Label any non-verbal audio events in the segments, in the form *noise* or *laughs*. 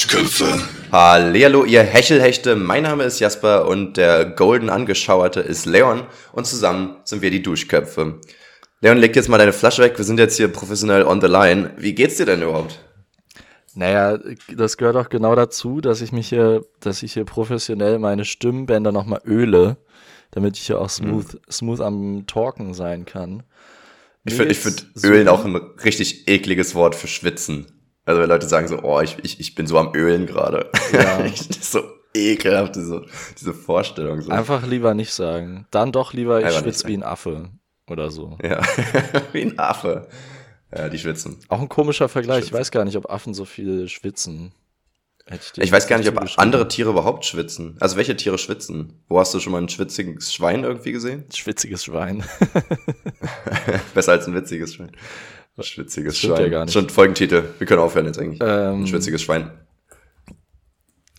Duschköpfe. Hallo, ihr Hechelhechte. Mein Name ist Jasper und der golden Angeschauerte ist Leon und zusammen sind wir die Duschköpfe. Leon, leg jetzt mal deine Flasche weg. Wir sind jetzt hier professionell on the line. Wie geht's dir denn überhaupt? Naja, das gehört auch genau dazu, dass ich mich hier, dass ich hier professionell meine Stimmbänder nochmal öle, damit ich hier auch smooth, mhm. smooth am Talken sein kann. ich finde, ich finde Ölen auch ein richtig ekliges Wort für Schwitzen. Also wenn Leute sagen so, oh, ich, ich, ich bin so am Ölen gerade. Ja. *laughs* das ist so ekelhaft, diese, diese Vorstellung. So. Einfach lieber nicht sagen. Dann doch lieber, ich schwitze wie ein Affe oder so. Ja, *laughs* wie ein Affe. Ja, die schwitzen. Auch ein komischer Vergleich. Ich weiß gar nicht, ob Affen so viel schwitzen. Ich, ich weiß gar nicht, ob andere Tiere überhaupt schwitzen. Also welche Tiere schwitzen? Wo hast du schon mal ein schwitziges Schwein irgendwie gesehen? Schwitziges Schwein. *laughs* Besser als ein witziges Schwein. Schwitziges Schwein. Ja gar nicht. Schon Folgentitel. Wir können aufhören jetzt eigentlich. Ähm, ein schwitziges Schwein.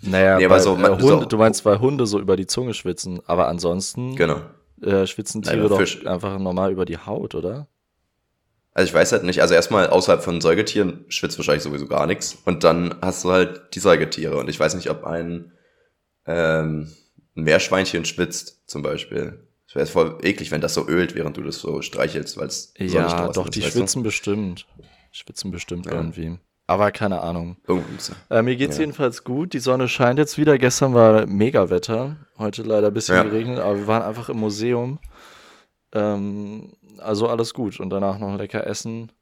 Naja, nee, aber so, äh, Hunde, du meinst, weil Hunde so über die Zunge schwitzen, aber ansonsten genau. äh, schwitzen Tiere doch Fisch. einfach normal über die Haut, oder? Also ich weiß halt nicht, also erstmal außerhalb von Säugetieren schwitzt wahrscheinlich sowieso gar nichts. Und dann hast du halt die Säugetiere. Und ich weiß nicht, ob ein, ähm, ein Meerschweinchen schwitzt, zum Beispiel. Es wäre voll eklig, wenn das so ölt, während du das so streichelst, weil es Ja, doch, ist, die schwitzen du? bestimmt. Schwitzen bestimmt ja. irgendwie. Aber keine Ahnung. Äh, mir geht's ja. jedenfalls gut. Die Sonne scheint jetzt wieder. Gestern war mega Wetter. Heute leider ein bisschen ja. geregnet, aber wir waren einfach im Museum. Ähm, also alles gut. Und danach noch lecker essen.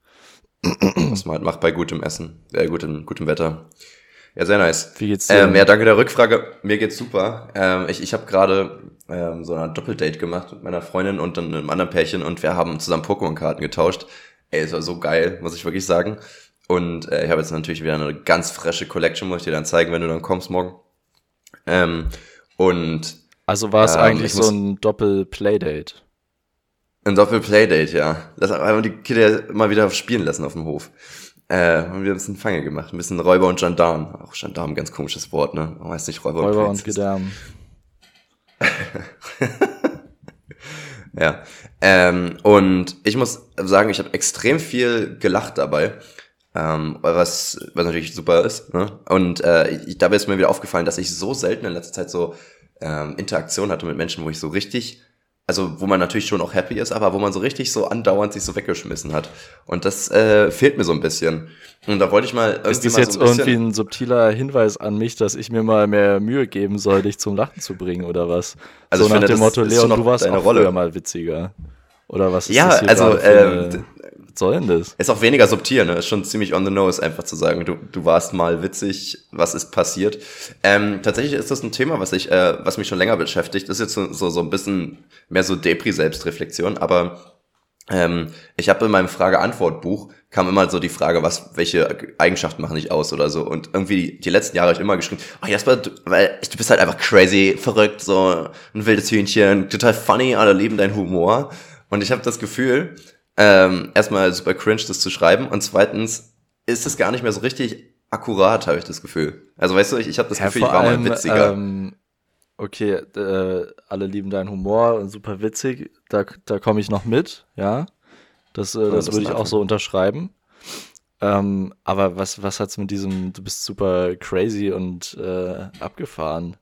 Was man halt macht bei gutem Essen. Äh, gutem, gutem Wetter. Ja, sehr nice. Wie geht's dir? Ähm, ja, danke der Rückfrage. Mir geht's super. Ähm, ich ich habe gerade ähm, so eine Doppeldate gemacht mit meiner Freundin und dann einem anderen Pärchen und wir haben zusammen Pokémon-Karten getauscht. Ey, es war so geil, muss ich wirklich sagen. Und äh, ich habe jetzt natürlich wieder eine ganz frische Collection, muss ich dir dann zeigen, wenn du dann kommst morgen. Ähm, und also war es ähm, eigentlich so ein Doppel-Playdate? Ein Doppel-Playdate, ja. Das haben die Kinder mal wieder spielen lassen auf dem Hof. Äh, haben wir ein bisschen Fange gemacht. Ein bisschen Räuber und Gendarm. Auch Gendarm, ganz komisches Wort, ne? Man weiß nicht, Räuber, Räuber und, und Gendarm. *laughs* ja. Ähm, und ich muss sagen, ich habe extrem viel gelacht dabei. Ähm, was, was natürlich super ist. Ne? Und äh, ich, dabei ist mir wieder aufgefallen, dass ich so selten in letzter Zeit so ähm, Interaktion hatte mit Menschen, wo ich so richtig also wo man natürlich schon auch happy ist, aber wo man so richtig so andauernd sich so weggeschmissen hat. Und das äh, fehlt mir so ein bisschen. Und da wollte ich mal Ist das jetzt so irgendwie ein subtiler Hinweis an mich, dass ich mir mal mehr Mühe geben soll, dich zum Lachen zu bringen oder was? Also so nach finde, dem Motto, Leon, du warst auch Rolle. mal witziger. Oder was ist ja, das hier also ähm, soll denn das? Ist auch weniger subtil, ne? Ist schon ziemlich on the nose, einfach zu sagen, du, du warst mal witzig, was ist passiert. Ähm, tatsächlich ist das ein Thema, was ich, äh, was mich schon länger beschäftigt. Das ist jetzt so, so, ein bisschen mehr so Depri-Selbstreflexion, aber ähm, ich habe in meinem Frage-Antwort-Buch kam immer so die Frage, was, welche Eigenschaften machen dich aus oder so. Und irgendwie die letzten Jahre habe ich immer geschrieben, oh Jasper, du, weil du bist halt einfach crazy, verrückt, so ein wildes Hühnchen, total funny, alle lieben deinen Humor. Und ich habe das Gefühl, ähm, erstmal super cringe, das zu schreiben. Und zweitens ist es gar nicht mehr so richtig akkurat, habe ich das Gefühl. Also weißt du, ich, ich habe das ja, Gefühl, ich war allem, mal witziger. Ähm, okay, äh, alle lieben deinen Humor und super witzig. Da, da komme ich noch mit, ja. Das, äh, das, das würde ich auch so unterschreiben. Ähm, aber was, was hat's mit diesem, du bist super crazy und äh, abgefahren?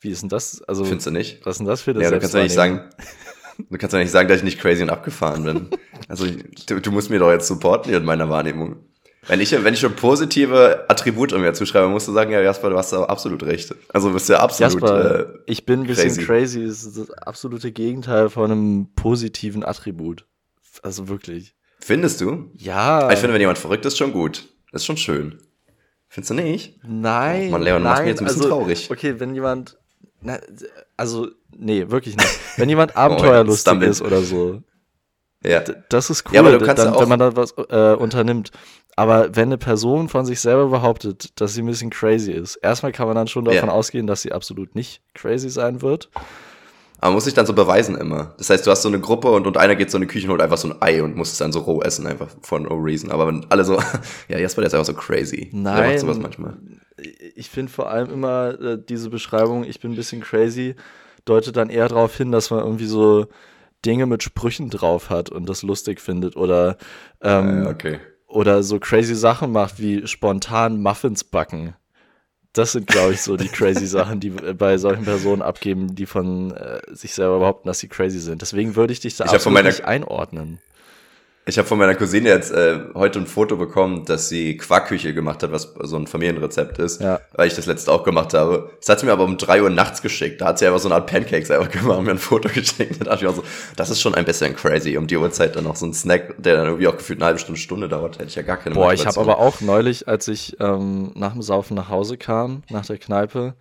Wie ist denn das? Also, Findest du nicht? Was ist denn das für das Ja, du kannst ja nicht sagen, *laughs* Du kannst ja nicht sagen, dass ich nicht crazy und abgefahren bin. Also du, du musst mir doch jetzt supporten hier in meiner Wahrnehmung. Wenn ich, wenn ich schon positive Attribute mir zuschreibe, musst du sagen, ja, Jasper, du hast da absolut recht. Also bist du ja absolut Jasper, äh, ich bin ein bisschen crazy. crazy. Das ist das absolute Gegenteil von einem positiven Attribut. Also wirklich. Findest du? Ja. Ich finde, wenn jemand verrückt ist, schon gut. Das ist schon schön. Findest du nicht? Nein. Oh Mann, Leon, nein, macht mich jetzt ein bisschen also, traurig. Okay, wenn jemand na, also, nee, wirklich nicht. Wenn jemand *laughs* abenteuerlustig oh, ist oder so, ja. das ist cool, ja, aber du kannst dann, wenn man da was äh, unternimmt. Aber wenn eine Person von sich selber behauptet, dass sie ein bisschen crazy ist, erstmal kann man dann schon davon ja. ausgehen, dass sie absolut nicht crazy sein wird. Aber muss sich dann so beweisen immer. Das heißt, du hast so eine Gruppe und, und einer geht so in die Küche und holt einfach so ein Ei und muss es dann so roh essen, einfach for no reason. Aber wenn alle so, *laughs* ja, Jasper, der ist einfach so crazy. Nein. Der macht sowas manchmal ich finde vor allem immer äh, diese Beschreibung, ich bin ein bisschen crazy, deutet dann eher darauf hin, dass man irgendwie so Dinge mit Sprüchen drauf hat und das lustig findet oder ähm, äh, okay. oder so crazy Sachen macht wie spontan Muffins backen. Das sind, glaube ich, so die crazy *laughs* Sachen, die bei solchen Personen abgeben, die von äh, sich selber behaupten, dass sie crazy sind. Deswegen würde ich dich da ich absolut nicht einordnen. Ich habe von meiner Cousine jetzt äh, heute ein Foto bekommen, dass sie Quarkküche gemacht hat, was so ein Familienrezept ist, ja. weil ich das letzte auch gemacht habe. Das hat sie mir aber um drei Uhr nachts geschickt. Da hat sie einfach so eine Art Pancakes einfach gemacht und mir ein Foto *laughs* geschickt. Da dachte ich auch so, das ist schon ein bisschen crazy. Um die Uhrzeit dann noch so ein Snack, der dann irgendwie auch gefühlt eine halbe Stunde, Stunde dauert, hätte ich ja gar keine Boah, ich habe aber auch neulich, als ich ähm, nach dem Saufen nach Hause kam, nach der Kneipe,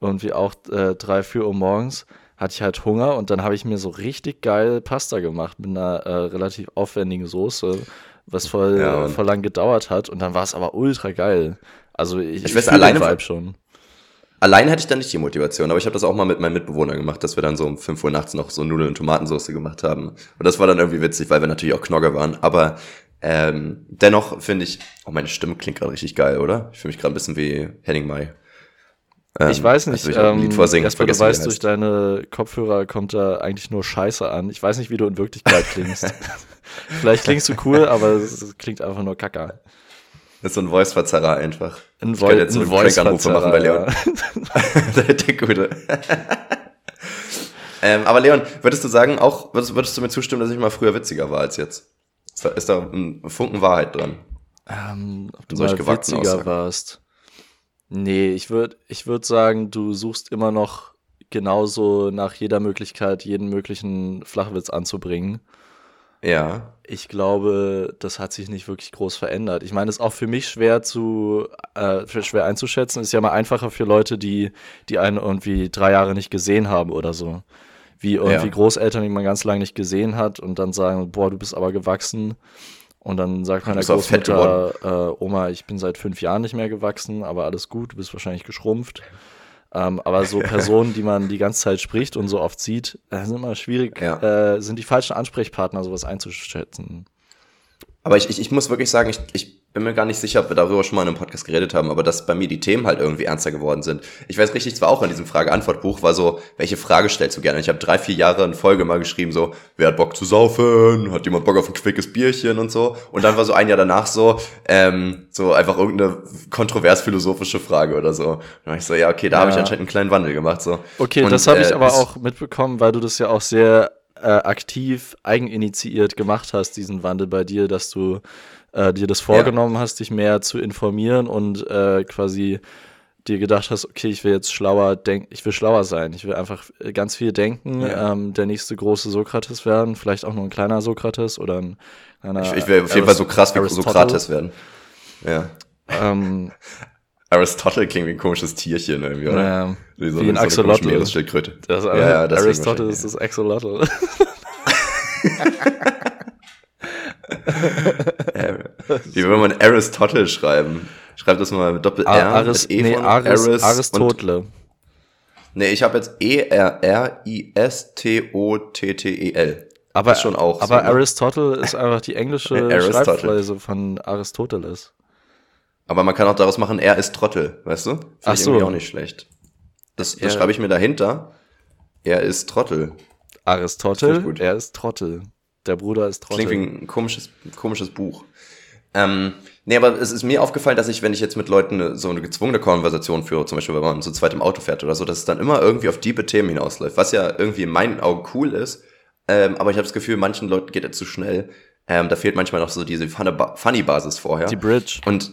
irgendwie auch äh, drei, vier Uhr morgens, hatte ich halt Hunger und dann habe ich mir so richtig geil Pasta gemacht mit einer äh, relativ aufwendigen Soße, was voll, ja, voll lang gedauert hat und dann war es aber ultra geil. Also ich, ich, ich weiß alleine Vibe schon. Allein hatte ich dann nicht die Motivation, aber ich habe das auch mal mit meinem Mitbewohner gemacht, dass wir dann so um 5 Uhr nachts noch so Nudeln und Tomatensauce gemacht haben. Und das war dann irgendwie witzig, weil wir natürlich auch Knogge waren. Aber ähm, dennoch finde ich, oh, meine Stimme klingt gerade richtig geil, oder? Ich fühle mich gerade ein bisschen wie Henning Mai. Ähm, ich weiß nicht, also ich ähm, Lied vorsingen, Jasper, du weißt, durch deine Kopfhörer kommt da eigentlich nur Scheiße an. Ich weiß nicht, wie du in Wirklichkeit klingst. *laughs* Vielleicht klingst du cool, aber es klingt einfach nur kacker. Das ist so ein Voice-Verzerrer einfach. Ein, Vo ich jetzt ein Voice-Anrufe machen bei Leon. Ja. *laughs* der Gute. *laughs* ähm, aber Leon, würdest du sagen, auch würdest, würdest, du mir zustimmen, dass ich mal früher witziger war als jetzt? Ist da, ist da ein Funken Wahrheit dran? Ähm, ob du mal witziger Aussagen? warst. Nee, ich würde ich würd sagen, du suchst immer noch genauso nach jeder Möglichkeit, jeden möglichen Flachwitz anzubringen. Ja. Ich glaube, das hat sich nicht wirklich groß verändert. Ich meine, es ist auch für mich schwer zu äh, schwer einzuschätzen. Ist ja mal einfacher für Leute, die die einen irgendwie drei Jahre nicht gesehen haben oder so. Wie irgendwie ja. Großeltern, die man ganz lange nicht gesehen hat und dann sagen, boah, du bist aber gewachsen. Und dann sagt meine Großmutter, äh, Oma, ich bin seit fünf Jahren nicht mehr gewachsen, aber alles gut, du bist wahrscheinlich geschrumpft. Ähm, aber so *laughs* Personen, die man die ganze Zeit spricht und so oft sieht, äh, sind immer schwierig, ja. äh, sind die falschen Ansprechpartner, sowas einzuschätzen. Aber ich, ich, ich muss wirklich sagen, ich, ich bin mir gar nicht sicher, ob wir darüber schon mal in einem Podcast geredet haben, aber dass bei mir die Themen halt irgendwie ernster geworden sind. Ich weiß richtig, zwar auch in diesem Frage-Antwort-Buch war so, welche Frage stellst du gerne? Ich habe drei, vier Jahre in Folge mal geschrieben, so, wer hat Bock zu saufen? Hat jemand Bock auf ein quickes Bierchen und so? Und dann war so ein Jahr danach so, ähm, so einfach irgendeine kontrovers philosophische Frage oder so. Und dann war ich so, ja, okay, da ja. habe ich anscheinend einen kleinen Wandel gemacht. So. Okay, und, das habe ich äh, aber auch mitbekommen, weil du das ja auch sehr äh, aktiv, eigeninitiiert gemacht hast, diesen Wandel bei dir, dass du äh, dir das vorgenommen ja. hast, dich mehr zu informieren und äh, quasi dir gedacht hast, okay, ich will jetzt schlauer denken, ich will schlauer sein, ich will einfach ganz viel denken, ja. ähm, der nächste große Sokrates werden, vielleicht auch nur ein kleiner Sokrates oder ein kleiner. Ich, ich will auf jeden Fall so krass wie Sokrates werden. Ja. Ähm, *laughs* Aristotle klingt wie ein komisches Tierchen irgendwie, oder? Ja, wie, so wie ein Axolotl. Meeresschildkröte. Das, ja, ja, Aristotle ist das Axolotl. *laughs* *laughs* *laughs* Wie will man Aristotle schreiben? Schreib das mal mit Doppel-R. Aris, e nee, Aris, Aris Aristotle. Nee, ich habe jetzt E-R-R-I-S-T-O-T-T-E-L. Aber, ist schon auch aber so, ne? Aristotle ist einfach die englische *laughs* Schreibweise von Aristoteles. Aber man kann auch daraus machen, er ist Trottel, weißt du? Finde Ach ich so. irgendwie auch nicht schlecht. Das, das schreibe ich mir dahinter. Er ist Trottel. Aristotel, er ist Trottel. Der Bruder ist Trottel. Klingt wie ein komisches, komisches Buch. Ähm, nee, aber es ist mir aufgefallen, dass ich, wenn ich jetzt mit Leuten so eine gezwungene Konversation führe, zum Beispiel, wenn man zu zweit im Auto fährt oder so, dass es dann immer irgendwie auf diepe Themen hinausläuft, was ja irgendwie in meinen Augen cool ist. Ähm, aber ich habe das Gefühl, manchen Leuten geht es zu schnell. Ähm, da fehlt manchmal noch so diese Funny-Basis vorher. Die Bridge. Und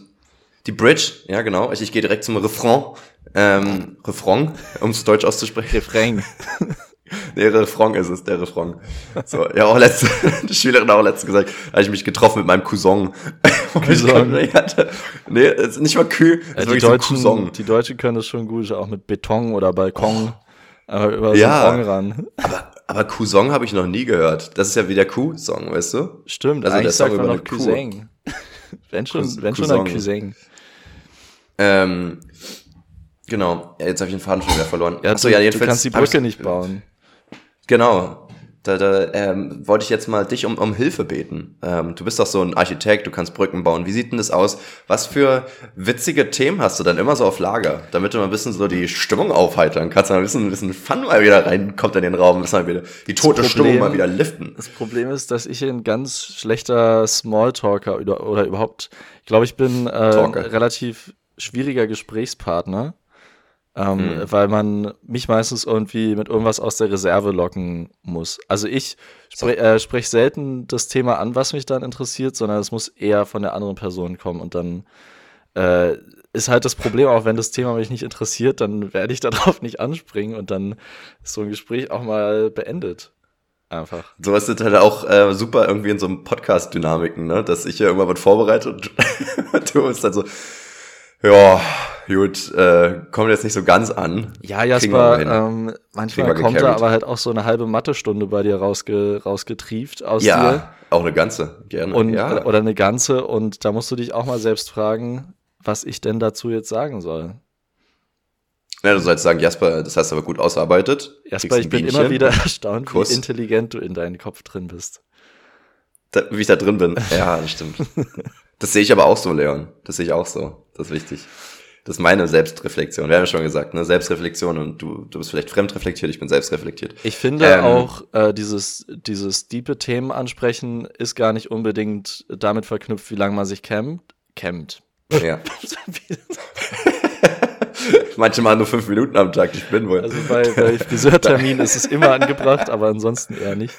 die Bridge, ja genau. Ich, ich gehe direkt zum Refrain. Ähm, Refrain, um es deutsch auszusprechen. Refrain. *laughs* Nee, Refrain ist es, der Refrain. So, ja, auch letzte, *laughs* die Schülerin hat auch letzte gesagt, da ich mich getroffen mit meinem Cousin. *laughs* Cousin. *laughs* nee, ist nicht mal Kü, ja, die, Deutschen, so die Deutschen können das schon gut, auch mit Beton oder Balkon. Oh. Aber über ja, so ran. Aber, aber Cousin habe ich noch nie gehört. Das ist ja wie der Kuh-Song, weißt du? Stimmt, also der Song über noch Cousin. wenn schon, Cousin. wenn schon ein Cousin. Ähm, genau. Ja, jetzt habe ich den Faden schon wieder verloren. Ja, Achso, ja, jedenfalls du kannst die Brücke nicht bauen. Genau. Da, da ähm, wollte ich jetzt mal dich um, um Hilfe beten. Ähm, du bist doch so ein Architekt, du kannst Brücken bauen. Wie sieht denn das aus? Was für witzige Themen hast du dann immer so auf Lager, damit du mal ein bisschen so die Stimmung aufheitern kannst, mal ein bisschen, ein bisschen Fun mal wieder reinkommt in den Raum, mal wieder die tote Problem, Stimmung mal wieder liften. Das Problem ist, dass ich ein ganz schlechter Smalltalker oder, oder überhaupt, ich glaube, ich bin äh, relativ schwieriger Gesprächspartner, ähm, mhm. weil man mich meistens irgendwie mit irgendwas aus der Reserve locken muss. Also ich spre äh, spreche selten das Thema an, was mich dann interessiert, sondern es muss eher von der anderen Person kommen und dann äh, ist halt das Problem, auch wenn das Thema mich nicht interessiert, dann werde ich *laughs* darauf nicht anspringen und dann ist so ein Gespräch auch mal beendet. Einfach. Sowas sind halt auch äh, super irgendwie in so einem Podcast-Dynamiken, ne? Dass ich ja irgendwann was vorbereite *laughs* und du bist dann so, ja, gut, äh, kommt jetzt nicht so ganz an. Ja, Jasper, ähm, manchmal kommt da aber halt auch so eine halbe Mathestunde bei dir rausge rausgetrieft aus ja, dir. auch eine ganze, gerne. Und, ja. Oder eine ganze und da musst du dich auch mal selbst fragen, was ich denn dazu jetzt sagen soll. Ja, du sollst sagen, Jasper, das hast du aber gut ausarbeitet. Jasper, ich bin immer wieder *laughs* erstaunt, Kuss. wie intelligent du in deinem Kopf drin bist. Da, wie ich da drin bin. Ja, das stimmt. *laughs* das sehe ich aber auch so, Leon. Das sehe ich auch so. Das ist wichtig. Das ist meine Selbstreflexion. Wir haben ja schon gesagt, ne? Selbstreflexion und du, du bist vielleicht fremdreflektiert, ich bin selbstreflektiert. Ich finde ähm, auch, äh, dieses, dieses diepe Themen ansprechen ist gar nicht unbedingt damit verknüpft, wie lange man sich campt. Campt. Ja. *laughs* *laughs* Manche machen nur fünf Minuten am Tag, ich bin wohl. Also bei, bei Friseurtermin ist es immer angebracht, aber ansonsten eher nicht.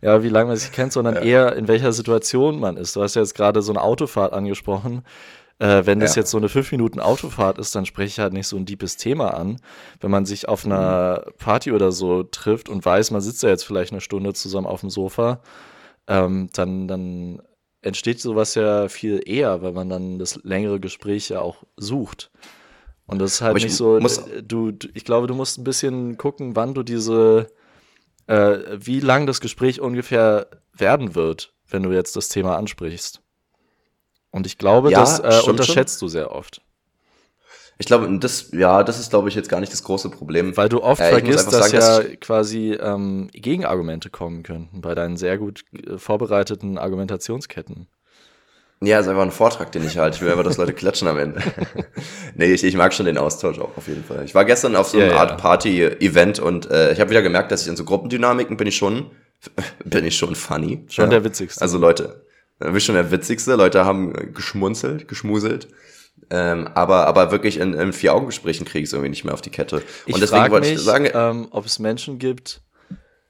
Ja, wie lange man sich kennt, sondern ja. eher in welcher Situation man ist. Du hast ja jetzt gerade so eine Autofahrt angesprochen. Äh, wenn das ja. jetzt so eine fünf Minuten Autofahrt ist, dann spreche ich halt nicht so ein deepes Thema an. Wenn man sich auf einer mhm. Party oder so trifft und weiß, man sitzt ja jetzt vielleicht eine Stunde zusammen auf dem Sofa, ähm, dann, dann entsteht sowas ja viel eher, weil man dann das längere Gespräch ja auch sucht. Und das ist halt nicht so, du, ich glaube, du musst ein bisschen gucken, wann du diese, äh, wie lang das Gespräch ungefähr werden wird, wenn du jetzt das Thema ansprichst. Und ich glaube, ja, das äh, unterschätzt schon. du sehr oft. Ich glaube, das, ja, das ist, glaube ich, jetzt gar nicht das große Problem. Weil du oft äh, vergisst, dass sagen, ja dass quasi ähm, Gegenargumente kommen könnten bei deinen sehr gut äh, vorbereiteten Argumentationsketten. Ja, ist einfach ein Vortrag, den ich halte. Ich will einfach, dass Leute klatschen am Ende. *laughs* nee, ich, ich mag schon den Austausch auch auf jeden Fall. Ich war gestern auf so einer ja, Art Party-Event und äh, ich habe wieder gemerkt, dass ich in so Gruppendynamiken bin ich schon, *laughs* bin ich schon funny. Schon ja. der witzigste. Also Leute, bin ich schon der witzigste. Leute haben geschmunzelt, geschmuselt. Ähm, aber, aber wirklich in, in Vier-Augen-Gesprächen kriege ich es irgendwie nicht mehr auf die Kette. Ich und deswegen wollte ich sagen, ähm, ob es Menschen gibt,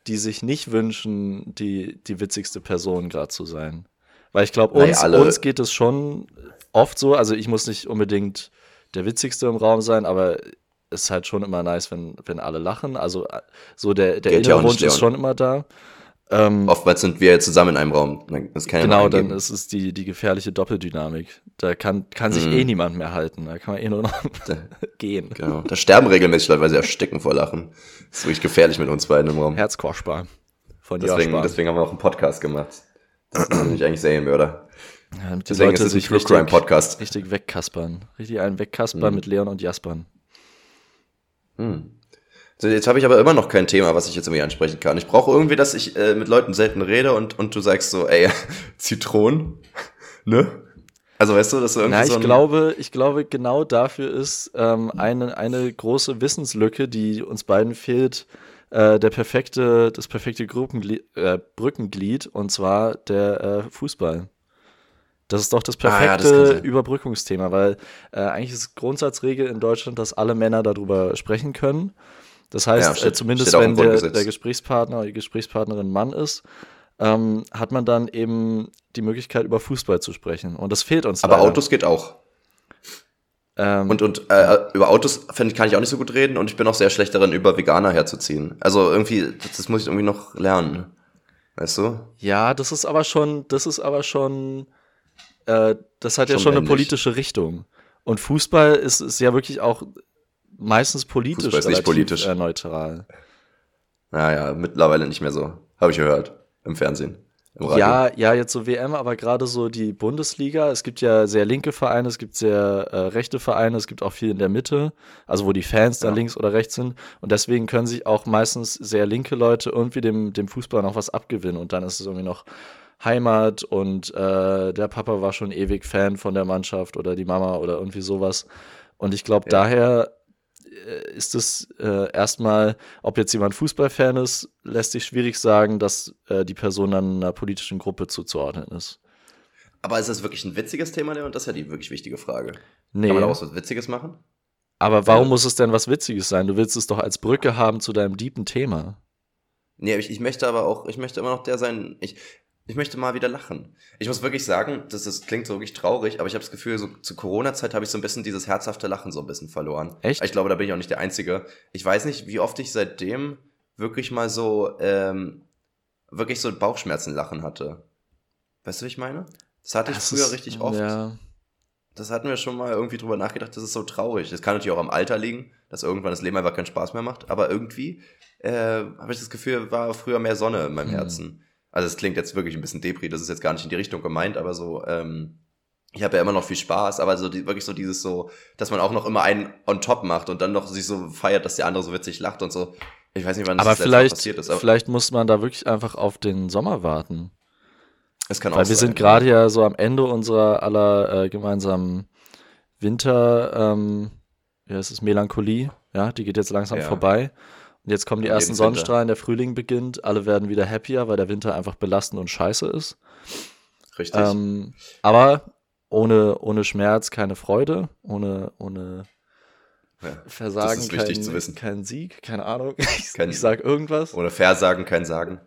die sich nicht wünschen, die, die witzigste Person gerade zu sein. Weil ich glaube, uns, naja, uns geht es schon oft so. Also ich muss nicht unbedingt der witzigste im Raum sein, aber es ist halt schon immer nice, wenn, wenn alle lachen. Also so der, der innere Wunsch ist schon immer da. Ähm, Oftmals sind wir zusammen in einem Raum. genau, dann ist es die, die gefährliche Doppeldynamik. Da kann, kann sich mm. eh niemand mehr halten. Da kann man eh nur noch *laughs* gehen. Genau. Da sterben regelmäßig Leute, weil sie ersticken vor Lachen. Das ist wirklich gefährlich mit uns beiden im Raum. Herzkoschbar. Von deswegen, deswegen haben wir auch einen Podcast gemacht. Das ist nämlich eigentlich Serienmörder. Ja, damit die Deswegen Leute ist es ein True Crime Podcast. Richtig wegkaspern. Richtig einen wegkaspern mhm. mit Leon und Jaspern. Hm. So, jetzt habe ich aber immer noch kein Thema, was ich jetzt irgendwie ansprechen kann. Ich brauche irgendwie, dass ich äh, mit Leuten selten rede und, und du sagst so, ey, *laughs* Zitronen, *laughs* ne? Also weißt du, dass du irgendwie Na, ich so glaube, ich glaube, genau dafür ist ähm, eine, eine große Wissenslücke, die uns beiden fehlt, äh, der perfekte, das perfekte Gruppenglied, äh, Brückenglied, und zwar der äh, Fußball. Das ist doch das perfekte ah, ja, das Überbrückungsthema, weil äh, eigentlich ist Grundsatzregel in Deutschland, dass alle Männer darüber sprechen können. Das heißt, ja, steht, äh, zumindest wenn der, der, Gesprächspartner oder die Gesprächspartnerin Mann ist, ähm, hat man dann eben die Möglichkeit, über Fußball zu sprechen. Und das fehlt uns. Aber leider. Autos geht auch. Ähm, und und äh, über Autos find, kann ich auch nicht so gut reden und ich bin auch sehr schlecht darin, über Veganer herzuziehen. Also irgendwie, das, das muss ich irgendwie noch lernen. Weißt du? Ja, das ist aber schon, das ist aber schon, äh, das hat schon ja schon männlich. eine politische Richtung. Und Fußball ist, ist ja wirklich auch meistens politisch, Fußball ist nicht politisch. Äh, neutral. Naja, mittlerweile nicht mehr so. Habe ich gehört im Fernsehen. Ja, ja, jetzt so WM, aber gerade so die Bundesliga. Es gibt ja sehr linke Vereine, es gibt sehr äh, rechte Vereine, es gibt auch viel in der Mitte, also wo die Fans dann ja. links oder rechts sind. Und deswegen können sich auch meistens sehr linke Leute irgendwie dem, dem Fußball noch was abgewinnen. Und dann ist es irgendwie noch Heimat und äh, der Papa war schon ewig Fan von der Mannschaft oder die Mama oder irgendwie sowas. Und ich glaube, ja. daher ist es äh, erstmal, ob jetzt jemand Fußballfan ist, lässt sich schwierig sagen, dass äh, die Person dann einer politischen Gruppe zuzuordnen ist. Aber ist das wirklich ein witziges Thema, Leon? Das ist ja die wirklich wichtige Frage. Nee. Kann man daraus was Witziges machen? Aber warum ja. muss es denn was Witziges sein? Du willst es doch als Brücke haben zu deinem deepen Thema. Nee, ich, ich möchte aber auch, ich möchte immer noch der sein, ich, ich möchte mal wieder lachen. Ich muss wirklich sagen, das, das klingt so wirklich traurig, aber ich habe das Gefühl, so zu Corona-Zeit habe ich so ein bisschen dieses herzhafte Lachen so ein bisschen verloren. Echt? Ich glaube, da bin ich auch nicht der Einzige. Ich weiß nicht, wie oft ich seitdem wirklich mal so, ähm, wirklich so Bauchschmerzen-Lachen hatte. Weißt du, wie ich meine? Das hatte ich das früher ist, richtig oft. Ja. Das hatten wir schon mal irgendwie drüber nachgedacht, das ist so traurig. Das kann natürlich auch am Alter liegen, dass irgendwann das Leben einfach keinen Spaß mehr macht. Aber irgendwie äh, habe ich das Gefühl, war früher mehr Sonne in meinem mhm. Herzen. Also es klingt jetzt wirklich ein bisschen Depri, das ist jetzt gar nicht in die Richtung gemeint, aber so, ähm, ich habe ja immer noch viel Spaß, aber so die, wirklich so dieses so, dass man auch noch immer einen on top macht und dann noch sich so feiert, dass der andere so witzig lacht und so. Ich weiß nicht, wann das aber vielleicht, passiert ist. Aber vielleicht muss man da wirklich einfach auf den Sommer warten. Das kann auch Weil wir sein, sind gerade ja. ja so am Ende unserer aller äh, gemeinsamen Winter, ähm, ja, es ist Melancholie, ja, die geht jetzt langsam ja. vorbei. Und jetzt kommen die und ersten Sonnenstrahlen, der Frühling beginnt, alle werden wieder happier, weil der Winter einfach belastend und scheiße ist. Richtig. Ähm, aber ohne, ohne Schmerz keine Freude, ohne, ohne ja, Versagen kein, kein Sieg, keine Ahnung. *laughs* Ich, kein, ich sag irgendwas. Oder Versagen, kein Sagen.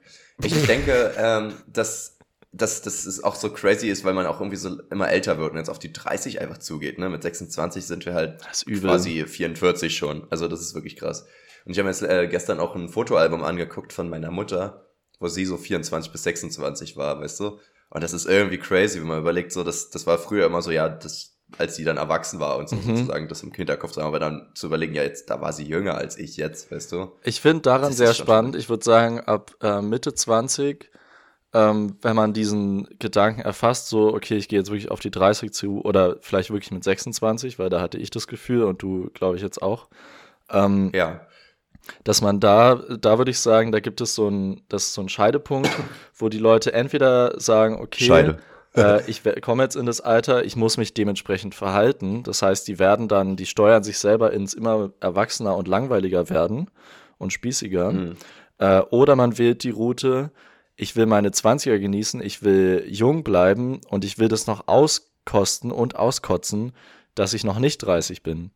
Ich *laughs* denke, ähm, dass dass das ist auch so crazy ist, weil man auch irgendwie so immer älter wird und jetzt auf die 30 einfach zugeht. Ne? Mit 26 sind wir halt quasi 44 schon. Also das ist wirklich krass. Und ich habe mir jetzt äh, gestern auch ein Fotoalbum angeguckt von meiner Mutter, wo sie so 24 bis 26 war, weißt du? Und das ist irgendwie crazy, wenn man überlegt, so, das, das war früher immer so, ja, das, als sie dann erwachsen war und so, mhm. sozusagen das im Hinterkopf zu haben, aber dann zu überlegen, ja, jetzt, da war sie jünger als ich jetzt, weißt du? Ich finde daran sehr spannend. Ich würde sagen, ab äh, Mitte 20 ähm, wenn man diesen Gedanken erfasst, so, okay, ich gehe jetzt wirklich auf die 30 zu oder vielleicht wirklich mit 26, weil da hatte ich das Gefühl und du, glaube ich, jetzt auch. Ähm, ja. Dass man da, da würde ich sagen, da gibt es so ein, das ist so ein Scheidepunkt, wo die Leute entweder sagen, okay, äh, ich komme jetzt in das Alter, ich muss mich dementsprechend verhalten. Das heißt, die werden dann, die steuern sich selber ins immer erwachsener und langweiliger werden und spießiger. Mhm. Äh, oder man wählt die Route, ich will meine 20er genießen, ich will jung bleiben und ich will das noch auskosten und auskotzen, dass ich noch nicht 30 bin.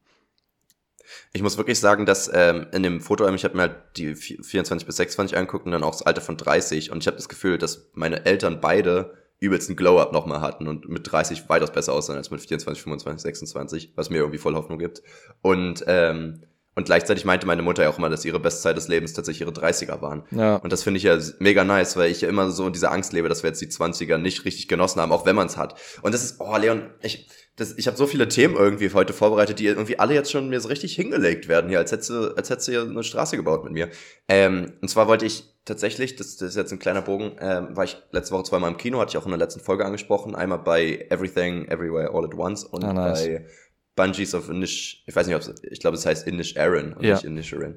Ich muss wirklich sagen, dass ähm, in dem Foto, ich habe mir halt die 24 bis 26 angeguckt und dann auch das Alter von 30 und ich habe das Gefühl, dass meine Eltern beide übelst einen Glow-Up nochmal hatten und mit 30 weitaus besser aussehen als mit 24, 25, 26, was mir irgendwie voll Hoffnung gibt. Und ähm, und gleichzeitig meinte meine Mutter ja auch immer, dass ihre Bestzeit des Lebens tatsächlich ihre 30er waren. Ja. Und das finde ich ja mega nice, weil ich ja immer so in dieser Angst lebe, dass wir jetzt die 20er nicht richtig genossen haben, auch wenn man es hat. Und das ist, oh Leon, ich, das, ich habe so viele Themen irgendwie heute vorbereitet, die irgendwie alle jetzt schon mir so richtig hingelegt werden hier, als hättest du, als hättest du hier eine Straße gebaut mit mir. Ähm, und zwar wollte ich tatsächlich, das, das ist jetzt ein kleiner Bogen, ähm, war ich letzte Woche zweimal im Kino, hatte ich auch in der letzten Folge angesprochen. Einmal bei Everything, Everywhere, All at Once und ah, nice. bei Bungees of Inish, ich weiß nicht, ob ich glaube, es heißt Inish Aaron und ja. nicht Inish Aaron.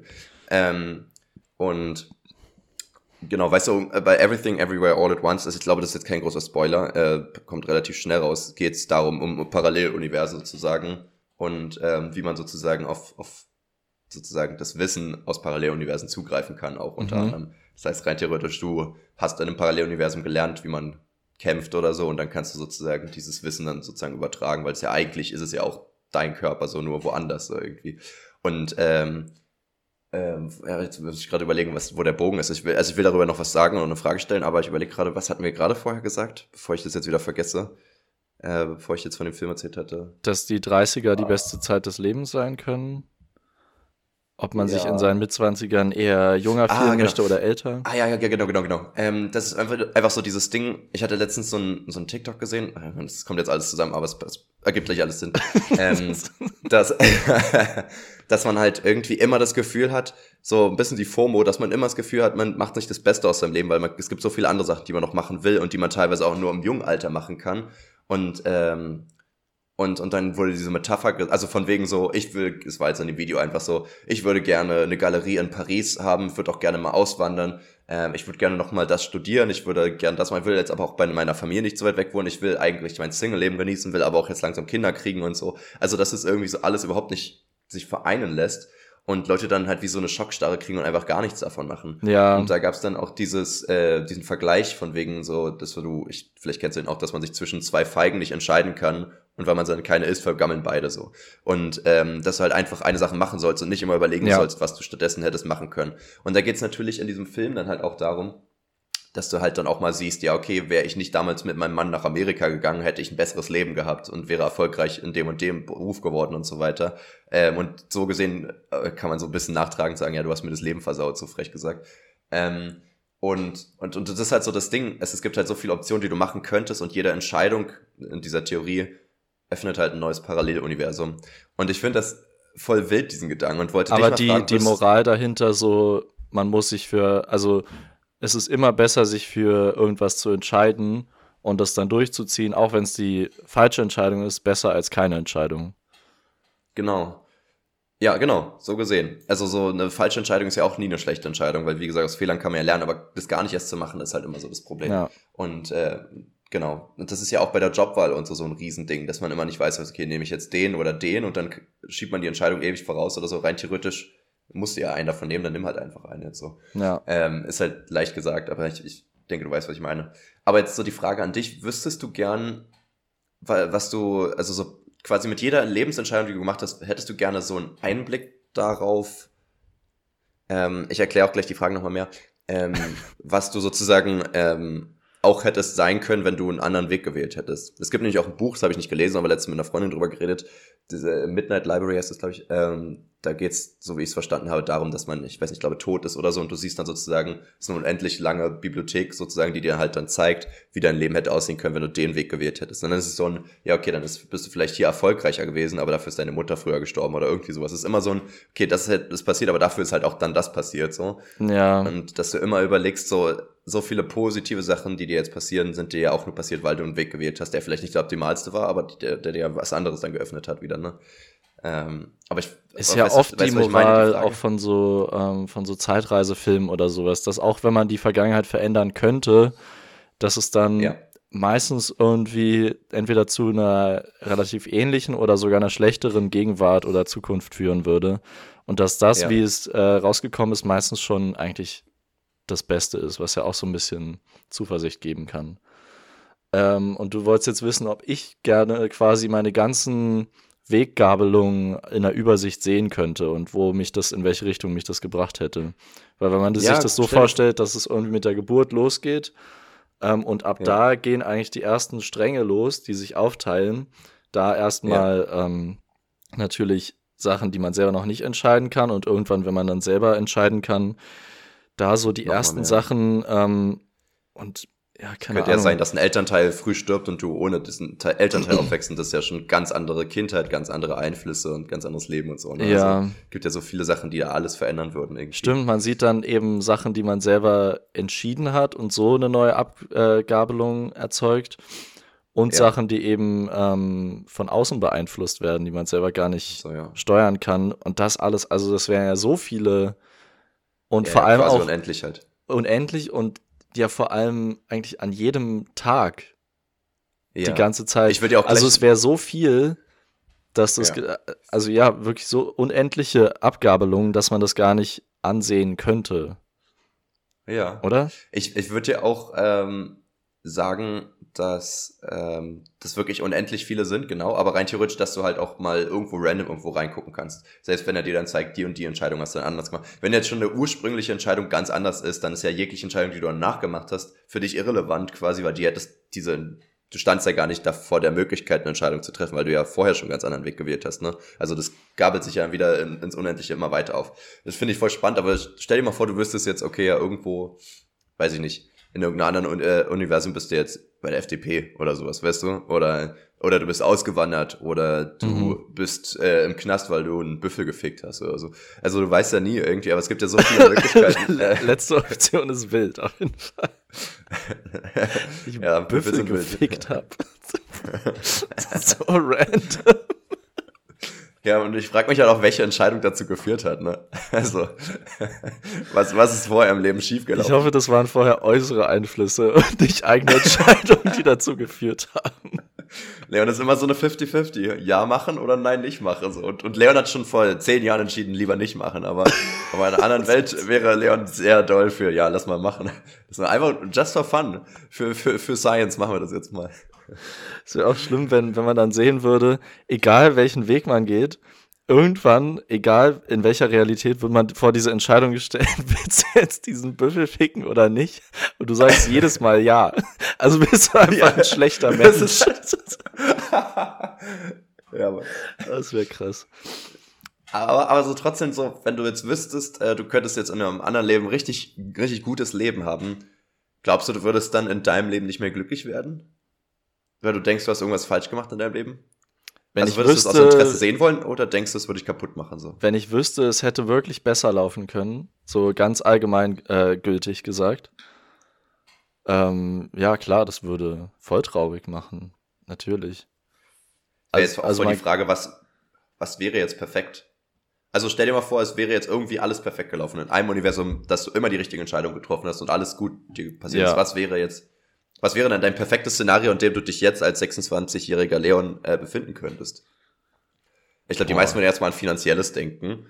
Ähm, und genau, weißt du, äh, bei Everything Everywhere All at Once, also ich glaube, das ist jetzt kein großer Spoiler, äh, kommt relativ schnell raus, geht es darum, um Paralleluniversen sozusagen und ähm, wie man sozusagen auf, auf sozusagen das Wissen aus Paralleluniversen zugreifen kann, auch unter mhm. anderem. Das heißt, rein theoretisch, du hast in einem Paralleluniversum gelernt, wie man kämpft oder so und dann kannst du sozusagen dieses Wissen dann sozusagen übertragen, weil es ja eigentlich ist es ja auch dein Körper, so nur woanders so irgendwie. Und ähm, ähm, ja, jetzt muss ich gerade überlegen, was, wo der Bogen ist. Ich will, also ich will darüber noch was sagen und eine Frage stellen, aber ich überlege gerade, was hatten wir gerade vorher gesagt, bevor ich das jetzt wieder vergesse, äh, bevor ich jetzt von dem Film erzählt hatte. Dass die 30er die beste Zeit des Lebens sein können. Ob man ja. sich in seinen Mitzwanzigern eher junger ah, fühlen genau. möchte oder älter. Ah ja, ja, genau, genau, genau. Ähm, das ist einfach, einfach so dieses Ding. Ich hatte letztens so ein, so ein TikTok gesehen. Das kommt jetzt alles zusammen, aber es, es ergibt gleich alles Sinn. *laughs* ähm, dass, *laughs* dass man halt irgendwie immer das Gefühl hat, so ein bisschen die FOMO, dass man immer das Gefühl hat, man macht nicht das Beste aus seinem Leben, weil man, es gibt so viele andere Sachen, die man noch machen will und die man teilweise auch nur im jungen Alter machen kann. Und ähm, und, und dann wurde diese Metapher, also von wegen so, ich will, es war jetzt in dem Video einfach so, ich würde gerne eine Galerie in Paris haben, würde auch gerne mal auswandern, ähm, ich würde gerne noch mal das studieren, ich würde gerne das mal, ich will jetzt aber auch bei meiner Familie nicht so weit weg wohnen, ich will eigentlich mein Single-Leben genießen, will aber auch jetzt langsam Kinder kriegen und so. Also, dass es irgendwie so alles überhaupt nicht sich vereinen lässt. Und Leute dann halt wie so eine Schockstarre kriegen und einfach gar nichts davon machen. Ja. Und da gab es dann auch dieses, äh, diesen Vergleich von wegen so, dass du, ich, vielleicht kennst du den auch, dass man sich zwischen zwei Feigen nicht entscheiden kann und weil man dann keine isst, vergammeln beide so. Und ähm, dass du halt einfach eine Sache machen sollst und nicht immer überlegen ja. sollst, was du stattdessen hättest machen können. Und da geht's natürlich in diesem Film dann halt auch darum, dass du halt dann auch mal siehst, ja, okay, wäre ich nicht damals mit meinem Mann nach Amerika gegangen, hätte ich ein besseres Leben gehabt und wäre erfolgreich in dem und dem Beruf geworden und so weiter. Ähm, und so gesehen äh, kann man so ein bisschen nachtragend sagen, ja, du hast mir das Leben versaut, so frech gesagt. Ähm, und, und, und das ist halt so das Ding, es, es gibt halt so viele Optionen, die du machen könntest und jede Entscheidung in dieser Theorie öffnet halt ein neues Paralleluniversum. Und ich finde das voll wild, diesen Gedanken, und wollte Aber dich mal die, fragen, die Moral dahinter so, man muss sich für, also es ist immer besser, sich für irgendwas zu entscheiden und das dann durchzuziehen, auch wenn es die falsche Entscheidung ist, besser als keine Entscheidung. Genau. Ja, genau, so gesehen. Also so eine falsche Entscheidung ist ja auch nie eine schlechte Entscheidung, weil wie gesagt, aus Fehlern kann man ja lernen, aber das gar nicht erst zu machen, ist halt immer so das Problem. Ja. Und äh, genau, und das ist ja auch bei der Jobwahl und so so ein Riesending, dass man immer nicht weiß, okay, nehme ich jetzt den oder den und dann schiebt man die Entscheidung ewig voraus oder so. Rein theoretisch musst du ja einen davon nehmen, dann nimm halt einfach einen jetzt so. Ja. Ähm, ist halt leicht gesagt, aber ich, ich denke, du weißt, was ich meine. Aber jetzt so die Frage an dich, wüsstest du gern, was du, also so quasi mit jeder Lebensentscheidung, die du gemacht hast, hättest du gerne so einen Einblick darauf, ähm, ich erkläre auch gleich die Frage nochmal mehr, ähm, *laughs* was du sozusagen ähm, auch hättest sein können, wenn du einen anderen Weg gewählt hättest. Es gibt nämlich auch ein Buch, das habe ich nicht gelesen, aber letztens mit einer Freundin drüber geredet. Diese Midnight Library heißt das, glaube ich. Ähm, da geht's, so wie ich es verstanden habe, darum, dass man, ich weiß nicht, ich glaube, tot ist oder so und du siehst dann sozusagen, es ist eine unendlich lange Bibliothek sozusagen, die dir halt dann zeigt, wie dein Leben hätte aussehen können, wenn du den Weg gewählt hättest. Und dann ist es so ein, ja, okay, dann ist, bist du vielleicht hier erfolgreicher gewesen, aber dafür ist deine Mutter früher gestorben oder irgendwie sowas. Es ist immer so ein, okay, das ist halt, das passiert, aber dafür ist halt auch dann das passiert, so. Ja. Und dass du immer überlegst, so, so viele positive Sachen, die dir jetzt passieren, sind dir ja auch nur passiert, weil du einen Weg gewählt hast, der vielleicht nicht der optimalste war, aber der, der dir was anderes dann geöffnet hat wieder, ne? Ähm, aber ich ist ja oft die Moral die auch von so ähm, von so Zeitreisefilmen oder sowas, dass auch wenn man die Vergangenheit verändern könnte, dass es dann ja. meistens irgendwie entweder zu einer relativ ähnlichen oder sogar einer schlechteren Gegenwart oder Zukunft führen würde und dass das, ja. wie es äh, rausgekommen ist, meistens schon eigentlich das Beste ist, was ja auch so ein bisschen Zuversicht geben kann. Ähm, und du wolltest jetzt wissen, ob ich gerne quasi meine ganzen Weggabelung in der Übersicht sehen könnte und wo mich das, in welche Richtung mich das gebracht hätte. Weil wenn man ja, sich das so stimmt. vorstellt, dass es irgendwie mit der Geburt losgeht ähm, und ab ja. da gehen eigentlich die ersten Stränge los, die sich aufteilen. Da erstmal ja. ähm, natürlich Sachen, die man selber noch nicht entscheiden kann und irgendwann, wenn man dann selber entscheiden kann, da so die Nochmal ersten mehr. Sachen ähm, und ja, keine Könnte Ahnung. ja sein, dass ein Elternteil früh stirbt und du ohne diesen Teil, Elternteil aufwächst und das ist ja schon ganz andere Kindheit, ganz andere Einflüsse und ganz anderes Leben und so. Ne? Ja. Also, gibt ja so viele Sachen, die da alles verändern würden. Irgendwie. Stimmt, man sieht dann eben Sachen, die man selber entschieden hat und so eine neue Abgabelung erzeugt. Und ja. Sachen, die eben ähm, von außen beeinflusst werden, die man selber gar nicht so, ja. steuern kann. Und das alles, also das wären ja so viele und ja, vor allem auch unendlich halt. Unendlich und ja vor allem eigentlich an jedem Tag ja. die ganze Zeit. Ich würde ja auch also es wäre so viel, dass das, ja. also ja, wirklich so unendliche Abgabelungen, dass man das gar nicht ansehen könnte. Ja. Oder? Ich, ich würde ja auch ähm, sagen, dass ähm, das wirklich unendlich viele sind, genau, aber rein theoretisch, dass du halt auch mal irgendwo random irgendwo reingucken kannst. Selbst wenn er dir dann zeigt, die und die Entscheidung hast du dann anders gemacht. Wenn jetzt schon eine ursprüngliche Entscheidung ganz anders ist, dann ist ja jegliche Entscheidung, die du dann nachgemacht hast, für dich irrelevant quasi, weil die hättest diese, du standst ja gar nicht davor der Möglichkeit, eine Entscheidung zu treffen, weil du ja vorher schon einen ganz anderen Weg gewählt hast, ne? Also das gabelt sich ja wieder in, ins Unendliche immer weiter auf. Das finde ich voll spannend, aber stell dir mal vor, du wüsstest jetzt, okay, ja, irgendwo, weiß ich nicht, in irgendeinem anderen äh, Universum bist du jetzt bei der FDP oder sowas, weißt du? Oder, oder du bist ausgewandert oder du mhm. bist äh, im Knast, weil du einen Büffel gefickt hast oder so. Also du weißt ja nie irgendwie, aber es gibt ja so viele *laughs* Möglichkeiten. Letzte Option ist wild, auf jeden Fall. *laughs* Ich ja, Büffel gefickt habe. *laughs* so random. Ja, und ich frage mich halt auch, welche Entscheidung dazu geführt hat. Ne? *laughs* Also, was, was ist vorher im Leben schiefgelaufen? Ich hoffe, das waren vorher äußere Einflüsse und nicht eigene Entscheidungen, die dazu geführt haben. Leon ist immer so eine 50-50. Ja machen oder nein nicht machen. So. Und, und Leon hat schon vor zehn Jahren entschieden, lieber nicht machen. Aber, aber in einer anderen *laughs* Welt wäre Leon sehr doll für, ja, lass mal machen. Das ist einfach just for fun. Für, für, für Science machen wir das jetzt mal. *laughs* Es wäre auch schlimm, wenn, wenn man dann sehen würde, egal welchen Weg man geht, irgendwann, egal in welcher Realität, wird man vor diese Entscheidung gestellt, *laughs* willst du jetzt diesen Büffel ficken oder nicht? Und du sagst jedes Mal ja. Also bist du einfach ja, ein schlechter Mensch. *laughs* ja, aber. Das wäre krass. Aber, aber so trotzdem so, wenn du jetzt wüsstest, äh, du könntest jetzt in einem anderen Leben richtig, richtig gutes Leben haben, glaubst du, du würdest dann in deinem Leben nicht mehr glücklich werden? Weil du denkst, du hast irgendwas falsch gemacht in deinem Leben? Wenn also ich würdest wüsste, du es aus Interesse sehen wollen oder denkst du, es würde ich kaputt machen? So? Wenn ich wüsste, es hätte wirklich besser laufen können, so ganz allgemein äh, gültig gesagt, ähm, ja klar, das würde voll traurig machen. Natürlich. Also, jetzt auch also voll die Frage, was, was wäre jetzt perfekt? Also stell dir mal vor, es wäre jetzt irgendwie alles perfekt gelaufen in einem Universum, dass du immer die richtige Entscheidung getroffen hast und alles gut dir passiert ja. ist. Was wäre jetzt was wäre denn dein perfektes Szenario, in dem du dich jetzt als 26-jähriger Leon äh, befinden könntest? Ich glaube, die meisten würden erstmal an finanzielles denken.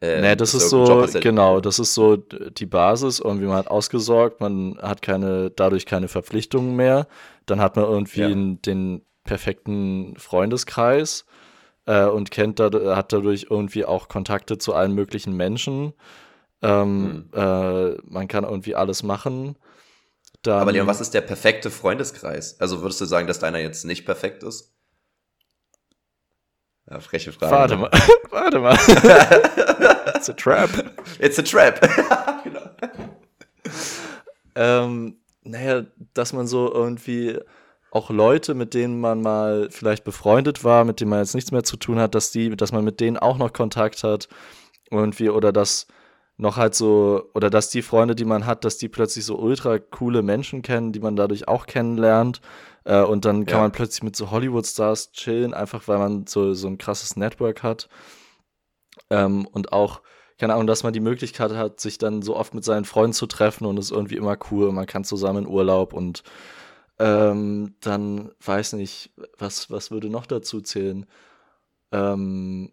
Äh, nee, das ist so, genau, das ist so die Basis. Irgendwie man hat ausgesorgt, man hat keine, dadurch keine Verpflichtungen mehr. Dann hat man irgendwie ja. den perfekten Freundeskreis äh, und kennt hat dadurch irgendwie auch Kontakte zu allen möglichen Menschen. Ähm, mhm. äh, man kann irgendwie alles machen. Dann, Aber Leon, was ist der perfekte Freundeskreis? Also würdest du sagen, dass deiner jetzt nicht perfekt ist? Ja, freche Frage. Warte mal. *laughs* Warte mal. *laughs* It's a trap. It's a trap. *laughs* genau. Ähm, naja, dass man so irgendwie auch Leute, mit denen man mal vielleicht befreundet war, mit denen man jetzt nichts mehr zu tun hat, dass die, dass man mit denen auch noch Kontakt hat irgendwie oder dass noch halt so, oder dass die Freunde, die man hat, dass die plötzlich so ultra coole Menschen kennen, die man dadurch auch kennenlernt. Äh, und dann kann ja. man plötzlich mit so Hollywood-Stars chillen, einfach weil man so, so ein krasses Network hat. Ähm, und auch, keine Ahnung, dass man die Möglichkeit hat, sich dann so oft mit seinen Freunden zu treffen und es ist irgendwie immer cool. Man kann zusammen in Urlaub und ähm, dann weiß nicht, was, was würde noch dazu zählen? Ähm,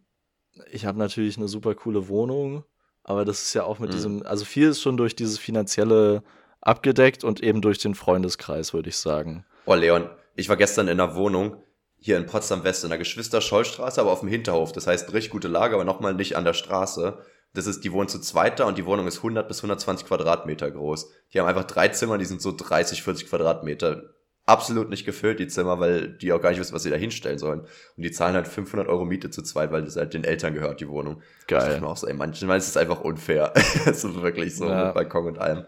ich habe natürlich eine super coole Wohnung aber das ist ja auch mit mhm. diesem, also viel ist schon durch dieses finanzielle abgedeckt und eben durch den Freundeskreis, würde ich sagen. Oh, Leon, ich war gestern in einer Wohnung hier in Potsdam West in der Geschwister-Scholl-Straße, aber auf dem Hinterhof. Das heißt, richtig gute Lage, aber nochmal nicht an der Straße. Das ist, die wohnen zu zweiter und die Wohnung ist 100 bis 120 Quadratmeter groß. Die haben einfach drei Zimmer, die sind so 30, 40 Quadratmeter absolut nicht gefüllt, die Zimmer, weil die auch gar nicht wissen, was sie da hinstellen sollen. Und die zahlen halt 500 Euro Miete zu zweit, weil das halt den Eltern gehört, die Wohnung. Geil. Ich auch so, ey, manchmal ist es einfach unfair. *laughs* Es ist wirklich so ja. mit Balkon und allem.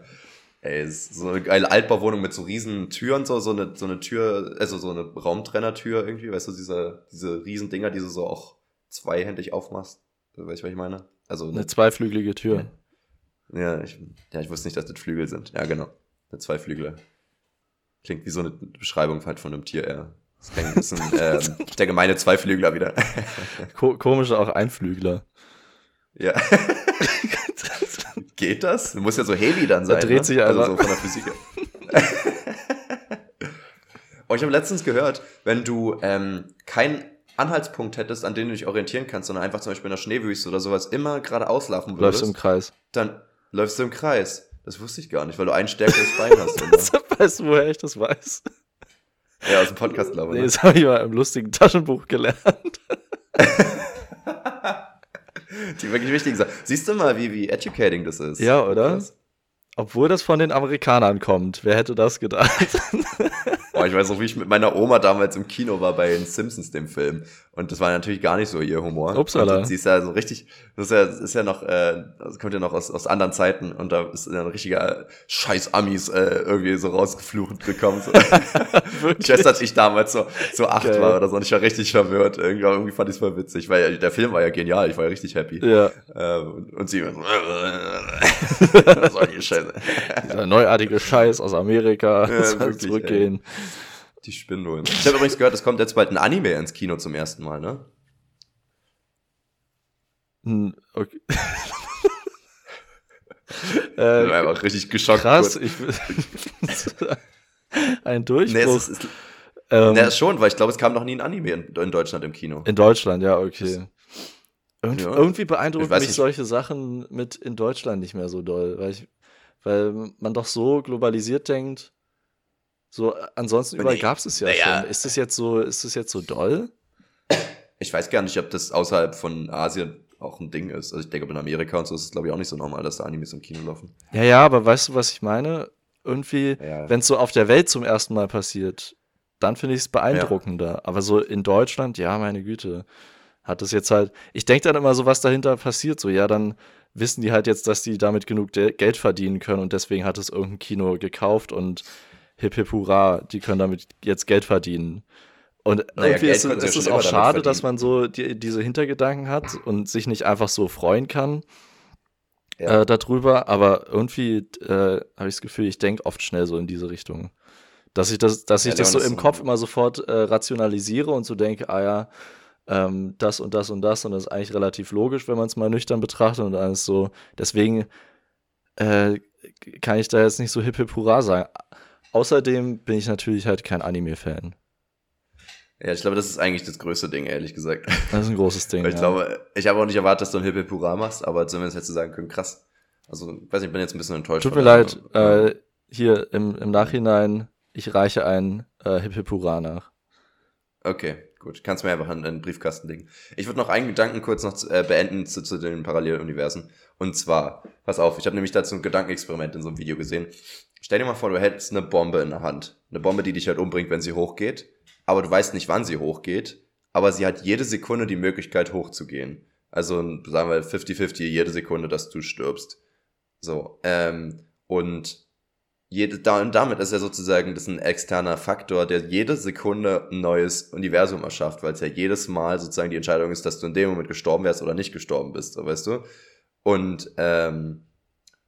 Ey, ist so eine geile Altbauwohnung mit so riesen Türen, so, so eine, so eine Tür, also so eine Raumtrennertür irgendwie, weißt du, diese, diese riesen Dinger, die du so auch zweihändig aufmachst. Weißt du, was ich meine? Also eine, eine zweiflügelige Tür. Ja, ich, ja, ich wusste nicht, dass das Flügel sind. Ja, genau. Eine Zweiflügel. Klingt wie so eine Beschreibung halt von einem Tier eher. Das klingt ein bisschen, ähm, *laughs* der gemeine Zweiflügler wieder. *laughs* Ko komische auch Einflügler. Ja. *laughs* Geht das? Du musst ja so heavy dann sein. Da dreht ne? sich. Also so von der Physik. oh, ich habe letztens gehört, wenn du ähm, keinen Anhaltspunkt hättest, an dem du dich orientieren kannst, sondern einfach zum Beispiel in der Schneewüste oder sowas immer gerade auslaufen würdest. Läufst du im Kreis. Dann läufst du im Kreis. Das wusste ich gar nicht, weil du ein stärkeres Bein hast. *laughs* das weißt du, woher ich das weiß? Ja, aus dem Podcast, glaube ich. Nee, das habe ich mal im lustigen Taschenbuch gelernt. *laughs* Die wirklich wichtigen Sachen. Siehst du mal, wie, wie educating das ist? Ja, oder? Obwohl das von den Amerikanern kommt. Wer hätte das gedacht? *laughs* Boah, ich weiß noch, wie ich mit meiner Oma damals im Kino war bei den Simpsons, dem Film. Und das war natürlich gar nicht so ihr Humor. Upsala. Und sie ist ja so richtig, das ist ja, ist ja noch, äh, kommt ja noch aus, aus anderen Zeiten und da ist ein richtiger Scheiß Amis äh, irgendwie so rausgeflucht gekommen. So. ich weiß, dass ich damals so, so acht Geil. war oder so und ich war richtig verwirrt. Irgendwie, irgendwie fand ich es voll witzig, weil der Film war ja genial, ich war ja richtig happy. Ja. Ähm, und sie so, *laughs* *laughs* Scheiße? Dieser neuartige Scheiß aus Amerika. Ja, *laughs* wirklich, zurückgehen. Ey. Die Spindeln. Ich habe übrigens gehört, es kommt jetzt bald ein Anime ins Kino zum ersten Mal, ne? Hm, okay. äh, *laughs* ich bin einfach richtig geschockt. Krass, ich, *laughs* ein Durchbruch. Nee, es ist, Ähm, ja, schon, weil ich glaube, es kam noch nie ein Anime in, in, Deutschland im Kino. In Deutschland, ja, okay. Irgend, ja. Irgendwie beeindrucken mich nicht. solche Sachen mit in Deutschland nicht mehr so doll, weil, ich, weil man doch so globalisiert denkt. So, ansonsten überall gab es es ja, ja schon. Ist das jetzt so, ist das jetzt so doll? Ich weiß gar nicht, ob das außerhalb von Asien auch ein Ding ist. Also ich denke, in Amerika und so ist es, glaube ich, auch nicht so normal, dass da Animes im Kino laufen. Ja, ja, aber weißt du, was ich meine? Irgendwie, ja. wenn es so auf der Welt zum ersten Mal passiert, dann finde ich es beeindruckender. Ja. Aber so in Deutschland, ja, meine Güte, hat es jetzt halt. Ich denke dann immer so, was dahinter passiert. So, ja, dann wissen die halt jetzt, dass die damit genug Geld verdienen können und deswegen hat es irgendein Kino gekauft und hip hip hurra, die können damit jetzt Geld verdienen. Und naja, irgendwie Geld ist, ist es auch schade, dass man so die, diese Hintergedanken hat und sich nicht einfach so freuen kann ja. äh, darüber. Aber irgendwie äh, habe ich das Gefühl, ich denke oft schnell so in diese Richtung. Dass ich das, dass ich ja, das so im Kopf immer sofort äh, rationalisiere und so denke, ah ja, ähm, das und das und das und das ist eigentlich relativ logisch, wenn man es mal nüchtern betrachtet und alles so. Deswegen äh, kann ich da jetzt nicht so hip hip hurra sagen. Außerdem bin ich natürlich halt kein Anime-Fan. Ja, ich glaube, das ist eigentlich das größte Ding, ehrlich gesagt. Das ist ein großes Ding. Weil ich ja. glaube, ich habe auch nicht erwartet, dass du ein Hippie Pura machst, aber zumindest hättest du sagen können, krass. Also, weiß nicht, ich bin jetzt ein bisschen enttäuscht. Tut mir leid, äh, hier im, im Nachhinein, ich reiche ein äh, Hippie Pura nach. Okay, gut. Kannst mir einfach einen, einen Briefkasten legen. Ich würde noch einen Gedanken kurz noch äh, beenden zu, zu den Paralleluniversen. Und zwar, pass auf, ich habe nämlich dazu ein Gedankenexperiment in so einem Video gesehen. Stell dir mal vor, du hättest eine Bombe in der Hand. Eine Bombe, die dich halt umbringt, wenn sie hochgeht. Aber du weißt nicht, wann sie hochgeht. Aber sie hat jede Sekunde die Möglichkeit hochzugehen. Also sagen wir 50-50 jede Sekunde, dass du stirbst. So. Ähm, und jede, damit ist ja sozusagen das ist ein externer Faktor, der jede Sekunde ein neues Universum erschafft, weil es ja jedes Mal sozusagen die Entscheidung ist, dass du in dem Moment gestorben wärst oder nicht gestorben bist, so weißt du. Und ähm,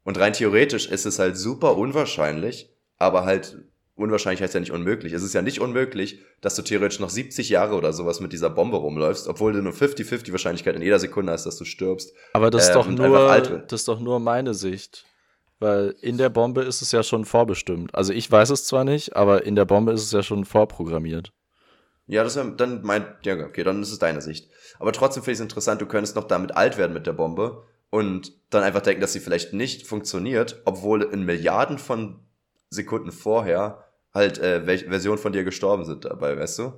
und rein theoretisch ist es halt super unwahrscheinlich, aber halt unwahrscheinlich heißt ja nicht unmöglich. Es ist ja nicht unmöglich, dass du theoretisch noch 70 Jahre oder sowas mit dieser Bombe rumläufst, obwohl du nur 50-50 Wahrscheinlichkeit in jeder Sekunde hast, dass du stirbst. Aber das ist, ähm, doch nur, das ist doch nur meine Sicht. Weil in der Bombe ist es ja schon vorbestimmt. Also ich weiß es zwar nicht, aber in der Bombe ist es ja schon vorprogrammiert. Ja, das ist dann meint, ja, okay, dann ist es deine Sicht. Aber trotzdem finde ich es interessant, du könntest noch damit alt werden mit der Bombe und dann einfach denken, dass sie vielleicht nicht funktioniert, obwohl in Milliarden von Sekunden vorher halt äh, Versionen von dir gestorben sind dabei, weißt du?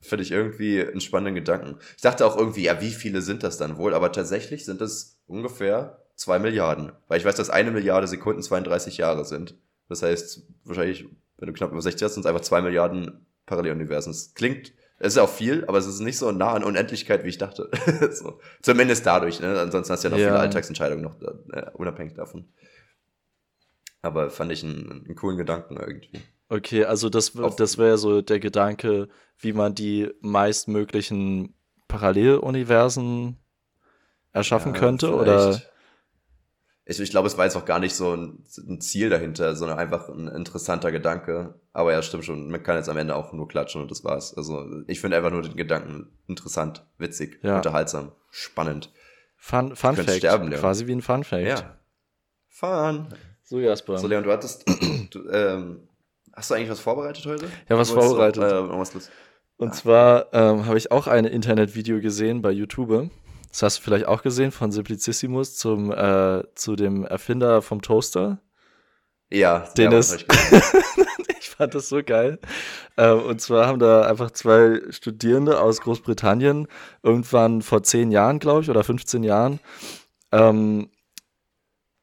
Finde ich irgendwie einen spannenden Gedanken. Ich dachte auch irgendwie, ja, wie viele sind das dann wohl? Aber tatsächlich sind es ungefähr zwei Milliarden. Weil ich weiß, dass eine Milliarde Sekunden 32 Jahre sind. Das heißt, wahrscheinlich, wenn du knapp über 60 hast, sind es einfach zwei Milliarden Paralleluniversen. Das klingt es ist auch viel, aber es ist nicht so nah an Unendlichkeit, wie ich dachte. *laughs* so. Zumindest dadurch. Ne? Ansonsten hast du ja noch ja. viele Alltagsentscheidungen noch äh, unabhängig davon. Aber fand ich einen, einen coolen Gedanken irgendwie. Okay, also das, das wäre so der Gedanke, wie man die meistmöglichen Paralleluniversen erschaffen ja, könnte, vielleicht. oder? Ich, ich glaube, es war jetzt auch gar nicht so ein, ein, Ziel dahinter, sondern einfach ein interessanter Gedanke. Aber ja, stimmt schon. Man kann jetzt am Ende auch nur klatschen und das war's. Also ich finde einfach nur den Gedanken interessant, witzig, ja. unterhaltsam, spannend. Fun, Fun Fact. Sterben, Leon. Quasi wie ein Fun Fact. Ja. Fun. So, Jasper. So, Leon, du hattest, du, ähm, hast du eigentlich was vorbereitet heute? Ja, was vorbereitet. Äh, was und ah. zwar ähm, habe ich auch ein Internetvideo gesehen bei YouTube das hast du vielleicht auch gesehen von Simplicissimus zum, äh, zu dem Erfinder vom Toaster. Ja, den ist. Ich, ich fand das so geil. Ähm, und zwar haben da einfach zwei Studierende aus Großbritannien irgendwann vor zehn Jahren, glaube ich, oder 15 Jahren, ähm,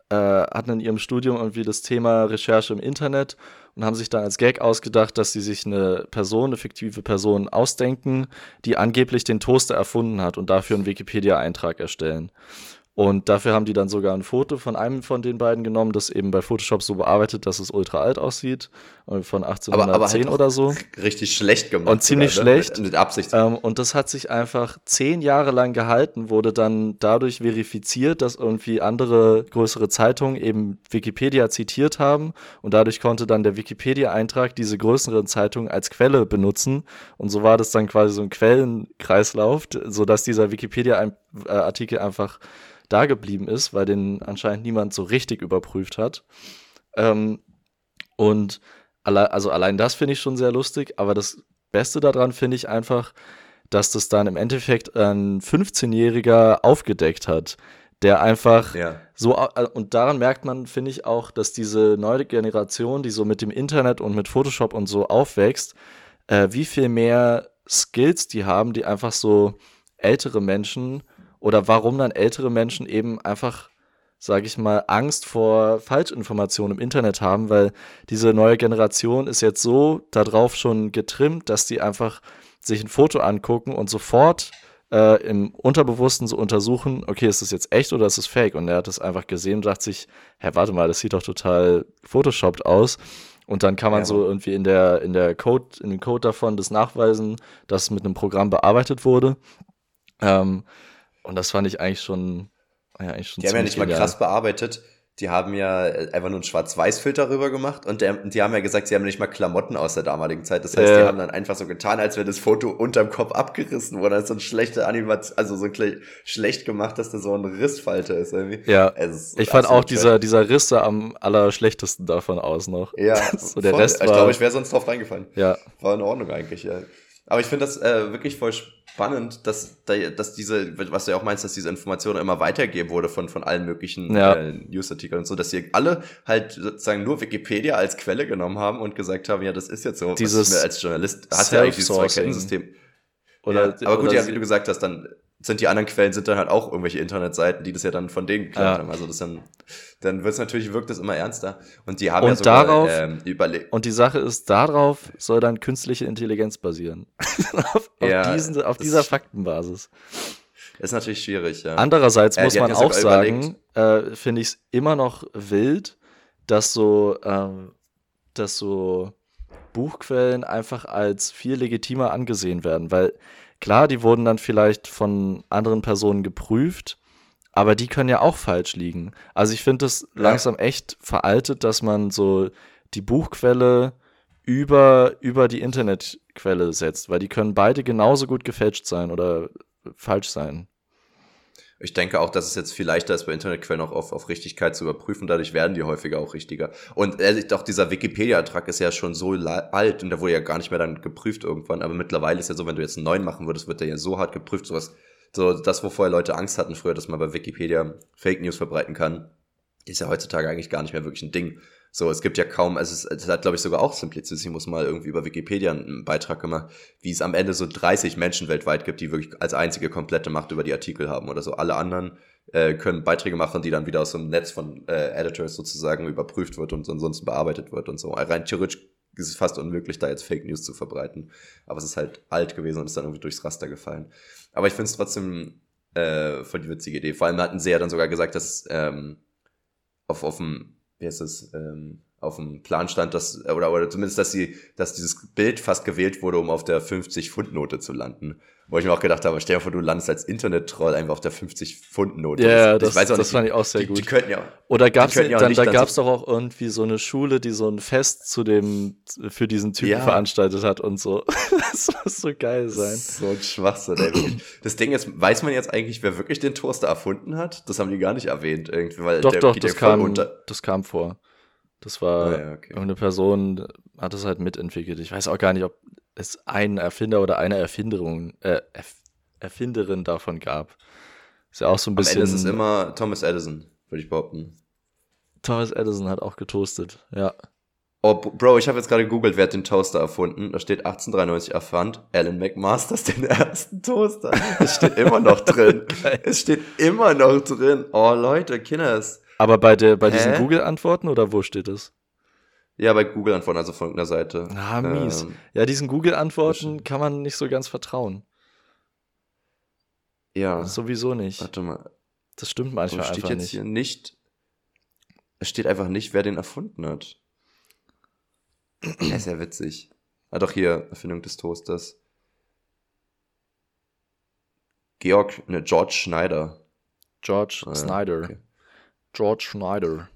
äh, hatten in ihrem Studium irgendwie das Thema Recherche im Internet und haben sich dann als Gag ausgedacht, dass sie sich eine Person, eine fiktive Person ausdenken, die angeblich den Toaster erfunden hat und dafür einen Wikipedia-Eintrag erstellen. Und dafür haben die dann sogar ein Foto von einem von den beiden genommen, das eben bei Photoshop so bearbeitet, dass es ultra alt aussieht, von 1810 aber, aber halt oder so. *laughs* Richtig schlecht gemacht. Und ziemlich oder, schlecht. Mit Absicht. Ähm, und das hat sich einfach zehn Jahre lang gehalten, wurde dann dadurch verifiziert, dass irgendwie andere größere Zeitungen eben Wikipedia zitiert haben. Und dadurch konnte dann der Wikipedia-Eintrag diese größeren Zeitungen als Quelle benutzen. Und so war das dann quasi so ein Quellenkreislauf, sodass dieser Wikipedia-Artikel einfach da geblieben ist, weil den anscheinend niemand so richtig überprüft hat. Ähm, und alle, also allein das finde ich schon sehr lustig, aber das Beste daran finde ich einfach, dass das dann im Endeffekt ein 15-Jähriger aufgedeckt hat, der einfach ja. so, äh, und daran merkt man, finde ich auch, dass diese neue Generation, die so mit dem Internet und mit Photoshop und so aufwächst, äh, wie viel mehr Skills die haben, die einfach so ältere Menschen oder warum dann ältere Menschen eben einfach, sage ich mal, Angst vor Falschinformationen im Internet haben, weil diese neue Generation ist jetzt so darauf schon getrimmt, dass die einfach sich ein Foto angucken und sofort äh, im Unterbewussten so untersuchen, okay, ist das jetzt echt oder ist es fake? Und er hat das einfach gesehen und dachte sich, hä, warte mal, das sieht doch total photoshopped aus. Und dann kann man ja. so irgendwie in der, in der Code, in den Code davon das nachweisen, dass mit einem Programm bearbeitet wurde. Ähm, und das fand ich eigentlich schon, ja, eigentlich schon Die haben ja nicht mal krass bearbeitet die haben ja äh, einfach nur einen Schwarz-Weiß-Filter rüber gemacht und der, die haben ja gesagt, sie haben nicht mal Klamotten aus der damaligen Zeit. Das heißt, äh. die haben dann einfach so getan, als wäre das Foto unterm Kopf abgerissen wurde. Das ist so ein schlechter Animation, also so schlecht gemacht, dass da so ein Rissfalter ist irgendwie. Ja. Ich fand auch dieser, dieser Riss da am allerschlechtesten davon aus noch. Ja. *laughs* so der voll. Rest war, ich glaube, ich wäre sonst drauf reingefallen. Ja. War in Ordnung eigentlich, ja. Aber ich finde das äh, wirklich voll spannend, dass, dass diese, was du ja auch meinst, dass diese Information immer weitergegeben wurde von, von allen möglichen ja. äh, Newsartikeln und so, dass sie alle halt sozusagen nur Wikipedia als Quelle genommen haben und gesagt haben, ja, das ist jetzt so. Dieses was als Journalist hast ja dieses Zwei-Quellen-System. Oder, ja, aber gut, oder ja, wie du gesagt hast, dann sind die anderen Quellen sind dann halt auch irgendwelche Internetseiten, die das ja dann von denen geklaut ja. haben. Also das dann, dann wird es natürlich, wirkt das immer ernster. Und die haben und ja sogar darauf, ähm, überlegt. Und die Sache ist, darauf soll dann künstliche Intelligenz basieren. *laughs* auf, ja, diesen, auf dieser Faktenbasis. Ist natürlich schwierig, ja. Andererseits äh, muss man auch sagen, äh, finde ich es immer noch wild, dass so, äh, dass so Buchquellen einfach als viel legitimer angesehen werden, weil Klar, die wurden dann vielleicht von anderen Personen geprüft, aber die können ja auch falsch liegen. Also ich finde es ja. langsam echt veraltet, dass man so die Buchquelle über, über die Internetquelle setzt, weil die können beide genauso gut gefälscht sein oder falsch sein. Ich denke auch, dass es jetzt viel leichter ist, bei Internetquellen auch auf, auf Richtigkeit zu überprüfen. Dadurch werden die häufiger auch richtiger. Und ehrlich, doch dieser Wikipedia-Trag ist ja schon so alt und der wurde ja gar nicht mehr dann geprüft irgendwann. Aber mittlerweile ist ja so, wenn du jetzt einen neuen machen würdest, wird der ja so hart geprüft. Sowas, so das, wo vorher Leute Angst hatten früher, dass man bei Wikipedia Fake News verbreiten kann, ist ja heutzutage eigentlich gar nicht mehr wirklich ein Ding. So, es gibt ja kaum, also es, es hat, glaube ich, sogar auch Simplicissimus mal irgendwie über Wikipedia einen Beitrag gemacht, wie es am Ende so 30 Menschen weltweit gibt, die wirklich als einzige komplette Macht über die Artikel haben oder so. Alle anderen äh, können Beiträge machen, die dann wieder aus dem Netz von äh, Editors sozusagen überprüft wird und ansonsten bearbeitet wird und so. Rein theoretisch ist es fast unmöglich, da jetzt Fake News zu verbreiten. Aber es ist halt alt gewesen und ist dann irgendwie durchs Raster gefallen. Aber ich finde es trotzdem äh, voll die witzige Idee. Vor allem hatten sie ja dann sogar gesagt, dass ähm, auf, auf dem wie heißt es, ähm, auf dem Plan stand, dass, oder, oder zumindest, dass sie, dass dieses Bild fast gewählt wurde, um auf der 50-Pfund-Note zu landen. Wo ich mir auch gedacht habe, stell dir vor, du landest als Internet-Troll einfach auf der 50-Pfund-Note. Ja, das, das, das fand ich auch sehr die, gut. Die könnten ja, Oder gab's, dann, dann da gab es doch auch irgendwie so eine Schule, die so ein Fest zu dem, für diesen Typen ja. veranstaltet hat und so. *laughs* das muss so geil sein. So ein Schwachsinn, ey. Das Ding ist, weiß man jetzt eigentlich, wer wirklich den Toaster erfunden hat? Das haben die gar nicht erwähnt irgendwie, weil doch, der doch, das kam, das kam vor. Das war ah, ja, okay. eine Person, hat es halt mitentwickelt. Ich weiß auch gar nicht, ob es einen Erfinder oder eine Erfinderung, äh, Erf Erfinderin davon gab. Ist ja auch so ein bisschen. Am Ende ist es immer Thomas Edison, würde ich behaupten. Thomas Edison hat auch getoastet, ja. Oh, Bro, ich habe jetzt gerade gegoogelt, wer hat den Toaster erfunden. Da steht 1893 erfand Alan McMasters *laughs* den ersten Toaster. Es steht immer noch drin. *laughs* es steht immer noch drin. Oh, Leute, Kinders. Aber bei, der, bei diesen Google-Antworten oder wo steht es? Ja, bei Google-Antworten, also von irgendeiner Seite. Ah, mies. Ähm, ja, diesen Google-Antworten kann man nicht so ganz vertrauen. Ja. Sowieso nicht. Warte mal. Das stimmt manchmal steht einfach jetzt nicht. Hier nicht. Es steht einfach nicht, wer den erfunden hat. *clears throat* ist ja witzig. Ah, doch hier, Erfindung des Toasters. Georg, ne, George Schneider. George ah, Snyder. Okay. George Schneider.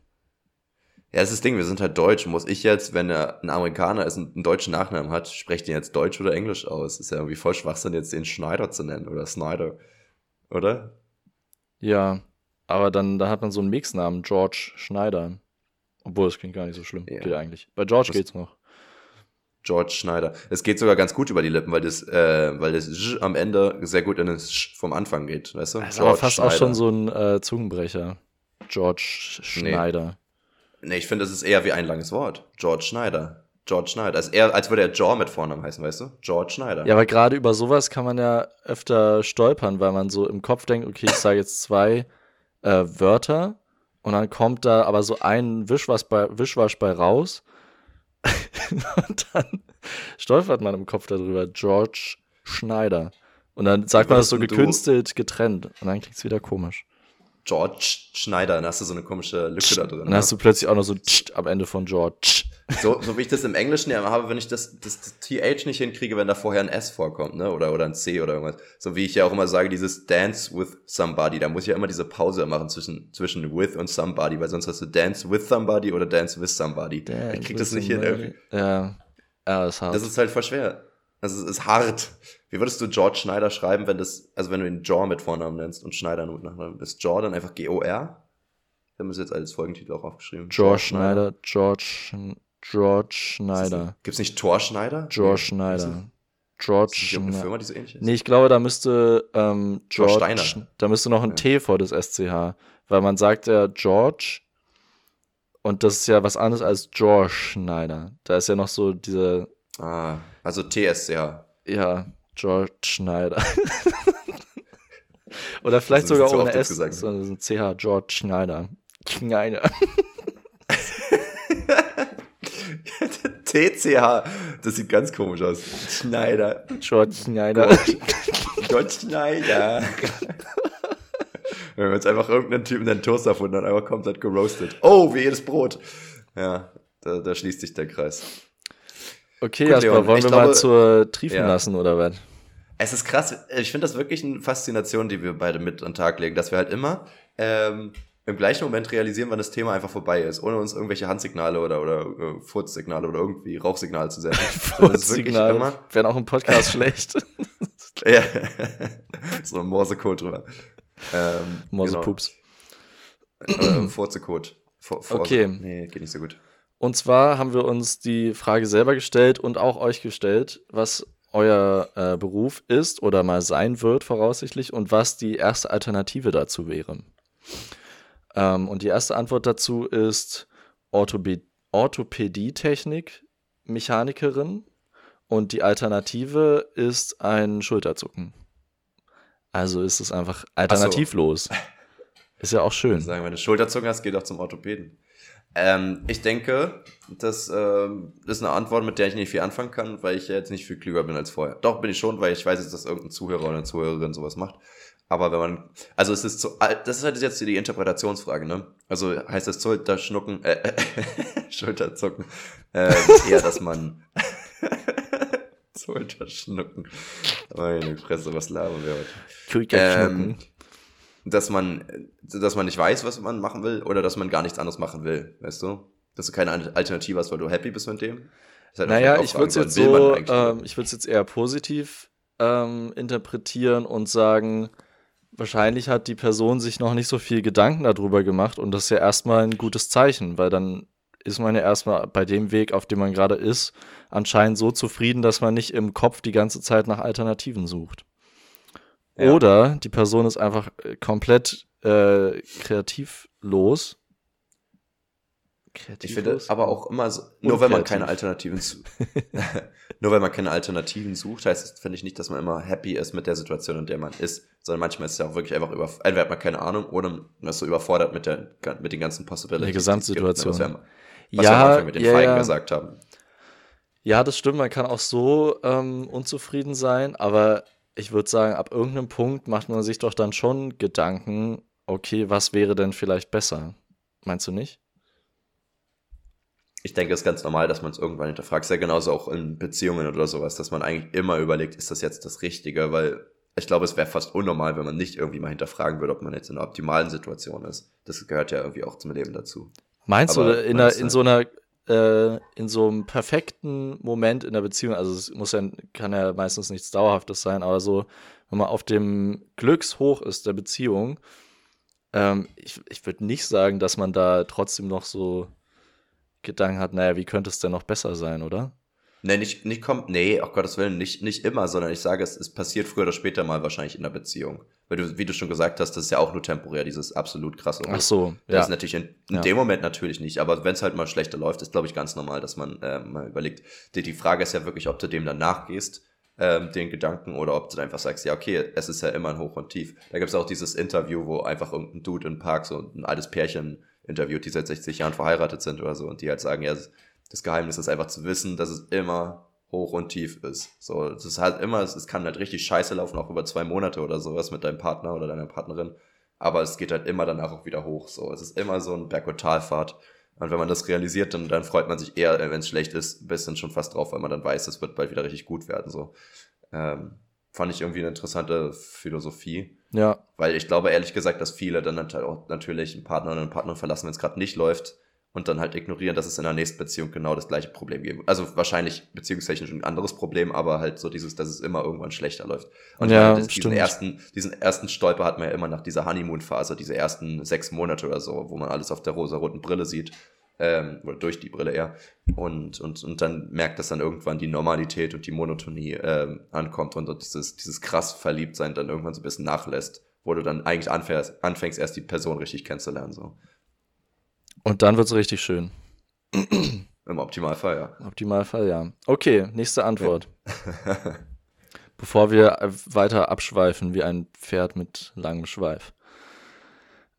Ja, das ist das Ding, wir sind halt deutsch. Muss ich jetzt, wenn er ein Amerikaner ist und einen deutschen Nachnamen hat, spreche den jetzt Deutsch oder Englisch aus? Ist ja irgendwie voll Schwachsinn, jetzt den Schneider zu nennen oder Snyder. Oder? Ja, aber dann da hat man so einen Mixnamen, George Schneider. Obwohl, das klingt gar nicht so schlimm. Ja. Geht eigentlich. Bei George Was? geht's noch. George Schneider. Es geht sogar ganz gut über die Lippen, weil das, äh, weil das J am Ende sehr gut in das Sch vom Anfang geht, weißt du? Das ist aber fast Schneider. auch schon so ein äh, Zungenbrecher. George Schneider. Nee, nee ich finde, das ist eher wie ein langes Wort. George Schneider. George Schneider. Also eher, als würde er Jaw mit Vornamen heißen, weißt du? George Schneider. Ja, aber gerade über sowas kann man ja öfter stolpern, weil man so im Kopf denkt, okay, ich sage jetzt zwei äh, Wörter und dann kommt da aber so ein Wischwasch bei, Wischwasch bei raus *laughs* und dann stolpert man im Kopf darüber. George Schneider. Und dann sagt man das so gekünstelt getrennt. Und dann klingt es wieder komisch. George Schneider, dann hast du so eine komische Lücke da drin. Dann hast du plötzlich auch noch so am Ende von George. So, so wie ich das im Englischen ja habe, wenn ich das, das, das TH nicht hinkriege, wenn da vorher ein S vorkommt, ne? Oder, oder ein C oder irgendwas. So wie ich ja auch immer sage, dieses Dance with somebody, da muss ich ja immer diese Pause machen zwischen, zwischen with und somebody, weil sonst hast du Dance with somebody oder Dance with somebody. Dance ich krieg das nicht hin irgendwie. Ja. Ja, das ist hart. Das ist halt voll schwer. Das ist, ist hart. Wie würdest du George Schneider schreiben, wenn das, also wenn du ihn Jaw mit Vornamen nennst und Schneider nur mit Nachnamen? Ist Jaw dann einfach G-O-R? Wir haben es jetzt als Folgentitel auch aufgeschrieben. George Schneider, George, George Schneider. Gibt es nicht Thor Schneider? George Schneider. George ist eine Firma, die so ähnlich ist? Nee, ich glaube, da müsste ähm, George, Steiner. da müsste noch ein ja. T vor das SCH, weil man sagt ja George und das ist ja was anderes als George Schneider. Da ist ja noch so diese Ah, also TSCH. Ja, George Schneider. *laughs* Oder vielleicht sogar ohne S, sondern so ein CH, George Schneider. Schneider. *laughs* TCH, das sieht ganz komisch aus. Schneider. George Schneider. George Schneider. *laughs* Wenn wir jetzt einfach irgendeinen Typen den Toast erfunden und einfach komplett geroastet. Oh, wie jedes Brot. Ja, da, da schließt sich der Kreis. Okay, Gut, Jasper, wollen wir glaube, mal zur Triefen ja. lassen oder was? Es ist krass. Ich finde das wirklich eine Faszination, die wir beide mit an den Tag legen, dass wir halt immer ähm, im gleichen Moment realisieren, wann das Thema einfach vorbei ist, ohne uns irgendwelche Handsignale oder, oder äh, Furzsignale oder irgendwie Rauchsignale zu setzen. *laughs* Furzsignale wären auch im Podcast schlecht. *laughs* ja, so ein Morsecode drüber. Ähm, Morsepups. Genau. Äh, Furzecode. okay. Nee, geht nicht so gut. Und zwar haben wir uns die Frage selber gestellt und auch euch gestellt, was euer äh, Beruf ist oder mal sein wird voraussichtlich und was die erste Alternative dazu wäre. Ähm, und die erste Antwort dazu ist Orthopäd Orthopädietechnik, Mechanikerin und die Alternative ist ein Schulterzucken. Also ist es einfach alternativlos. So. *laughs* Ist ja auch schön. Sagen, wenn du Schulterzucken hast, geh doch zum Orthopäden. Ähm, ich denke, das ähm, ist eine Antwort, mit der ich nicht viel anfangen kann, weil ich ja jetzt nicht viel klüger bin als vorher. Doch, bin ich schon, weil ich weiß jetzt, dass irgendein Zuhörer oder eine Zuhörerin sowas macht. Aber wenn man, also es ist so, das ist halt jetzt die Interpretationsfrage, ne? Also heißt das Schulterschnucken, äh, äh *laughs* Schulterzucken, äh, eher, dass man *laughs* Schulterschnucken. Meine Fresse, was labern wir heute? Schulterschnucken. Ähm, dass man, dass man nicht weiß, was man machen will, oder dass man gar nichts anderes machen will, weißt du? Dass du keine Alternative hast, weil du happy bist mit dem. Halt naja, ich würde es jetzt so, ähm, ich würde es jetzt eher positiv ähm, interpretieren und sagen, wahrscheinlich hat die Person sich noch nicht so viel Gedanken darüber gemacht und das ist ja erstmal ein gutes Zeichen, weil dann ist man ja erstmal bei dem Weg, auf dem man gerade ist, anscheinend so zufrieden, dass man nicht im Kopf die ganze Zeit nach Alternativen sucht. Ja. Oder die Person ist einfach äh, komplett äh, kreativlos. Kreativlos? Ich finde aber auch immer so, nur wenn man keine Alternativen *laughs* nur wenn man keine Alternativen sucht, heißt das, finde ich nicht, dass man immer happy ist mit der Situation, in der man ist, sondern manchmal ist es ja auch wirklich einfach über, entweder hat man keine Ahnung oder man ist so überfordert mit der, mit den ganzen Possibilities. Die Gesamtsituation. Gibt, was wir, was ja, wir mit den ja, Feigen ja. gesagt haben. Ja, das stimmt, man kann auch so ähm, unzufrieden sein, aber ich würde sagen, ab irgendeinem Punkt macht man sich doch dann schon Gedanken, okay, was wäre denn vielleicht besser? Meinst du nicht? Ich denke, es ist ganz normal, dass man es irgendwann hinterfragt. Sehr genauso auch in Beziehungen oder sowas, dass man eigentlich immer überlegt, ist das jetzt das Richtige? Weil ich glaube, es wäre fast unnormal, wenn man nicht irgendwie mal hinterfragen würde, ob man jetzt in einer optimalen Situation ist. Das gehört ja irgendwie auch zum Leben dazu. Meinst Aber du, in, einer, in so einer äh, in so einem perfekten Moment in der Beziehung, also es muss ja, kann ja meistens nichts Dauerhaftes sein, aber so, wenn man auf dem Glückshoch ist der Beziehung, ähm, ich, ich würde nicht sagen, dass man da trotzdem noch so Gedanken hat, naja, wie könnte es denn noch besser sein, oder? Nee, nicht, nicht kommt, nee, auf Gottes Willen, nicht, nicht immer, sondern ich sage, es, es passiert früher oder später mal wahrscheinlich in der Beziehung. Weil du, wie du schon gesagt hast, das ist ja auch nur temporär, dieses absolut krasse. Ach so, ja. Das ist natürlich in, in ja. dem Moment natürlich nicht, aber wenn es halt mal schlechter läuft, ist glaube ich ganz normal, dass man äh, mal überlegt. Die, die Frage ist ja wirklich, ob du dem dann nachgehst, ähm, den Gedanken, oder ob du dann einfach sagst, ja, okay, es ist ja immer ein Hoch und Tief. Da gibt es auch dieses Interview, wo einfach irgendein Dude im Park so ein altes Pärchen interviewt, die seit 60 Jahren verheiratet sind oder so, und die halt sagen, ja, das Geheimnis ist einfach zu wissen, dass es immer hoch und tief ist. So, es ist halt immer, es kann halt richtig scheiße laufen, auch über zwei Monate oder sowas mit deinem Partner oder deiner Partnerin. Aber es geht halt immer danach auch wieder hoch. So, es ist immer so ein Berg- und Talfahrt. Und wenn man das realisiert, dann, dann freut man sich eher, wenn es schlecht ist, ein bisschen schon fast drauf, weil man dann weiß, es wird bald wieder richtig gut werden. So, ähm, fand ich irgendwie eine interessante Philosophie. Ja. Weil ich glaube ehrlich gesagt, dass viele dann halt auch natürlich einen Partner oder einen Partner verlassen, wenn es gerade nicht läuft und dann halt ignorieren, dass es in der nächsten Beziehung genau das gleiche Problem gibt. Also wahrscheinlich beziehungstechnisch ein anderes Problem, aber halt so dieses, dass es immer irgendwann schlechter läuft. Und ja, meine, diesen ersten, diesen ersten Stolper hat man ja immer nach dieser Honeymoon-Phase, diese ersten sechs Monate oder so, wo man alles auf der rosa-roten Brille sieht. Ähm, oder durch die Brille eher. Und, und, und dann merkt, dass dann irgendwann die Normalität und die Monotonie ähm, ankommt und, und dieses, dieses krass Verliebtsein dann irgendwann so ein bisschen nachlässt, wo du dann eigentlich anfängst, anfängst erst die Person richtig kennenzulernen. So. Und dann wird es richtig schön. Im Optimalfall, ja. Im Optimalfall, ja. Okay, nächste Antwort. Ja. *laughs* Bevor wir äh, weiter abschweifen wie ein Pferd mit langem Schweif.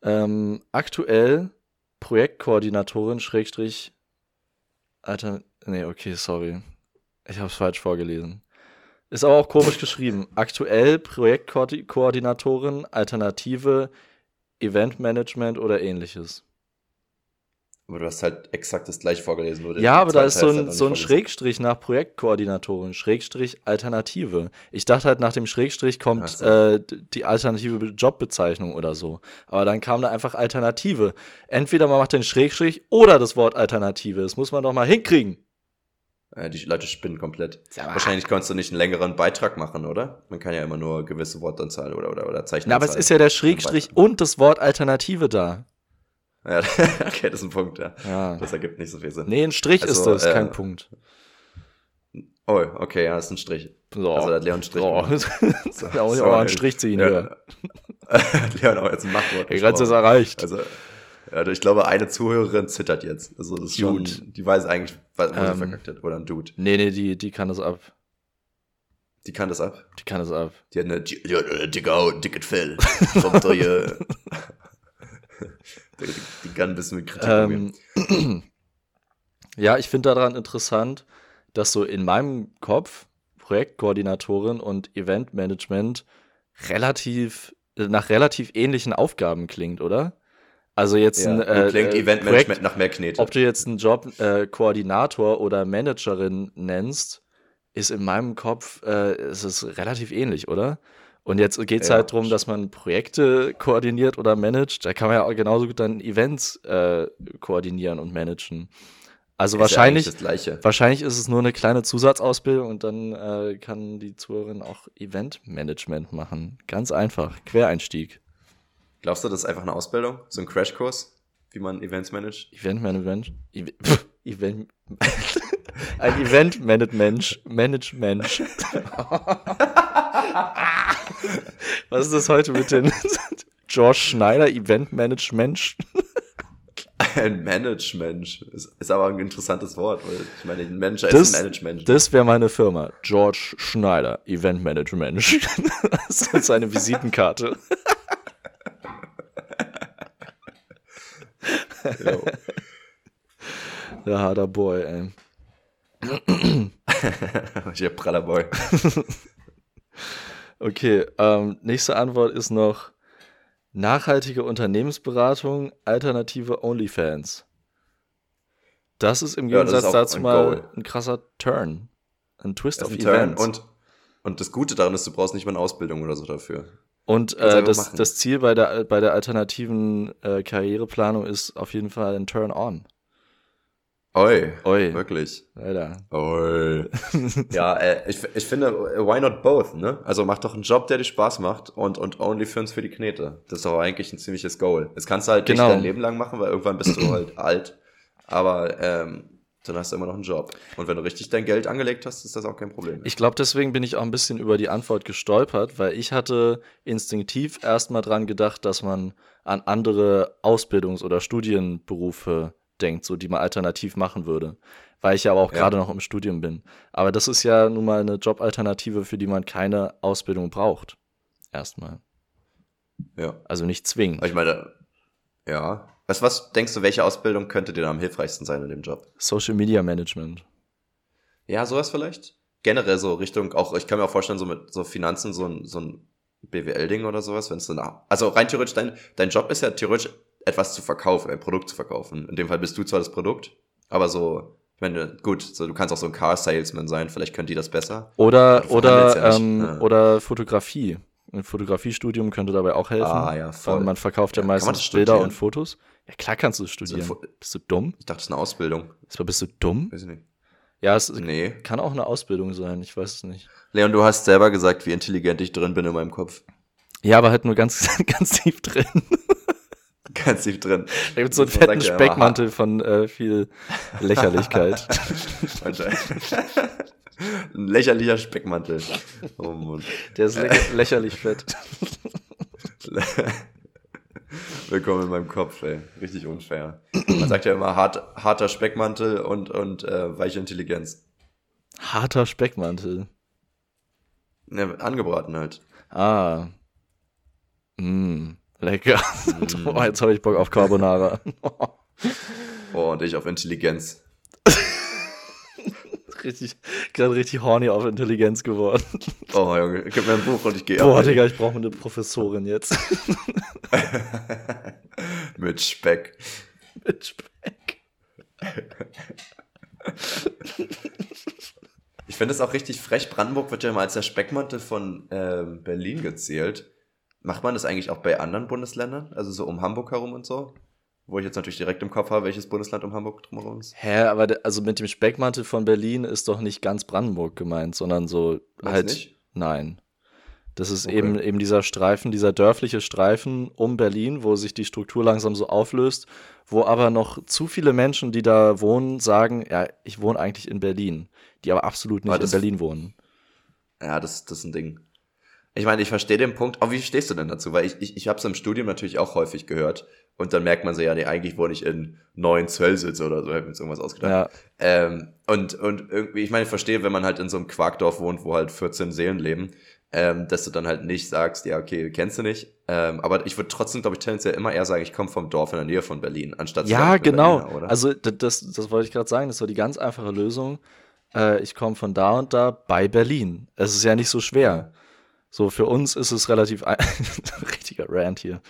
Ähm, aktuell Projektkoordinatorin, Schrägstrich, Alter, nee, okay, sorry. Ich habe es falsch vorgelesen. Ist aber auch komisch geschrieben. Aktuell Projektkoordinatorin, Alternative, Eventmanagement oder ähnliches. Aber du hast halt exakt das gleiche vorgelesen. Nur ja, aber da ist so ein, so ein Schrägstrich nach Projektkoordinatorin, Schrägstrich Alternative. Ich dachte halt, nach dem Schrägstrich kommt so. äh, die alternative Jobbezeichnung oder so. Aber dann kam da einfach Alternative. Entweder man macht den Schrägstrich oder das Wort Alternative. Das muss man doch mal hinkriegen. Ja, die Leute spinnen komplett. Ja, Wahrscheinlich kannst du nicht einen längeren Beitrag machen, oder? Man kann ja immer nur gewisse Wortanzahl oder, oder, oder Zeichen. Na, aber es ist ja der Schrägstrich und das Wort Alternative da. Ja, *laughs* okay, das ist ein Punkt, ja. ja. Das ergibt nicht so viel Sinn. Nee, ein Strich also, ist das, äh, kein Punkt. Oh, okay, ja, das ist ein Strich. So. Also hat Leon Strich. So. ja, auch, auch einen Strich ziehen *laughs* ja. hier. *laughs* Leon auch jetzt ein Machtwort. Die Grenze ist erreicht. Also, ja, ich glaube, eine Zuhörerin zittert jetzt. Also das ist schon, die weiß eigentlich, was ähm, sie verkackt hat. Oder ein Dude. Nee, nee, die, die kann das ab. Die kann das ab? Die kann das ab. Die hat eine, die, die hat eine dicke Haut, dickes Fell. Kommt da hier. Die, kann ein bisschen mit Kritik ähm, *clears throat* Ja, ich finde daran interessant, dass so in meinem Kopf Projektkoordinatorin und Eventmanagement relativ nach relativ ähnlichen Aufgaben klingt, oder? Also jetzt ja, ein äh, klingt äh, Eventmanagement Projekt, nach mehr Knete. Ob du jetzt einen Job äh, Koordinator oder Managerin nennst, ist in meinem Kopf äh, ist es relativ ähnlich, oder? Und jetzt geht es ja, halt darum, dass man Projekte koordiniert oder managt. Da kann man ja auch genauso gut dann Events äh, koordinieren und managen. Also ist wahrscheinlich, ja wahrscheinlich ist es nur eine kleine Zusatzausbildung und dann äh, kann die Zuhörerin auch Eventmanagement machen. Ganz einfach, Quereinstieg. Glaubst du, das ist einfach eine Ausbildung? So ein Crashkurs, wie man Events managt? Eventmanagement? Event *laughs* ein Eventmanagement. Management. *laughs* *laughs* Was ist das heute mit den George Schneider Event Management? Ein Management ist, ist, aber ein interessantes Wort, weil ich meine, ein Manager das, ist ein Management. Das wäre meine Firma. George Schneider Event Management. das ist seine Visitenkarte. Der harter Boy, ey. *laughs* Der praller Boy. *laughs* Okay, ähm, nächste Antwort ist noch nachhaltige Unternehmensberatung, alternative OnlyFans. Das ist im Gegensatz ja, ist dazu ein mal Goal. ein krasser Turn. Ein Twist ein Events. Und, und das Gute daran ist, du brauchst nicht mal eine Ausbildung oder so dafür. Und äh, das, das Ziel bei der, bei der alternativen äh, Karriereplanung ist auf jeden Fall ein Turn-on. Oi, Oi. Wirklich. Alter. Oi. *laughs* ja, äh, ich, ich finde, why not both, ne? Also mach doch einen Job, der dir Spaß macht und, und OnlyFans für die Knete. Das ist doch eigentlich ein ziemliches Goal. Das kannst du halt genau. nicht dein Leben lang machen, weil irgendwann bist du *clears throat* halt alt. Aber ähm, dann hast du immer noch einen Job. Und wenn du richtig dein Geld angelegt hast, ist das auch kein Problem. Ich glaube, deswegen bin ich auch ein bisschen über die Antwort gestolpert, weil ich hatte instinktiv erstmal dran gedacht, dass man an andere Ausbildungs- oder Studienberufe denkt, so die man alternativ machen würde. Weil ich ja aber auch ja. gerade noch im Studium bin. Aber das ist ja nun mal eine Jobalternative, für die man keine Ausbildung braucht. Erstmal. Ja. Also nicht zwingend. Ich meine, ja. Was, was denkst du, welche Ausbildung könnte dir am hilfreichsten sein in dem Job? Social Media Management. Ja, sowas vielleicht? Generell so Richtung, auch, ich kann mir auch vorstellen, so mit so Finanzen, so ein, so ein BWL-Ding oder sowas, wenn es dann, also rein theoretisch, dein, dein Job ist ja theoretisch etwas zu verkaufen, ein Produkt zu verkaufen. In dem Fall bist du zwar das Produkt, aber so, ich meine, gut, so, du kannst auch so ein Car-Salesman sein, vielleicht können die das besser. Oder, oder, ja ähm, ja. oder Fotografie. Ein Fotografiestudium könnte dabei auch helfen. Ah, ja, voll. Man verkauft ja, ja meistens Bilder und Fotos. Ja, klar kannst du es studieren. So bist du dumm? Ich dachte, das ist eine Ausbildung. Aber bist du dumm? Weiß ich nicht. Ja, es nee. kann auch eine Ausbildung sein, ich weiß es nicht. Leon, du hast selber gesagt, wie intelligent ich drin bin in meinem Kopf. Ja, aber halt nur ganz, *laughs* ganz tief drin. Ganz tief drin. Da gibt es so einen fetten Speckmantel von äh, viel Lächerlichkeit. Ein lächerlicher Speckmantel. Oh Mann. Der ist lä lächerlich fett. Willkommen in meinem Kopf, ey. Richtig unfair. Man sagt ja immer hart, harter Speckmantel und, und äh, weiche Intelligenz. Harter Speckmantel. Ja, angebraten halt. Ah. Mm, lecker. *laughs* Mm. oh, jetzt habe ich Bock auf Carbonara. *laughs* oh, und ich auf Intelligenz *laughs* richtig, gerade richtig horny auf Intelligenz geworden. Oh, Junge, gib mir ein Buch und ich gehe Boah, Digga, ich brauche eine Professorin jetzt. Mit Speck. Mit Speck. Ich finde es auch richtig frech. Brandenburg wird ja immer als der Speckmantel von äh, Berlin gezählt. Macht man das eigentlich auch bei anderen Bundesländern? Also so um Hamburg herum und so? Wo ich jetzt natürlich direkt im Kopf habe, welches Bundesland um Hamburg drumherum ist. Hä, aber also mit dem Speckmantel von Berlin ist doch nicht ganz Brandenburg gemeint, sondern so Meinst halt. Nicht? Nein. Das ist okay. eben, eben dieser Streifen, dieser dörfliche Streifen um Berlin, wo sich die Struktur langsam so auflöst, wo aber noch zu viele Menschen, die da wohnen, sagen, ja, ich wohne eigentlich in Berlin, die aber absolut nicht aber in Berlin wohnen. Ja, das, das ist ein Ding. Ich meine, ich verstehe den Punkt, aber wie stehst du denn dazu? Weil ich, ich, ich habe es im Studium natürlich auch häufig gehört, und dann merkt man so, ja, nee, eigentlich wohne ich in neun Zöllsitz oder so, hätte mir jetzt irgendwas ausgedacht. Ja. Ähm, und, und irgendwie, ich meine, ich verstehe, wenn man halt in so einem Quarkdorf wohnt, wo halt 14 Seelen leben, ähm, dass du dann halt nicht sagst, ja, okay, kennst du nicht. Ähm, aber ich würde trotzdem, glaube ich, tendenziell immer eher sagen, ich komme vom Dorf in der Nähe von Berlin, anstatt Ja, genau. Berliner, also das, das wollte ich gerade sagen, das war die ganz einfache Lösung. Äh, ich komme von da und da bei Berlin. Es ist ja nicht so schwer. So, für uns ist es relativ ein *laughs* richtiger Rant hier.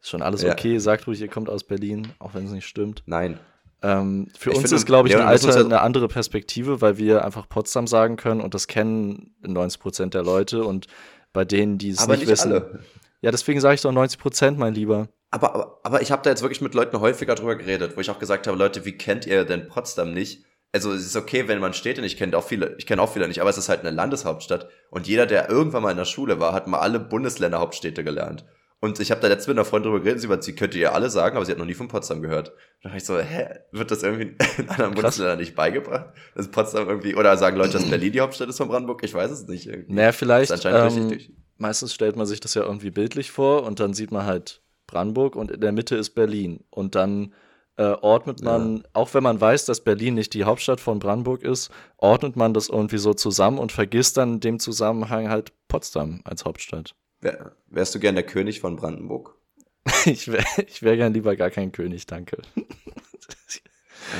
Ist schon alles ja. okay. Sagt ruhig, ihr kommt aus Berlin, auch wenn es nicht stimmt. Nein. Ähm, für ich uns finde, ist, glaube ich, ja, eine, alte, eine andere Perspektive, weil wir einfach Potsdam sagen können und das kennen 90 Prozent der Leute und bei denen, die es nicht, nicht wissen. Alle. Ja, deswegen sage ich doch 90 Prozent, mein Lieber. Aber, aber, aber ich habe da jetzt wirklich mit Leuten häufiger drüber geredet, wo ich auch gesagt habe, Leute, wie kennt ihr denn Potsdam nicht? Also es ist okay, wenn man Städte nicht kennt, auch viele, ich kenne auch viele nicht, aber es ist halt eine Landeshauptstadt und jeder, der irgendwann mal in der Schule war, hat mal alle Bundesländerhauptstädte gelernt. Und ich habe da letztens mit einer Freundin drüber geredet, sie, sie könnte ihr alle sagen, aber sie hat noch nie von Potsdam gehört. Da dachte ich so, hä, wird das irgendwie *laughs* in anderen. Bundesländern nicht beigebracht? Dass Potsdam irgendwie, oder sagen Leute, dass Berlin die Hauptstadt ist von Brandenburg? Ich weiß es nicht. Irgendwie. Naja, vielleicht, ähm, meistens stellt man sich das ja irgendwie bildlich vor und dann sieht man halt Brandenburg und in der Mitte ist Berlin. Und dann äh, ordnet man, ja. auch wenn man weiß, dass Berlin nicht die Hauptstadt von Brandenburg ist, ordnet man das irgendwie so zusammen und vergisst dann in dem Zusammenhang halt Potsdam als Hauptstadt. Wär, wärst du gern der König von Brandenburg? *laughs* ich wäre ich wär gern lieber gar kein König, danke. *laughs*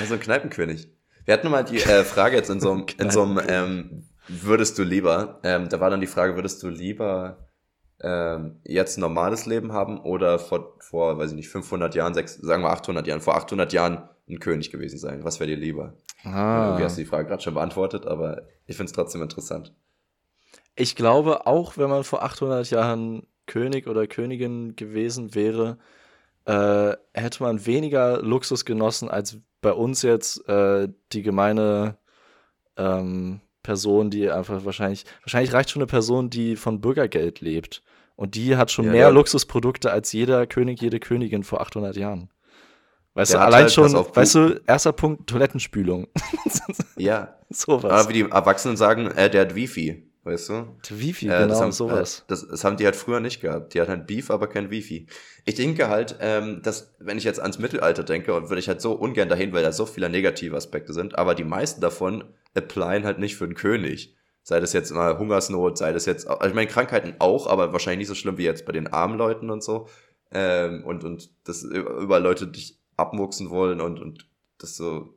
Also ein Kneipenkönig. Wir hatten mal die äh, Frage jetzt in so einem, in so einem ähm, würdest du lieber, ähm, da war dann die Frage, würdest du lieber ähm, jetzt ein normales Leben haben oder vor, vor, weiß ich nicht, 500 Jahren, sechs, sagen wir 800 Jahren, vor 800 Jahren ein König gewesen sein? Was wäre dir lieber? Ah. Hast du die Frage gerade schon beantwortet, aber ich finde es trotzdem interessant. Ich glaube, auch wenn man vor 800 Jahren König oder Königin gewesen wäre, äh, hätte man weniger Luxus genossen als bei uns jetzt äh, die gemeine ähm, Person, die einfach wahrscheinlich, wahrscheinlich reicht schon eine Person, die von Bürgergeld lebt. Und die hat schon ja, mehr ja. Luxusprodukte als jeder König, jede Königin vor 800 Jahren. Weißt du, allein halt, schon, weißt du, erster Punkt, Toilettenspülung. *laughs* ja. sowas. Aber wie die Erwachsenen sagen, äh, der hat Wifi, weißt du? Der Wifi, äh, genau, haben, sowas. Äh, das, das haben die halt früher nicht gehabt. Die hatten halt Beef, aber kein Wifi. Ich denke halt, ähm, dass, wenn ich jetzt ans Mittelalter denke, und würde ich halt so ungern dahin, weil da so viele negative Aspekte sind, aber die meisten davon applyen halt nicht für den König. Sei das jetzt mal Hungersnot, sei das jetzt, also ich meine Krankheiten auch, aber wahrscheinlich nicht so schlimm wie jetzt bei den armen Leuten und so. Ähm, und, und das über Leute dich abmuchsen wollen und, und das so,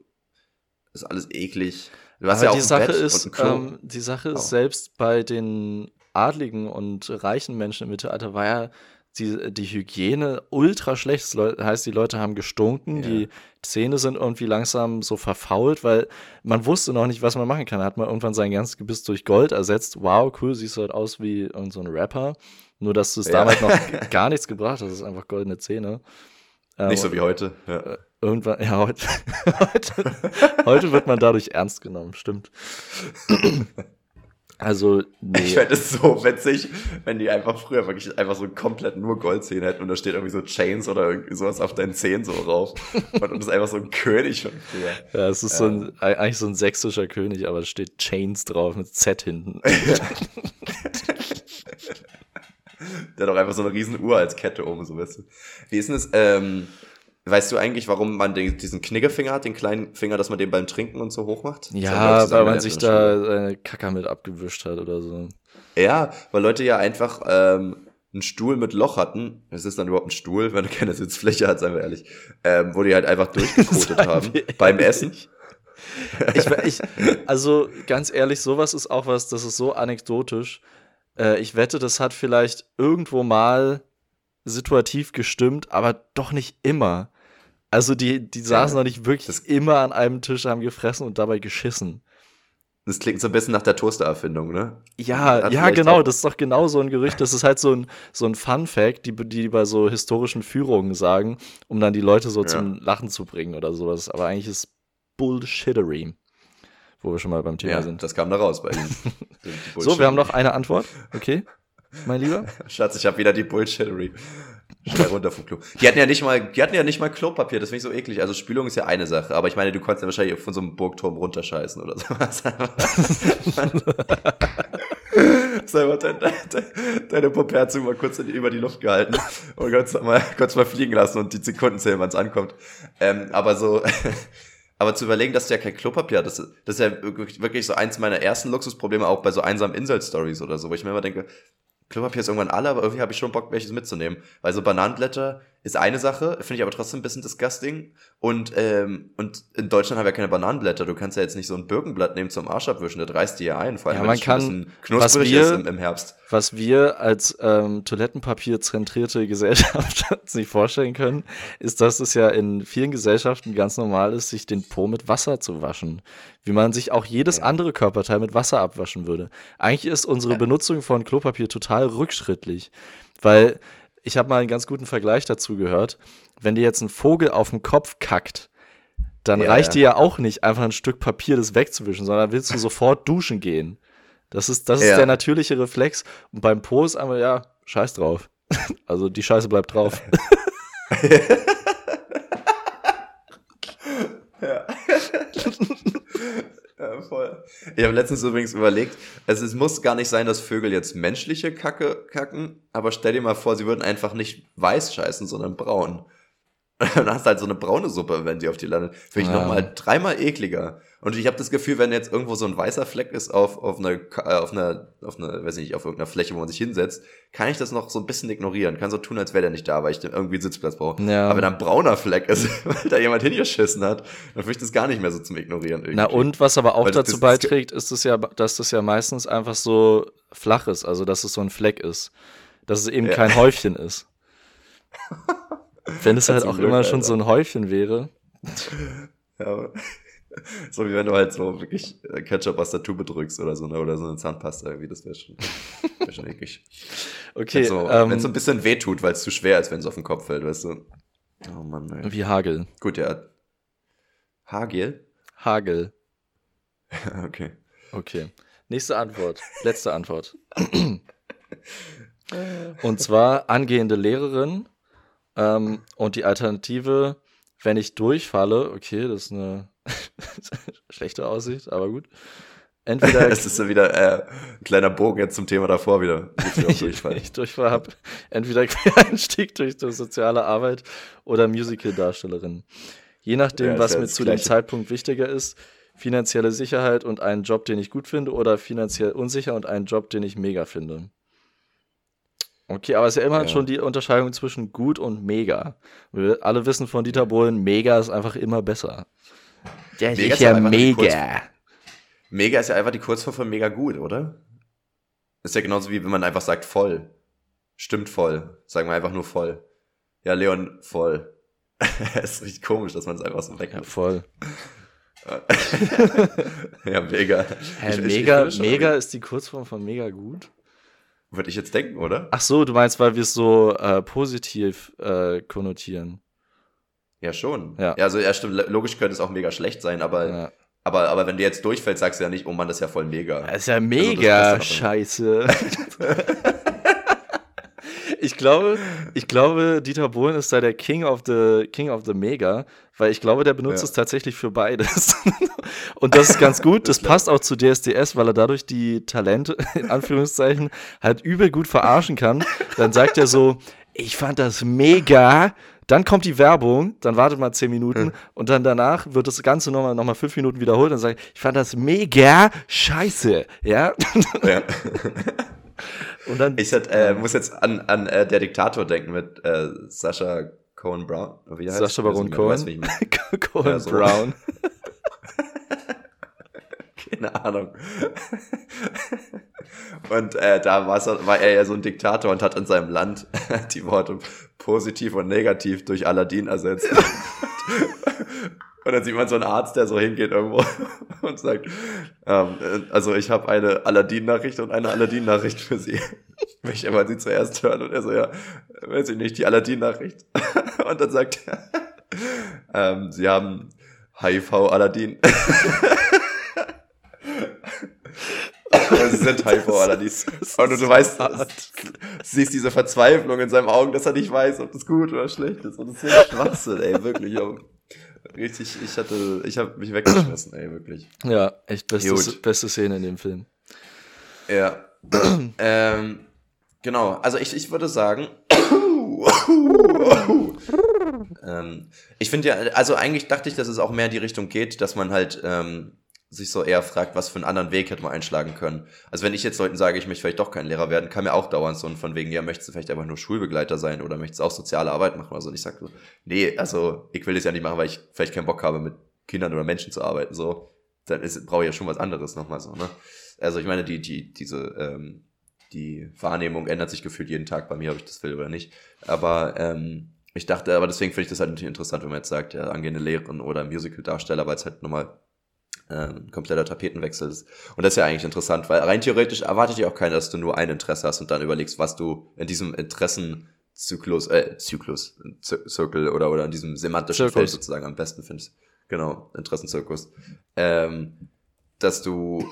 ist alles eklig. Du hast aber ja auch die Sache Bett ist, ähm, die Sache ist, oh. selbst bei den adligen und reichen Menschen im Mittelalter war ja die, die Hygiene ultra schlecht. Das heißt, die Leute haben gestunken, ja. die Zähne sind irgendwie langsam so verfault, weil man wusste noch nicht, was man machen kann. Da hat man irgendwann sein ganzes Gebiss durch Gold ersetzt. Wow, cool, siehst du halt aus wie so Rapper. Nur, dass du es ja. damals noch *laughs* gar nichts gebracht hast. Das ist einfach goldene Zähne. Ähm, nicht so wie heute. Ja. Äh, irgendwann, ja, heute, *laughs* heute, heute wird man dadurch ernst genommen, stimmt. *laughs* Also, nee. Ich fände es so witzig, wenn die einfach früher wirklich einfach so komplett nur Goldzähne hätten und da steht irgendwie so Chains oder irgendwie sowas auf deinen Zähnen so drauf. *laughs* und das ist einfach so ein König von früher. Ja, es ist ja. so ein, eigentlich so ein sächsischer König, aber es steht Chains drauf mit Z hinten. *laughs* Der hat doch einfach so eine riesen Uhr als Kette oben, so weißt du. Wie ist denn das, ähm, Weißt du eigentlich, warum man den, diesen Kniggefinger hat, den kleinen Finger, dass man den beim Trinken und so hoch macht? Ja, weil man sich da seine Kacker mit abgewischt hat oder so. Ja, weil Leute ja einfach ähm, einen Stuhl mit Loch hatten. Es ist dann überhaupt ein Stuhl, wenn du keine Sitzfläche hast, seien wir ehrlich. Ähm, wo die halt einfach durchgekotet *laughs* haben beim Essen. ich, ich, also ganz ehrlich, sowas ist auch was, das ist so anekdotisch. Äh, ich wette, das hat vielleicht irgendwo mal situativ gestimmt, aber doch nicht immer. Also die, die saßen ja, noch nicht wirklich das, immer an einem Tisch, haben gefressen und dabei geschissen. Das klingt so ein bisschen nach der Toaster-Erfindung, ne? Ja, ja, genau. Das ist doch genau so ein Gerücht. Das ist halt so ein, so ein Fun-Fact, die, die bei so historischen Führungen sagen, um dann die Leute so ja. zum Lachen zu bringen oder sowas. Aber eigentlich ist Bullshittery, wo wir schon mal beim Thema ja, sind. Das kam da raus bei Ihnen. *laughs* so, wir haben noch eine Antwort. Okay, mein Lieber. *laughs* Schatz, ich habe wieder die Bullshittery. Schnell runter vom Klo. Die hatten ja nicht mal, die hatten ja nicht mal Klopapier, das finde ich so eklig. Also Spülung ist ja eine Sache, aber ich meine, du konntest ja wahrscheinlich von so einem Burgturm runterscheißen oder sowas. *laughs* Selber dein, dein, deine Poperzung mal kurz über die Luft gehalten und kurz mal, kurz mal fliegen lassen und die Sekunden zählen, wann es ankommt. Ähm, aber so, *laughs* aber zu überlegen, dass du ja kein Klopapier hast, das, das ist ja wirklich so eins meiner ersten Luxusprobleme, auch bei so einsamen Insel-Stories oder so, wo ich mir immer denke, Klopapier ist irgendwann alle, aber irgendwie habe ich schon Bock, welches mitzunehmen. Weil so Bananenblätter ist eine Sache, finde ich aber trotzdem ein bisschen disgusting. Und, ähm, und in Deutschland haben wir keine Bananenblätter. Du kannst ja jetzt nicht so ein Birkenblatt nehmen zum Arsch abwischen, das reißt dir ja ein. Vor allem, ja, man kann, ein bisschen knusprig wir, ist im, im, Herbst. Was wir als ähm, Toilettenpapier zentrierte Gesellschaft *laughs* uns nicht vorstellen können, ist, dass es ja in vielen Gesellschaften ganz normal ist, sich den Po mit Wasser zu waschen. Wie man sich auch jedes ja. andere Körperteil mit Wasser abwaschen würde. Eigentlich ist unsere ja. Benutzung von Klopapier total rückschrittlich. Weil ich habe mal einen ganz guten Vergleich dazu gehört. Wenn dir jetzt ein Vogel auf den Kopf kackt, dann ja, reicht dir ja auch nicht, einfach ein Stück Papier das wegzuwischen, sondern willst du *laughs* sofort duschen gehen. Das ist, das ist ja. der natürliche Reflex. Und beim Po ist einmal, ja, scheiß drauf. *laughs* Also die Scheiße bleibt drauf. *laughs* ja. Ja, voll. Ich habe letztens übrigens überlegt, also es muss gar nicht sein, dass Vögel jetzt menschliche Kacke kacken, aber stell dir mal vor, sie würden einfach nicht weiß scheißen, sondern braun. *laughs* dann hast du halt so eine braune Suppe, wenn sie auf die landet. Finde ich ja. nochmal dreimal ekliger. Und ich habe das Gefühl, wenn jetzt irgendwo so ein weißer Fleck ist auf, auf einer, äh, auf einer, auf einer, weiß nicht, auf irgendeiner Fläche, wo man sich hinsetzt, kann ich das noch so ein bisschen ignorieren. Kann so tun, als wäre der nicht da, weil ich irgendwie einen Sitzplatz brauche. Ja. Aber wenn da ein brauner Fleck ist, *laughs* weil da jemand hingeschissen hat, dann finde ich das gar nicht mehr so zum Ignorieren. Irgendwie. Na und was aber auch weil dazu das, beiträgt, ist es ja, dass das ja meistens einfach so flach ist, also dass es so ein Fleck ist. Dass es eben ja. kein Häufchen ist. *laughs* Wenn es halt auch Glück, immer schon so ein Häufchen wäre. Ja, *laughs* so wie wenn du halt so wirklich äh, Ketchup aus der Tube drückst oder so, ne? oder so eine Zahnpasta irgendwie, das wäre schon, wär schon eklig. *laughs* Okay. So, ähm, wenn es so ein bisschen wehtut, weil es zu schwer ist, wenn es auf den Kopf fällt, weißt du. Oh Mann, ey. Wie Hagel. Gut, ja. Hagel? Hagel. *laughs* okay. Okay. Nächste Antwort. Letzte Antwort. *clears throat* Und zwar angehende Lehrerin ähm, und die Alternative wenn ich durchfalle, okay, das ist eine *laughs* schlechte Aussicht, aber gut. *laughs* Entweder es ist ja wieder äh, ein kleiner Bogen jetzt zum Thema davor wieder. *laughs* Ich, Durchfall. ich Durchfall habe entweder Quereinstieg durch die soziale Arbeit oder Musical-Darstellerin. Je nachdem, ja, was ja mir zu Gleiche. dem Zeitpunkt wichtiger ist, finanzielle Sicherheit und einen Job, den ich gut finde, oder finanziell unsicher und einen Job, den ich mega finde. Okay, aber es ist ja immer ja. schon die Unterscheidung zwischen gut und mega. Wir alle wissen von Dieter Bohlen, mega ist einfach immer besser. Der mega ist ja mega. Mega ist ja einfach die Kurzform von mega gut, oder? Ist ja genauso wie wenn man einfach sagt voll. Stimmt voll. Sagen wir einfach nur voll. Ja, Leon, voll. es *laughs* ist richtig komisch, dass man es einfach so weg Ja, voll. *laughs* ja, mega. Hä, ich, mega, ich mega ist die Kurzform von mega gut? Würde ich jetzt denken, oder? Ach so, du meinst, weil wir es so äh, positiv äh, konnotieren. Ja, schon. Ja. ja. also ja, stimmt, logisch könnte es auch mega schlecht sein, aber, ja. aber, aber wenn du jetzt durchfällst, sagst du ja nicht, oh Mann, das ist ja voll mega. Das ist ja also, mega also, scheiße. ich glaube, ich glaube, Dieter Bohlen ist da der King of the King of the Mega, weil ich glaube, der benutzt ja. es tatsächlich für beides. *laughs* Und das ist ganz gut. Das passt auch zu DSDS, weil er dadurch die Talente in Anführungszeichen halt übel gut verarschen kann. Dann sagt er so, ich fand das mega. Dann kommt die Werbung, dann wartet mal zehn Minuten hm. und dann danach wird das Ganze nochmal noch mal fünf Minuten wiederholt und sagt, ich fand das mega scheiße, ja. ja. *laughs* Und dann, ich hat, äh, muss jetzt an, an äh, der Diktator denken mit äh, Sascha Cohen Brown. Wie heißt Sascha Baron Cohen. *laughs* Cohen ja, so. Brown. *laughs* Keine Ahnung. Und äh, da war er ja so ein Diktator und hat in seinem Land *laughs* die Worte positiv und negativ durch Aladdin ersetzt. Und dann sieht man so einen Arzt, der so hingeht irgendwo *laughs* und sagt, ähm, also ich habe eine Aladdin-Nachricht und eine Aladdin-Nachricht für Sie. Welche wollen Sie zuerst hören? Und er so, ja, weiß ich nicht, die Aladdin-Nachricht. Und dann sagt er, ähm, Sie haben HIV Aladdin. *laughs* Sie *laughs* sind Aladdin. Und du, du weißt, siehst diese Verzweiflung in seinen Augen, dass er nicht weiß, ob das gut oder schlecht ist. Und das ist so Schwachsinn, ey, wirklich. Richtig, ich hatte, ich habe mich weggeschmissen, ey, wirklich. Ja, echt beste, beste Szene in dem Film. Ja. ähm, genau, also ich, ich würde sagen, ähm, ich finde ja, also eigentlich dachte ich, dass es auch mehr in die Richtung geht, dass man halt ähm, sich so eher fragt, was für einen anderen Weg hätte man einschlagen können. Also wenn ich jetzt Leuten sage, ich möchte vielleicht doch kein Lehrer werden, kann mir auch dauernd so von wegen, ja, möchtest du vielleicht einfach nur Schulbegleiter sein oder möchtest du auch soziale Arbeit machen oder so. Und ich sage so, nee, also ich will das ja nicht machen, weil ich vielleicht keinen Bock habe, mit Kindern oder Menschen zu arbeiten, so. Dann brauche ich ja schon was anderes nochmal so, ne? Also ich meine, die, die, diese, ähm, die Wahrnehmung ändert sich gefühlt jeden Tag bei mir, ob ich das will oder nicht. Aber ähm, ich dachte, aber deswegen finde ich das halt natürlich interessant, wenn man jetzt sagt, ja, angehende Lehrerin oder Musical-Darsteller, weil es halt nochmal ähm, kompletter Tapetenwechsel ist. Und das ist ja eigentlich interessant, weil rein theoretisch erwartet ja auch keiner, dass du nur ein Interesse hast und dann überlegst, was du in diesem Interessenzyklus, äh, Zyklus, Circle oder, oder in diesem semantischen Circus. Feld sozusagen am besten findest. Genau, Interessenzirkus. Ähm, dass du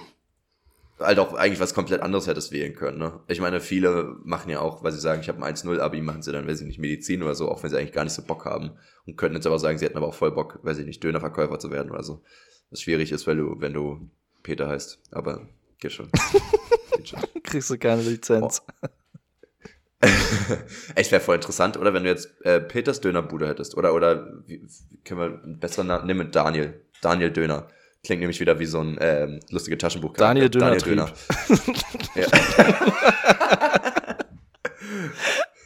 halt auch eigentlich was komplett anderes hättest wählen können. Ne? Ich meine, viele machen ja auch, weil sie sagen, ich habe ein 1-0-Abi, machen sie dann, weiß ich nicht, Medizin oder so, auch wenn sie eigentlich gar nicht so Bock haben. Und könnten jetzt aber sagen, sie hätten aber auch voll Bock, weiß ich nicht, Dönerverkäufer zu werden oder so was schwierig ist, weil du, wenn du Peter heißt. Aber geht schon. *laughs* geht schon. Kriegst du keine Lizenz. Oh. *laughs* Echt wäre voll interessant, oder wenn du jetzt äh, Peters Dönerbude hättest. Oder, oder wie, können wir einen besseren Namen nehmen? Daniel. Daniel Döner. Klingt nämlich wieder wie so ein ähm, lustige Taschenbuch. Daniel Döner. Daniel Döner. ja. *laughs*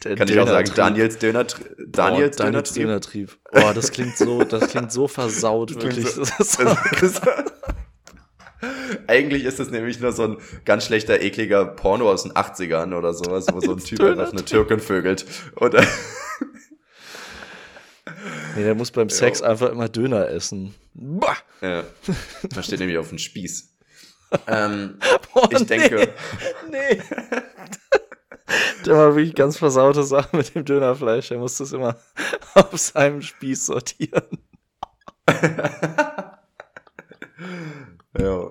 Der Kann ich auch sagen, Daniels Döner, Daniels, oh, Daniels Dönertrieb. Oh, das klingt so, das klingt so versaut, wirklich. So, ist Eigentlich ist das nämlich nur so ein ganz schlechter, ekliger Porno aus den 80ern oder sowas, wo so ein Typ einfach eine Türkin vögelt. Oder nee, der muss beim Sex jo. einfach immer Döner essen. Bah! Ja. Da steht nämlich auf dem Spieß. *laughs* ähm, oh, ich denke. Nee. Der war wirklich ganz versaute Sache mit dem Dönerfleisch. Er musste es immer *laughs* auf seinem Spieß sortieren. *laughs* ja.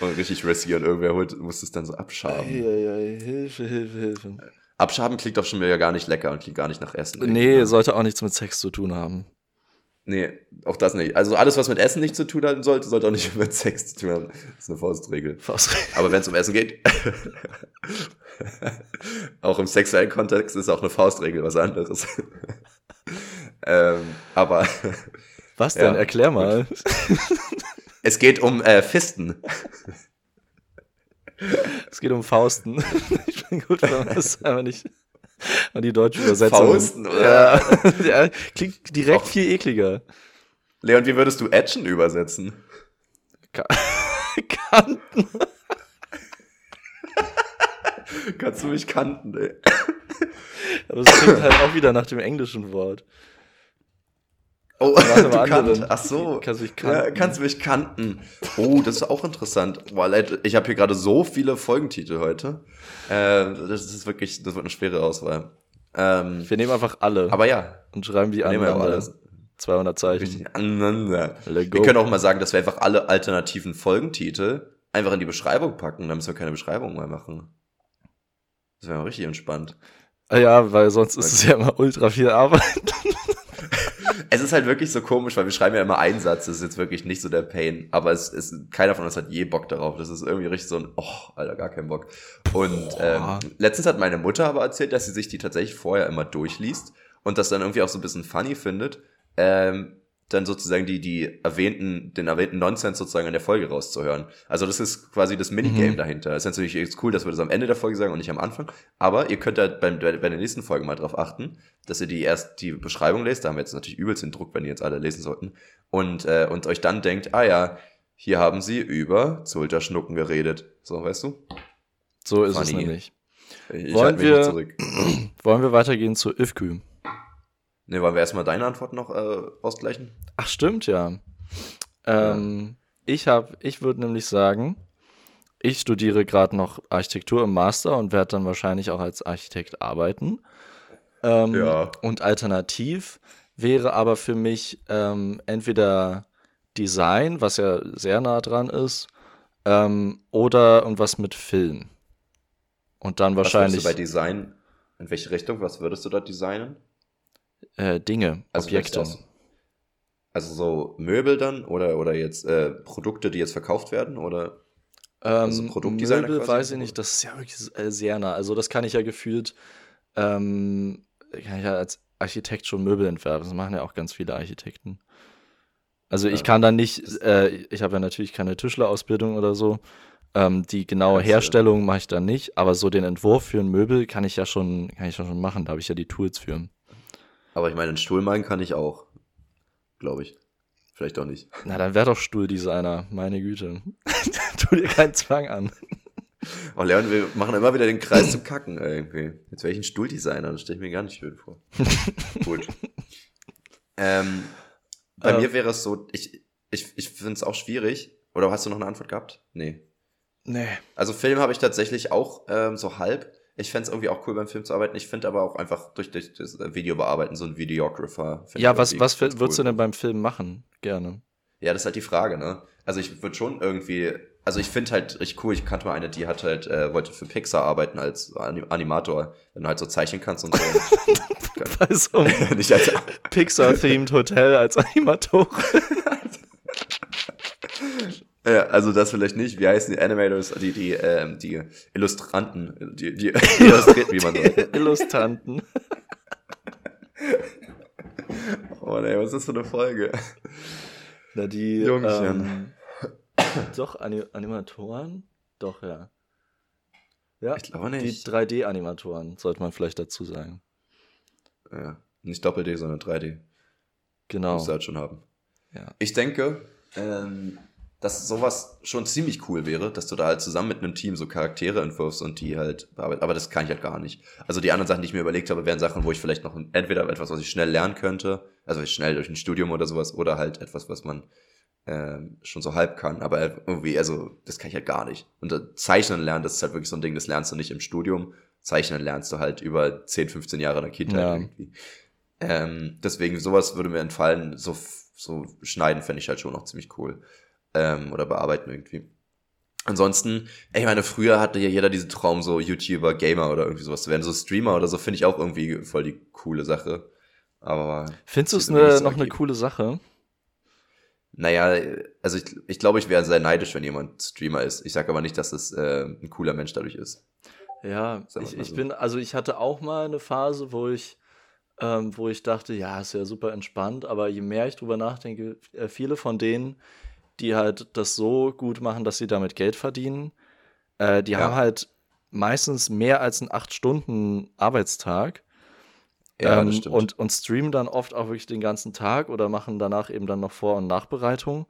Und richtig risky und irgendwer holt, muss es dann so abschaben. Ja, ja, Hilfe, Hilfe, Hilfe. Abschaben klingt doch schon wieder gar nicht lecker und klingt gar nicht nach Essen. Nee, ne? sollte auch nichts mit Sex zu tun haben. Nee, auch das nicht. Also alles, was mit Essen nicht zu tun haben sollte, sollte auch nicht *laughs* mit Sex zu tun haben. Das ist eine Faustregel. Faustregel. Aber wenn es um Essen geht, *laughs* auch im sexuellen Kontext ist auch eine Faustregel was anderes. *laughs* ähm, aber. Was denn? Ja, Erklär mal. es geht um äh, Fisten. Es geht um Fausten. Ich bin gut, wenn man das einfach nicht *laughs* an die deutsche Übersetzung. Fausten, oder? Ja, *laughs* ja klingt direkt Och. viel ekliger. Leon, wie würdest du Action übersetzen? Ka *laughs* Kanten. Kannst du mich kanten, ey. Aber es klingt halt auch wieder nach dem englischen Wort. Oh, du kannst, ach so. Kannst du mich kanten? Ja, kannst mich kanten. Oh, das ist auch interessant. Boah, ich habe hier gerade so viele Folgentitel heute. Äh, das ist wirklich, das wird eine schwere Auswahl. Ähm, wir nehmen einfach alle. Aber ja. Und schreiben die aneinander. 200 Zeichen. Richtig aneinander. Wir können auch mal sagen, dass wir einfach alle alternativen Folgentitel einfach in die Beschreibung packen. Dann müssen wir keine Beschreibung mehr machen. Das wäre richtig entspannt. Ah ja, weil sonst ist es ja immer ultra viel Arbeit. *laughs* es ist halt wirklich so komisch, weil wir schreiben ja immer einen Satz, das ist jetzt wirklich nicht so der Pain, aber es ist, keiner von uns hat je Bock darauf. Das ist irgendwie richtig so ein, oh, Alter, gar keinen Bock. Und ähm, letztens hat meine Mutter aber erzählt, dass sie sich die tatsächlich vorher immer durchliest und das dann irgendwie auch so ein bisschen funny findet. Ähm, dann sozusagen die, die erwähnten, den erwähnten Nonsens sozusagen in der Folge rauszuhören. Also das ist quasi das Minigame mhm. dahinter. Das ist natürlich jetzt cool, dass wir das am Ende der Folge sagen und nicht am Anfang. Aber ihr könnt da beim, bei der nächsten Folge mal drauf achten, dass ihr die erst die Beschreibung lest. Da haben wir jetzt natürlich übelst den Druck, wenn ihr jetzt alle lesen sollten. Und, äh, und euch dann denkt, ah ja, hier haben sie über Zulterschnucken geredet. So, weißt du? So ist Funny. es nämlich. Ich wollen, wir, *clears throat* wollen wir weitergehen zu Ifkü? Ne, wollen wir erstmal deine Antwort noch äh, ausgleichen? Ach, stimmt, ja. Ähm, ja. Ich habe, ich würde nämlich sagen, ich studiere gerade noch Architektur im Master und werde dann wahrscheinlich auch als Architekt arbeiten. Ähm, ja. Und alternativ wäre aber für mich ähm, entweder Design, was ja sehr nah dran ist, ähm, oder irgendwas mit Film. Und dann wahrscheinlich. Was du bei Design, in welche Richtung, was würdest du da designen? Äh, Dinge, also Objekte. Also so Möbel dann oder, oder jetzt äh, Produkte, die jetzt verkauft werden oder also ähm, Möbel quasi? weiß ich nicht, das ist ja wirklich äh, sehr nah. Also das kann ich ja gefühlt, ähm, kann ich ja als Architekt schon Möbel entwerfen. Das machen ja auch ganz viele Architekten. Also ich kann da nicht, äh, ich habe ja natürlich keine Tischlerausbildung oder so. Ähm, die genaue Herstellung mache ich da nicht, aber so den Entwurf für ein Möbel kann ich ja schon, kann ich ja schon machen. Da habe ich ja die Tools für. Aber ich meine, einen Stuhl malen kann ich auch. Glaube ich. Vielleicht auch nicht. Na, dann wär doch Stuhldesigner. Meine Güte. *laughs* tu dir keinen Zwang an. Oh, Leon, wir machen immer wieder den Kreis zum Kacken irgendwie. Jetzt wäre ich ein Stuhldesigner, das stelle ich mir gar nicht schön vor. *laughs* Gut. Ähm, bei ähm, mir wäre es so, ich, ich, ich finde es auch schwierig. Oder hast du noch eine Antwort gehabt? Nee. Nee. Also Film habe ich tatsächlich auch ähm, so halb. Ich fände es irgendwie auch cool, beim Film zu arbeiten. Ich finde aber auch einfach durch, durch das Video bearbeiten, so ein Videographer. Ja, was, was würdest cool. du denn beim Film machen? Gerne. Ja, das ist halt die Frage, ne? Also ich würde schon irgendwie, also ich finde halt richtig cool, ich kannte mal eine, die hat halt, äh, wollte für Pixar arbeiten als Animator, wenn du halt so zeichnen kannst und so. *laughs* Bei so *laughs* Nicht als Pixar-themed Hotel als Animator. Ja, also das vielleicht nicht. Wie heißen die Animators, die, die, ähm, die Illustranten, die, die *laughs* illustriert, wie man sagt. Illustranten. *laughs* oh nee, was ist das für eine Folge? Na, die, ähm, doch, Anim Animatoren? Doch, ja. Ja, ich glaube nicht. Die 3D-Animatoren, sollte man vielleicht dazu sagen. Ja, nicht Doppel-D, sondern 3D. Genau. Muss halt schon haben. Ja. Ich denke, ähm, dass sowas schon ziemlich cool wäre, dass du da halt zusammen mit einem Team so Charaktere entwirfst und die halt bearbeitest. Aber das kann ich halt gar nicht. Also die anderen Sachen, die ich mir überlegt habe, wären Sachen, wo ich vielleicht noch entweder etwas, was ich schnell lernen könnte, also schnell durch ein Studium oder sowas, oder halt etwas, was man ähm, schon so halb kann. Aber irgendwie, also das kann ich halt gar nicht. Und äh, Zeichnen lernen, das ist halt wirklich so ein Ding, das lernst du nicht im Studium. Zeichnen lernst du halt über 10, 15 Jahre in der Kindheit ja. irgendwie. Ähm, deswegen, sowas würde mir entfallen, so, so schneiden fände ich halt schon noch ziemlich cool ähm, oder bearbeiten irgendwie. Ansonsten, ich meine, früher hatte ja jeder diesen Traum, so YouTuber, Gamer oder irgendwie sowas zu werden. So Streamer oder so finde ich auch irgendwie voll die coole Sache. Aber. Findest du es ne, noch eine coole Sache? Naja, also ich, ich glaube, ich wäre sehr neidisch, wenn jemand Streamer ist. Ich sage aber nicht, dass es äh, ein cooler Mensch dadurch ist. Ja, ich, ich so. bin, also ich hatte auch mal eine Phase, wo ich, ähm, wo ich dachte, ja, ist ja super entspannt, aber je mehr ich drüber nachdenke, äh, viele von denen, die halt das so gut machen, dass sie damit Geld verdienen, äh, die ja. haben halt meistens mehr als einen 8-Stunden-Arbeitstag. Ja, ähm, und, und streamen dann oft auch wirklich den ganzen Tag oder machen danach eben dann noch Vor- und Nachbereitung.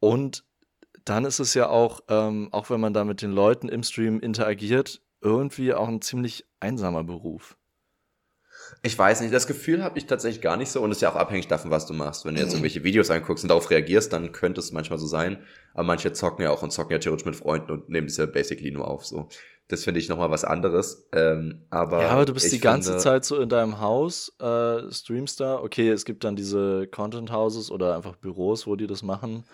Und dann ist es ja auch, ähm, auch wenn man da mit den Leuten im Stream interagiert, irgendwie auch ein ziemlich einsamer Beruf. Ich weiß nicht, das Gefühl habe ich tatsächlich gar nicht so und es ist ja auch abhängig davon, was du machst. Wenn du jetzt irgendwelche Videos anguckst und darauf reagierst, dann könnte es manchmal so sein. Aber manche zocken ja auch und zocken ja theoretisch mit Freunden und nehmen es ja basically nur auf. So, das finde ich nochmal was anderes. Ähm, aber ja, aber du bist die ganze finde, Zeit so in deinem Haus, äh, streamst da. Okay, es gibt dann diese Content Houses oder einfach Büros, wo die das machen.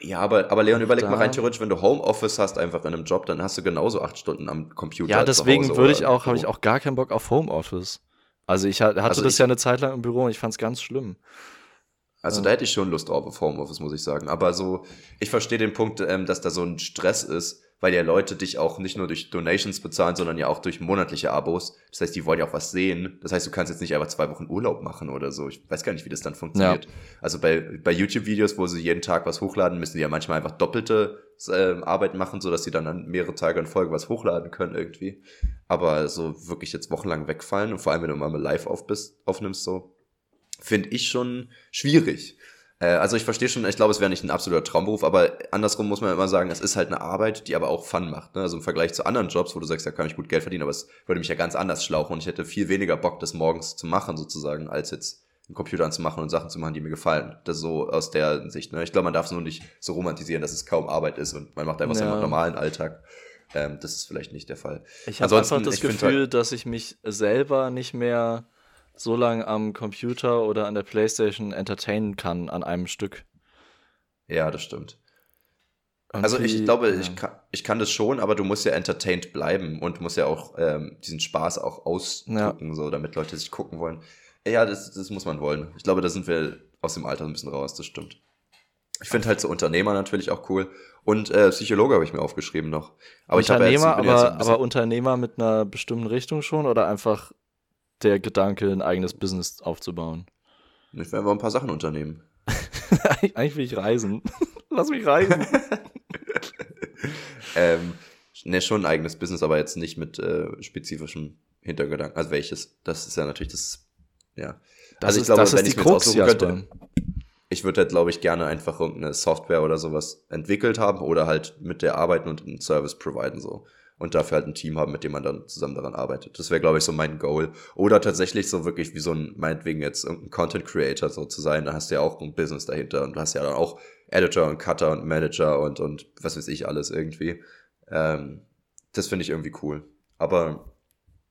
Ja, aber, aber Leon, überleg da. mal rein theoretisch, wenn du Homeoffice hast, einfach in einem Job, dann hast du genauso acht Stunden am Computer. Ja, deswegen würde ich auch, habe ich auch gar keinen Bock auf Homeoffice. Also ich hatte also das ich, ja eine Zeit lang im Büro und ich fand es ganz schlimm. Also ja. da hätte ich schon Lust drauf auf Homeoffice, muss ich sagen. Aber so, ich verstehe den Punkt, ähm, dass da so ein Stress ist, weil ja Leute dich auch nicht nur durch Donations bezahlen, sondern ja auch durch monatliche Abos. Das heißt, die wollen ja auch was sehen. Das heißt, du kannst jetzt nicht einfach zwei Wochen Urlaub machen oder so. Ich weiß gar nicht, wie das dann funktioniert. Ja. Also bei, bei YouTube-Videos, wo sie jeden Tag was hochladen, müssen die ja manchmal einfach doppelte äh, Arbeit machen, sodass sie dann an mehrere Tage in Folge was hochladen können irgendwie. Aber so wirklich jetzt wochenlang wegfallen und vor allem, wenn du mal live auf bist, aufnimmst, so, finde ich schon schwierig. Äh, also ich verstehe schon, ich glaube, es wäre nicht ein absoluter Traumberuf, aber andersrum muss man immer sagen, es ist halt eine Arbeit, die aber auch Fun macht. Ne? Also im Vergleich zu anderen Jobs, wo du sagst, da kann ich gut Geld verdienen, aber es würde mich ja ganz anders schlauchen und ich hätte viel weniger Bock, das morgens zu machen sozusagen, als jetzt einen Computer anzumachen und Sachen zu machen, die mir gefallen. Das ist so aus der Sicht. Ne? Ich glaube, man darf es nur nicht so romantisieren, dass es kaum Arbeit ist und man macht einfach ja. seinen normalen Alltag. Ähm, das ist vielleicht nicht der Fall. Ich habe einfach das Gefühl, halt, dass ich mich selber nicht mehr so lange am Computer oder an der Playstation entertainen kann an einem Stück. Ja, das stimmt. Irgendwie, also ich, ich glaube, ja. ich, kann, ich kann das schon, aber du musst ja entertained bleiben und musst ja auch ähm, diesen Spaß auch ausdrücken, ja. so, damit Leute sich gucken wollen. Ja, das, das muss man wollen. Ich glaube, da sind wir aus dem Alter ein bisschen raus, das stimmt. Ich finde halt so Unternehmer natürlich auch cool. Und äh, Psychologe habe ich mir aufgeschrieben noch. Aber Unternehmer, ich aber, ja so aber Unternehmer mit einer bestimmten Richtung schon oder einfach der Gedanke, ein eigenes Business aufzubauen? Ich werde aber ein paar Sachen unternehmen. *laughs* Eigentlich will ich reisen. *laughs* Lass mich reisen. *laughs* ähm, ne, schon ein eigenes Business, aber jetzt nicht mit äh, spezifischem Hintergedanken. Also welches? Das ist ja natürlich das, ja. Das also ich ist, glaube, das wenn ich mir Krux, könnte, ich würde halt, glaube ich, gerne einfach irgendeine Software oder sowas entwickelt haben oder halt mit der arbeiten und einen Service providen so und dafür halt ein Team haben, mit dem man dann zusammen daran arbeitet. Das wäre, glaube ich, so mein Goal. Oder tatsächlich so wirklich wie so ein, meinetwegen jetzt irgendein Content Creator so zu sein. Da hast du ja auch ein Business dahinter und du hast ja dann auch Editor und Cutter und Manager und, und was weiß ich alles irgendwie. Ähm, das finde ich irgendwie cool. Aber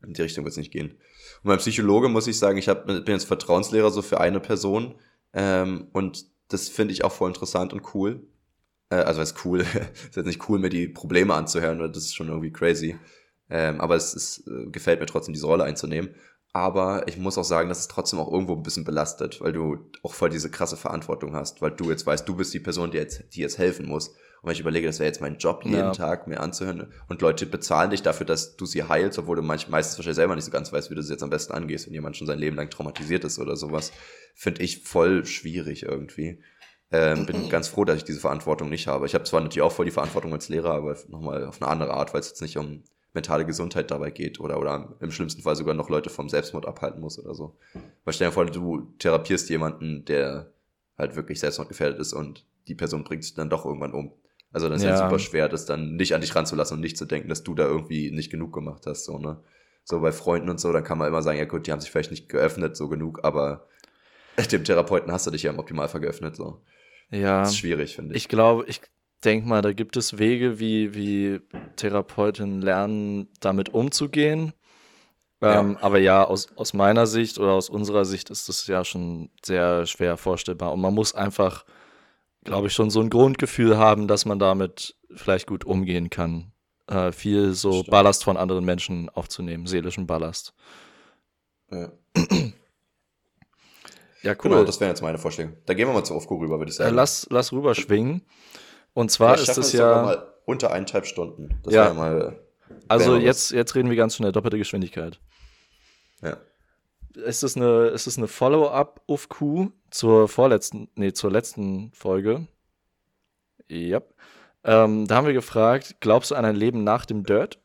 in die Richtung wird es nicht gehen. Und mein Psychologe muss ich sagen, ich hab, bin jetzt Vertrauenslehrer so für eine Person. Ähm, und das finde ich auch voll interessant und cool. Äh, also ist cool, *laughs* ist jetzt nicht cool, mir die Probleme anzuhören, das ist schon irgendwie crazy. Ähm, aber es ist, äh, gefällt mir trotzdem, diese Rolle einzunehmen. Aber ich muss auch sagen, dass es trotzdem auch irgendwo ein bisschen belastet, weil du auch voll diese krasse Verantwortung hast, weil du jetzt weißt, du bist die Person, die jetzt, die jetzt helfen muss. Und wenn ich überlege, das wäre jetzt mein Job, jeden ja. Tag mir anzuhören und Leute bezahlen dich dafür, dass du sie heilst, obwohl du manch, meistens wahrscheinlich selber nicht so ganz weißt, wie du sie jetzt am besten angehst, wenn jemand schon sein Leben lang traumatisiert ist oder sowas, finde ich voll schwierig irgendwie. Ähm, bin ganz froh, dass ich diese Verantwortung nicht habe. Ich habe zwar natürlich auch voll die Verantwortung als Lehrer, aber nochmal auf eine andere Art, weil es jetzt nicht um mentale Gesundheit dabei geht oder, oder im schlimmsten Fall sogar noch Leute vom Selbstmord abhalten muss oder so. Weil stell dir vor, du therapierst jemanden, der halt wirklich selbstmordgefährdet ist und die Person bringt sich dann doch irgendwann um. Also dann ist ja. ja super schwer, das dann nicht an dich ranzulassen und nicht zu denken, dass du da irgendwie nicht genug gemacht hast, so, ne? So bei Freunden und so, dann kann man immer sagen, ja gut, die haben sich vielleicht nicht geöffnet, so genug, aber *laughs* dem Therapeuten hast du dich ja im Optimalfall geöffnet, so. Ja. Das ist schwierig, finde ich. Ich glaube, ich denke mal, da gibt es Wege, wie, wie Therapeuten lernen, damit umzugehen. Ja. Ähm, aber ja, aus, aus meiner Sicht oder aus unserer Sicht ist das ja schon sehr schwer vorstellbar. Und man muss einfach, glaube ich, schon so ein Grundgefühl haben, dass man damit vielleicht gut umgehen kann. Äh, viel so Stimmt. Ballast von anderen Menschen aufzunehmen, seelischen Ballast. Ja. *clears throat* Ja, cool. Genau, das wären jetzt meine Vorschläge. Da gehen wir mal zu Ofco rüber, würde ich sagen. Äh, lass, lass rüberschwingen. Und zwar ist es ja. Mal unter eineinhalb Stunden. Das ja. mal. Also jetzt, jetzt reden wir ganz schnell, doppelte Geschwindigkeit. Ja. Ist es eine, ist es eine Follow-up auf Q zur vorletzten, nee, zur letzten Folge? Ja. Ähm, da haben wir gefragt, glaubst du an ein Leben nach dem Dirt?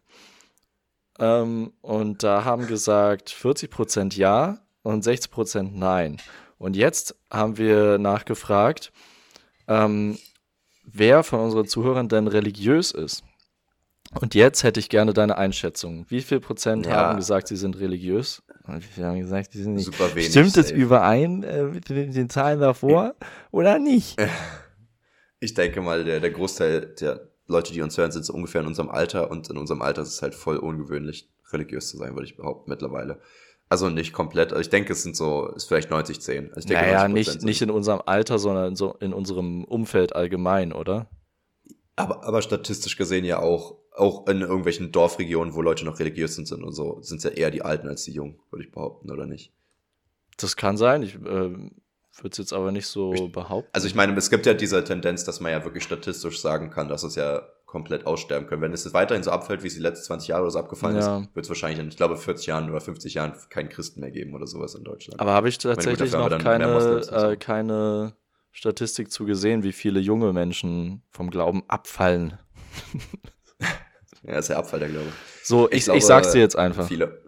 Ähm, und da haben gesagt 40% ja und 60% nein. Und jetzt haben wir nachgefragt, ähm, wer von unseren Zuhörern denn religiös ist. Und jetzt hätte ich gerne deine Einschätzung. Wie viel Prozent ja. haben gesagt, sie sind religiös? Und wie viele haben gesagt, sie sind nicht? Super wenig. Stimmt es überein äh, mit den, Zahlen davor oder nicht? Ich denke mal, der, der Großteil der Leute, die uns hören, sind so ungefähr in unserem Alter und in unserem Alter ist es halt voll ungewöhnlich, religiös zu sein, würde ich behaupten, mittlerweile. Also nicht komplett. Also ich denke, es sind so, ist vielleicht 90, 10. Also ich denke, naja, nicht, nicht in unserem Alter, sondern so in unserem Umfeld allgemein, oder? Aber, aber statistisch gesehen ja auch, auch in irgendwelchen Dorfregionen, wo Leute noch religiös sind, sind und so, sind es ja eher die Alten als die Jungen, würde ich behaupten, oder nicht? Das kann sein. Ich äh, würde es jetzt aber nicht so ich, behaupten. Also ich meine, es gibt ja diese Tendenz, dass man ja wirklich statistisch sagen kann, dass es ja komplett aussterben können. Wenn es jetzt weiterhin so abfällt, wie es die letzten 20 Jahre oder so abgefallen ja. ist, wird es wahrscheinlich in, ich glaube, 40 Jahren oder 50 Jahren keinen Christen mehr geben oder sowas in Deutschland. Aber habe ich tatsächlich noch keine, äh, keine Statistik zu gesehen, wie viele junge Menschen vom Glauben abfallen. *laughs* ja, ist ja Abfall der Glaube. So, ich, ich, glaube, ich sag's dir jetzt einfach. Viele.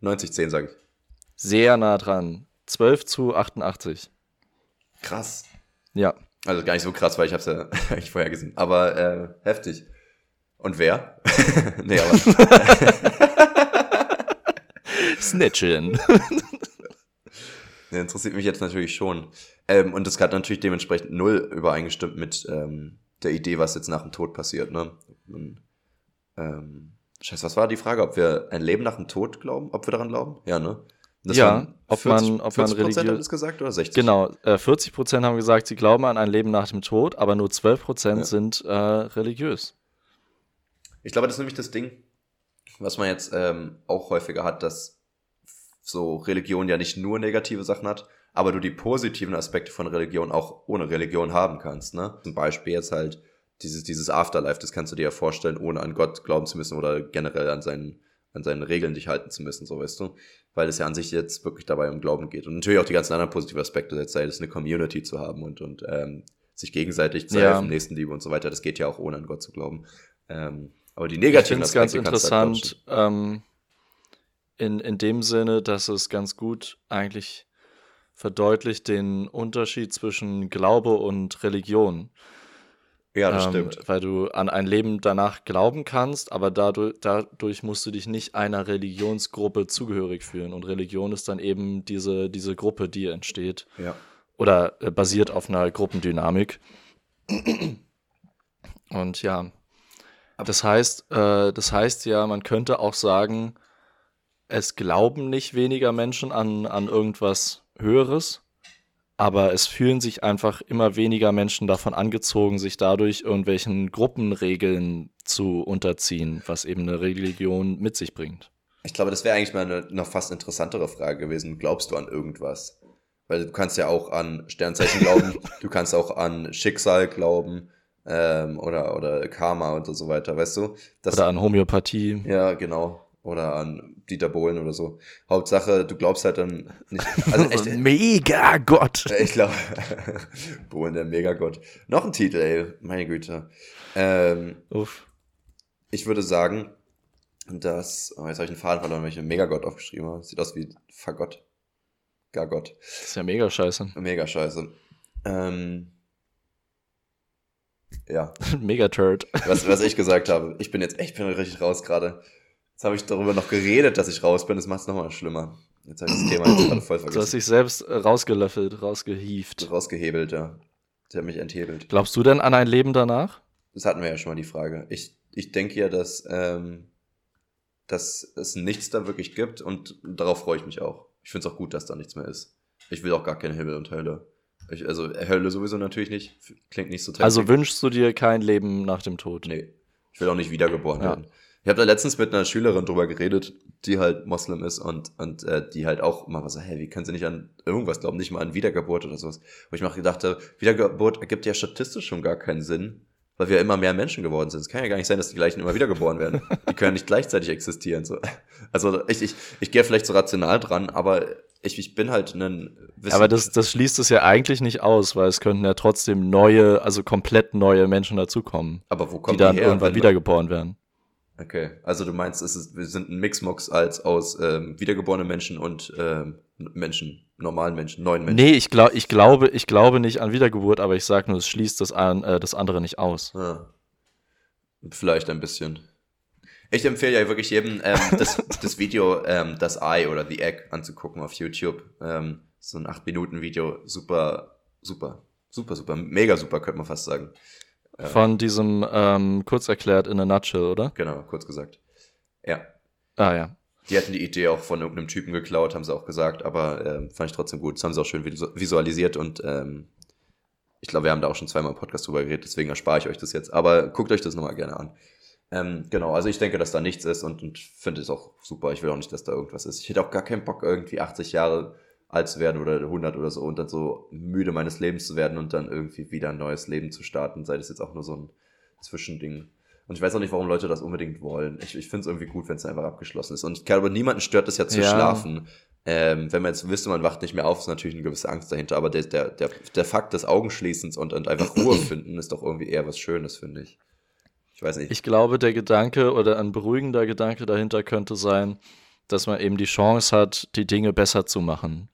90, 10 sage ich. Sehr nah dran. 12 zu 88. Krass. Ja. Also gar nicht so krass, weil ich habe es ja *laughs* eigentlich vorher gesehen. Aber äh, heftig. Und wer? *laughs* nee, aber. *laughs* Snitchen. nee, interessiert mich jetzt natürlich schon. Ähm, und das hat natürlich dementsprechend null übereingestimmt mit ähm, der Idee, was jetzt nach dem Tod passiert. Ne? Und, ähm, Scheiße, was war die Frage? Ob wir ein Leben nach dem Tod glauben? Ob wir daran glauben? Ja, ne? Das ja, ob 40, man, ob man religiös. gesagt oder 60? Genau, äh, 40 Prozent haben gesagt, sie glauben an ein Leben nach dem Tod, aber nur 12 Prozent ja. sind äh, religiös. Ich glaube, das ist nämlich das Ding, was man jetzt ähm, auch häufiger hat, dass so Religion ja nicht nur negative Sachen hat, aber du die positiven Aspekte von Religion auch ohne Religion haben kannst. Ne? Zum Beispiel jetzt halt dieses, dieses Afterlife, das kannst du dir ja vorstellen, ohne an Gott glauben zu müssen oder generell an seinen, an seinen Regeln dich halten zu müssen, so weißt du weil es ja an sich jetzt wirklich dabei um Glauben geht. Und natürlich auch die ganzen anderen positiven Aspekte, jetzt sei es eine Community zu haben und, und ähm, sich gegenseitig zu ja. helfen, Nächstenliebe und so weiter, das geht ja auch ohne an Gott zu glauben. Ähm, aber die negativen ich Aspekte ganz interessant, halt ähm, in, in dem Sinne, dass es ganz gut eigentlich verdeutlicht den Unterschied zwischen Glaube und Religion. Ja, das ähm, stimmt. Weil du an ein Leben danach glauben kannst, aber dadurch, dadurch musst du dich nicht einer Religionsgruppe zugehörig fühlen. Und Religion ist dann eben diese, diese Gruppe, die entsteht. Ja. Oder äh, basiert auf einer Gruppendynamik. Und ja, das heißt, äh, das heißt ja, man könnte auch sagen, es glauben nicht weniger Menschen an, an irgendwas Höheres, aber es fühlen sich einfach immer weniger Menschen davon angezogen, sich dadurch irgendwelchen Gruppenregeln zu unterziehen, was eben eine Religion mit sich bringt. Ich glaube, das wäre eigentlich mal eine noch fast interessantere Frage gewesen. Glaubst du an irgendwas? Weil du kannst ja auch an Sternzeichen glauben, *laughs* du kannst auch an Schicksal glauben ähm, oder, oder Karma und so weiter, weißt du? Das, oder an Homöopathie. Ja, genau oder an Dieter Bohlen oder so. Hauptsache, du glaubst halt dann nicht. Also echt, *laughs* Mega-Gott! *laughs* Ich glaube, *laughs* Bohlen, der Mega-Gott. Noch ein Titel, ey, meine Güte. Ähm, Uff. Ich würde sagen, dass, oh, jetzt habe ich einen Faden verloren, weil ich einen Megagott aufgeschrieben habe. Sieht aus wie Fagott. Gargott. Das ist ja mega scheiße. Mega scheiße. Ähm, ja. mega Turd. Was, was ich gesagt habe. Ich bin jetzt echt bin richtig raus gerade. Jetzt habe ich darüber noch geredet, dass ich raus bin. Das macht es nochmal schlimmer. Jetzt habe ich das Thema jetzt *clears throat* gerade voll vergessen. Du hast dich selbst äh, rausgelöffelt, rausgehieft. Rausgehebelt, ja. Der hat mich enthebelt. Glaubst du denn an ein Leben danach? Das hatten wir ja schon mal die Frage. Ich, ich denke ja, dass, ähm, dass es nichts da wirklich gibt und darauf freue ich mich auch. Ich finde es auch gut, dass da nichts mehr ist. Ich will auch gar keine Himmel und Hölle. Ich, also Hölle sowieso natürlich nicht. Klingt nicht so treffend. Also wünschst du dir kein Leben nach dem Tod? Nee. Ich will auch nicht wiedergeboren ja. werden. Ich habe da letztens mit einer Schülerin drüber geredet, die halt Moslem ist und, und äh, die halt auch immer so, hey, wie können sie nicht an irgendwas glauben, nicht mal an Wiedergeburt oder sowas. Wo ich mir gedacht habe, Wiedergeburt ergibt ja statistisch schon gar keinen Sinn, weil wir immer mehr Menschen geworden sind. Es kann ja gar nicht sein, dass die gleichen immer wiedergeboren werden. Die können nicht gleichzeitig existieren. So. Also ich, ich, ich gehe vielleicht so rational dran, aber ich, ich bin halt ein Wissen Aber das, das schließt es ja eigentlich nicht aus, weil es könnten ja trotzdem neue, also komplett neue Menschen dazukommen. Aber wo kommen die dann die her, irgendwann wiedergeboren werden? Okay, also du meinst, es ist, wir sind ein Mixmox als aus ähm, wiedergeborenen Menschen und ähm, Menschen, normalen Menschen, neuen Menschen. Nee, ich, glaub, ich, glaube, ich glaube nicht an Wiedergeburt, aber ich sage nur, es schließt das, an, äh, das andere nicht aus. Ja. Vielleicht ein bisschen. Ich empfehle ja wirklich jedem, ähm, *laughs* das, das Video, ähm, das Eye oder The Egg anzugucken auf YouTube. Ähm, so ein 8-Minuten-Video, super, super, super, super, mega super, könnte man fast sagen. Von diesem ähm, kurz erklärt in a nutshell, oder? Genau, kurz gesagt. Ja. Ah ja. Die hatten die Idee auch von irgendeinem Typen geklaut, haben sie auch gesagt, aber ähm, fand ich trotzdem gut. Das haben sie auch schön visualisiert und ähm, ich glaube, wir haben da auch schon zweimal im Podcast drüber geredet, deswegen erspare ich euch das jetzt. Aber guckt euch das nochmal gerne an. Ähm, genau, also ich denke, dass da nichts ist und, und finde es auch super. Ich will auch nicht, dass da irgendwas ist. Ich hätte auch gar keinen Bock, irgendwie 80 Jahre alt zu werden oder 100 oder so und dann so müde meines Lebens zu werden und dann irgendwie wieder ein neues Leben zu starten, sei das jetzt auch nur so ein Zwischending. Und ich weiß auch nicht, warum Leute das unbedingt wollen. Ich, ich finde es irgendwie gut, wenn es einfach abgeschlossen ist. Und ich glaube, niemanden stört es ja zu ja. schlafen. Ähm, wenn man jetzt wüsste, man wacht nicht mehr auf, ist natürlich eine gewisse Angst dahinter. Aber der, der, der, der Fakt des Augenschließens und, und einfach Ruhe *clears throat* finden ist doch irgendwie eher was Schönes, finde ich. Ich weiß nicht. Ich glaube, der Gedanke oder ein beruhigender Gedanke dahinter könnte sein, dass man eben die Chance hat, die Dinge besser zu machen.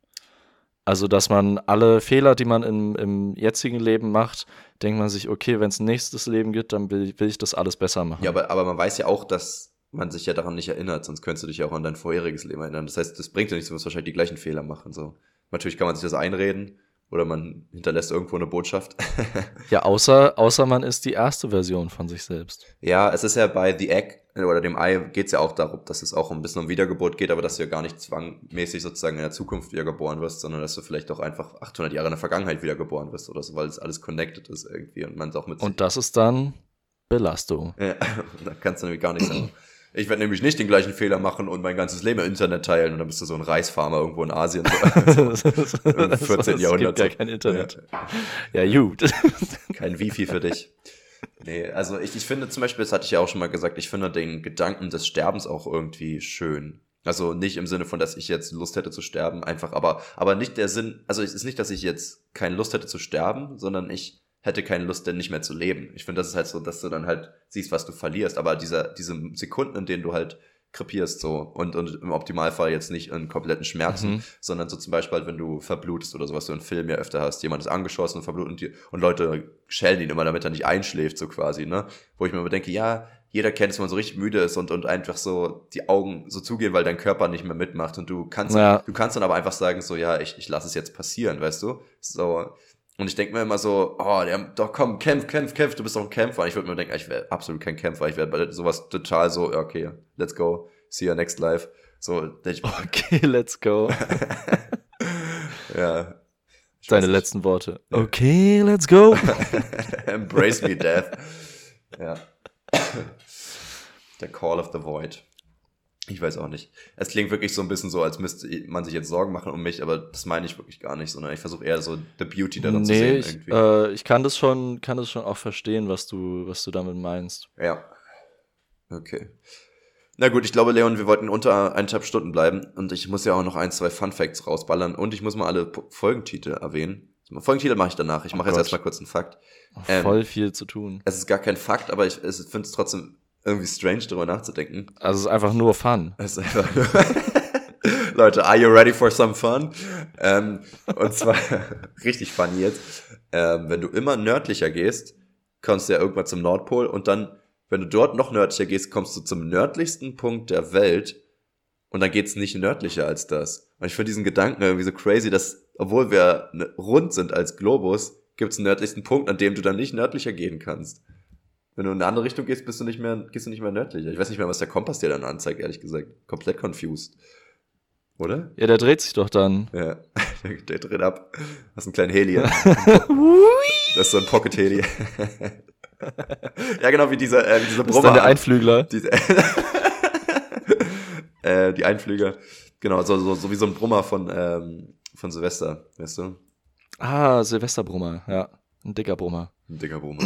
Also, dass man alle Fehler, die man im, im jetzigen Leben macht, denkt man sich, okay, wenn es ein nächstes Leben gibt, dann will, will ich das alles besser machen. Ja, aber, aber man weiß ja auch, dass man sich ja daran nicht erinnert, sonst könntest du dich ja auch an dein vorheriges Leben erinnern. Das heißt, das bringt ja nichts, du wirst wahrscheinlich die gleichen Fehler machen. So. Natürlich kann man sich das einreden oder man hinterlässt irgendwo eine Botschaft. *laughs* ja, außer, außer man ist die erste Version von sich selbst. Ja, es ist ja bei The Egg oder dem Ei geht es ja auch darum, dass es auch ein bisschen um Wiedergeburt geht, aber dass du ja gar nicht zwangmäßig sozusagen in der Zukunft wiedergeboren wirst, sondern dass du vielleicht auch einfach 800 Jahre in der Vergangenheit wiedergeboren wirst oder so, weil es alles connected ist irgendwie und man es auch mit. Und das ist dann Belastung. Ja, *laughs* da kannst du nämlich gar nicht sagen. Ich werde nämlich nicht den gleichen Fehler machen und mein ganzes Leben im Internet teilen und dann bist du so ein Reisfarmer irgendwo in Asien. *laughs* So, Im 14. Jahrhundert. Es gibt gar kein Internet. Ja, ja gut. Kein Wifi für dich. Nee, also ich, ich finde zum Beispiel, das hatte ich ja auch schon mal gesagt, ich finde den Gedanken des Sterbens auch irgendwie schön. Also nicht im Sinne von, dass ich jetzt Lust hätte zu sterben, einfach, aber, aber nicht der Sinn, also es ist nicht, dass ich jetzt keine Lust hätte zu sterben, sondern ich hätte keine Lust, denn nicht mehr zu leben. Ich finde, das ist halt so, dass du dann halt siehst, was du verlierst, aber dieser, diese Sekunden, in denen du halt krepierst so und, und im Optimalfall jetzt nicht in kompletten Schmerzen, mhm. sondern so zum Beispiel halt, wenn du verblutest oder sowas du in Film ja öfter hast, jemand ist angeschossen und verblutet und, die, und Leute schellen ihn immer, damit er nicht einschläft, so quasi, ne? Wo ich mir immer denke, ja, jeder kennt es, wenn man so richtig müde ist und, und einfach so die Augen so zugehen, weil dein Körper nicht mehr mitmacht und du kannst, ja. du kannst dann aber einfach sagen, so, ja, ich, ich lasse es jetzt passieren, weißt du? So, und ich denke mir immer so, oh, der, doch komm, kämpf, kämpf, kämpf, du bist doch ein Kämpfer. Ich würde mir denken, ich wäre absolut kein Kämpfer. Ich wäre bei sowas total so, okay, let's go, see you next life. So, ich, *laughs* *laughs* okay, let's go. ja. Deine letzten Worte. Okay, let's go. Embrace me, death. Ja. *laughs* Der Call of the Void. Ich weiß auch nicht. Es klingt wirklich so ein bisschen so, als müsste man sich jetzt Sorgen machen um mich, aber das meine ich wirklich gar nicht, sondern ich versuche eher so the Beauty darin nee, zu sehen. Ich, äh, ich kann das schon, kann das schon auch verstehen, was du, was du damit meinst. Ja. Okay. Na gut, ich glaube, Leon, wir wollten unter eineinhalb Stunden bleiben und ich muss ja auch noch ein, zwei Fun Facts rausballern und ich muss mal alle Folgentitel erwähnen. Folgentitel mache ich danach. Ich mache oh jetzt erstmal kurz einen Fakt. Ähm, Voll viel zu tun. Es ist gar kein Fakt, aber ich finde es trotzdem irgendwie strange, darüber nachzudenken. Also es ist einfach nur Fun. Es ist einfach nur *laughs* Leute, are you ready for some fun? Ähm, und zwar *laughs* richtig funny jetzt. Ähm, wenn du immer nördlicher gehst, kommst du ja irgendwann zum Nordpol und dann, wenn du dort noch nördlicher gehst, kommst du zum nördlichsten Punkt der Welt und dann geht's nicht nördlicher als das. Und ich finde diesen Gedanken irgendwie so crazy, dass, obwohl wir ne, rund sind als Globus, gibt's einen nördlichsten Punkt, an dem du dann nicht nördlicher gehen kannst. Wenn du in eine andere Richtung gehst, bist du nicht mehr, gehst du nicht mehr nördlicher. Ich weiß nicht mehr, was der Kompass dir dann anzeigt, ehrlich gesagt. Komplett confused. Oder? Ja, der dreht sich doch dann. Ja, *laughs* der, dreht ab. Hast einen kleinen Heli. *laughs* das ist so ein Pocket-Heli. ja, genau, wie dieser, äh, wie dieser Brummer. Das ist dann der Einflügler. Diese, *laughs* äh, die Einflüger. Genau, so, so, so wie so ein Brummer von, ähm, von Silvester, weißt du? Ah, Silvesterbrummer, ja. Ein dicker Brummer. Ein dicker Brummer.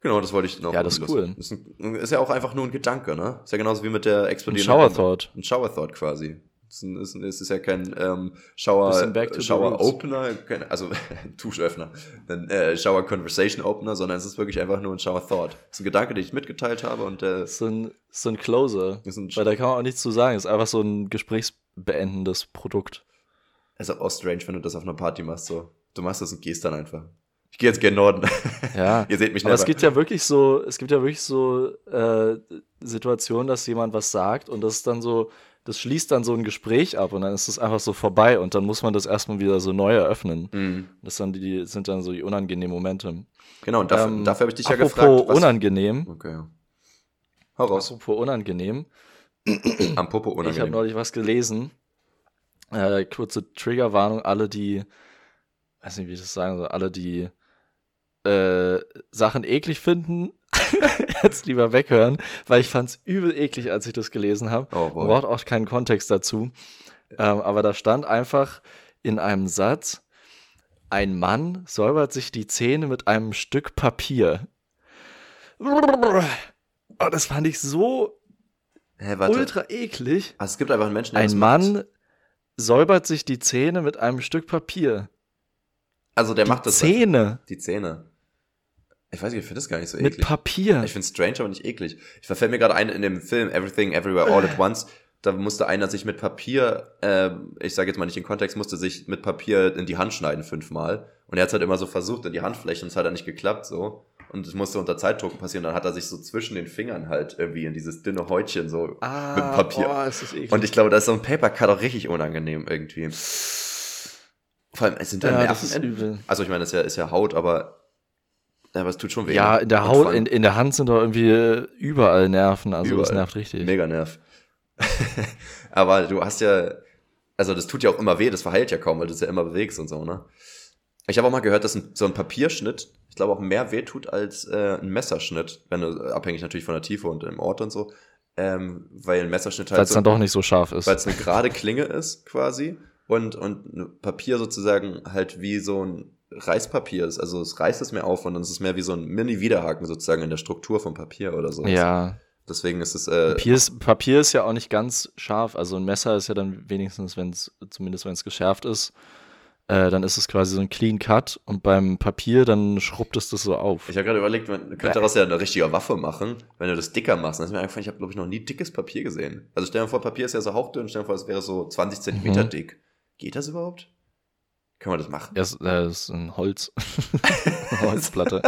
Genau, das wollte ich noch. Ja, das ist cool. Ist, ein, ist, ja auch einfach nur ein Gedanke, ne? Ist ja genauso wie mit der explodierenden. Ein Shower Thought. Ein Shower Thought quasi. Es ist, ist, ist, ja kein ähm, Shower, Shower Opener, kein, also *laughs* Tuschöffner, ein äh, Shower Conversation Opener, sondern es ist wirklich einfach nur ein Shower Thought. Es ist ein Gedanke, den ich mitgeteilt habe und äh, so ein so ein Closer, ein weil da kann man auch nichts zu sagen. Es ist einfach so ein gesprächsbeendendes Produkt. Es ist auch strange, wenn du das auf einer Party machst. So, du machst das und gehst dann einfach. Ich gehe jetzt gerne Norden. Ja. *laughs* Ihr seht mich Aber es gibt ja wirklich so, es gibt ja wirklich so äh, Situationen, dass jemand was sagt und das ist dann so das schließt dann so ein Gespräch ab und dann ist es einfach so vorbei und dann muss man das erstmal wieder so neu eröffnen. Mhm. Das sind, die, sind dann so die unangenehmen Momente. Genau, und dafür, ähm, dafür habe ich dich ja gefragt. Apropos unangenehm. Okay. Hau raus. Apropos unangenehm. *clears throat* Am Popo unangenehm. Ich habe neulich was gelesen. Äh, kurze Triggerwarnung, alle, die, weiß nicht, wie ich das sagen soll, alle, die äh, Sachen eklig finden, *laughs* jetzt lieber weghören, weil ich fand es übel eklig, als ich das gelesen habe. Oh, Man braucht auch keinen Kontext dazu. Ähm, aber da stand einfach in einem Satz, ein Mann säubert sich die Zähne mit einem Stück Papier. Oh, das fand ich so Hä, ultra eklig. Also es gibt einfach einen Menschen, der Ein Mann macht. säubert sich die Zähne mit einem Stück Papier. Also der die macht das. Zähne. Die Zähne. Ich weiß nicht, ich finde das gar nicht so eklig. Mit Papier. Ich finde es strange, aber nicht eklig. Ich verfällt mir gerade ein in dem Film Everything Everywhere All at Once. Da musste einer sich mit Papier, äh, ich sage jetzt mal nicht in Kontext, musste sich mit Papier in die Hand schneiden fünfmal. Und er hat halt immer so versucht in die Handfläche und es hat dann nicht geklappt so. Und es musste unter Zeitdruck passieren. Dann hat er sich so zwischen den Fingern halt irgendwie in dieses dünne Häutchen so ah, mit Papier. Boah, ist das eklig. Und ich glaube, da ist so ein Papercut auch richtig unangenehm irgendwie. Vor allem, es sind da ja, Nerven. Also ich meine, es ist ja, ist ja Haut, aber ja, aber es tut schon weh. Ja, in der Haut, in, in, der Hand sind doch irgendwie überall Nerven, also überall. das nervt richtig. Mega Nerv. *laughs* aber du hast ja, also das tut ja auch immer weh, das verheilt ja kaum, weil du es ja immer bewegst und so, ne? Ich habe auch mal gehört, dass ein, so ein Papierschnitt, ich glaube auch mehr weh tut als äh, ein Messerschnitt, wenn du, abhängig natürlich von der Tiefe und dem Ort und so, ähm, weil ein Messerschnitt halt. Weil es so, dann doch nicht so scharf ist. Weil es eine gerade Klinge ist, quasi. Und, und Papier sozusagen halt wie so ein Reispapier ist. Also es reißt es mehr auf und dann ist es mehr wie so ein Mini-Widerhaken sozusagen in der Struktur vom Papier oder so. Ja. Deswegen ist es. Äh, Papier, ist, Papier ist ja auch nicht ganz scharf. Also ein Messer ist ja dann wenigstens, wenn es, zumindest wenn es geschärft ist, äh, dann ist es quasi so ein Clean Cut und beim Papier dann schrubbt es das so auf. Ich habe gerade überlegt, man könnte daraus ja eine richtige Waffe machen, wenn du das dicker machst. Dann ist mir einfach, ich habe glaube ich noch nie dickes Papier gesehen. Also stell dir vor, Papier ist ja so hauchdünn, stell dir vor, es wäre so 20 Zentimeter mhm. dick. Geht das überhaupt? Können wir das machen? Ja, das äh, ist ein Holz. *laughs* *laughs* Holzplatte.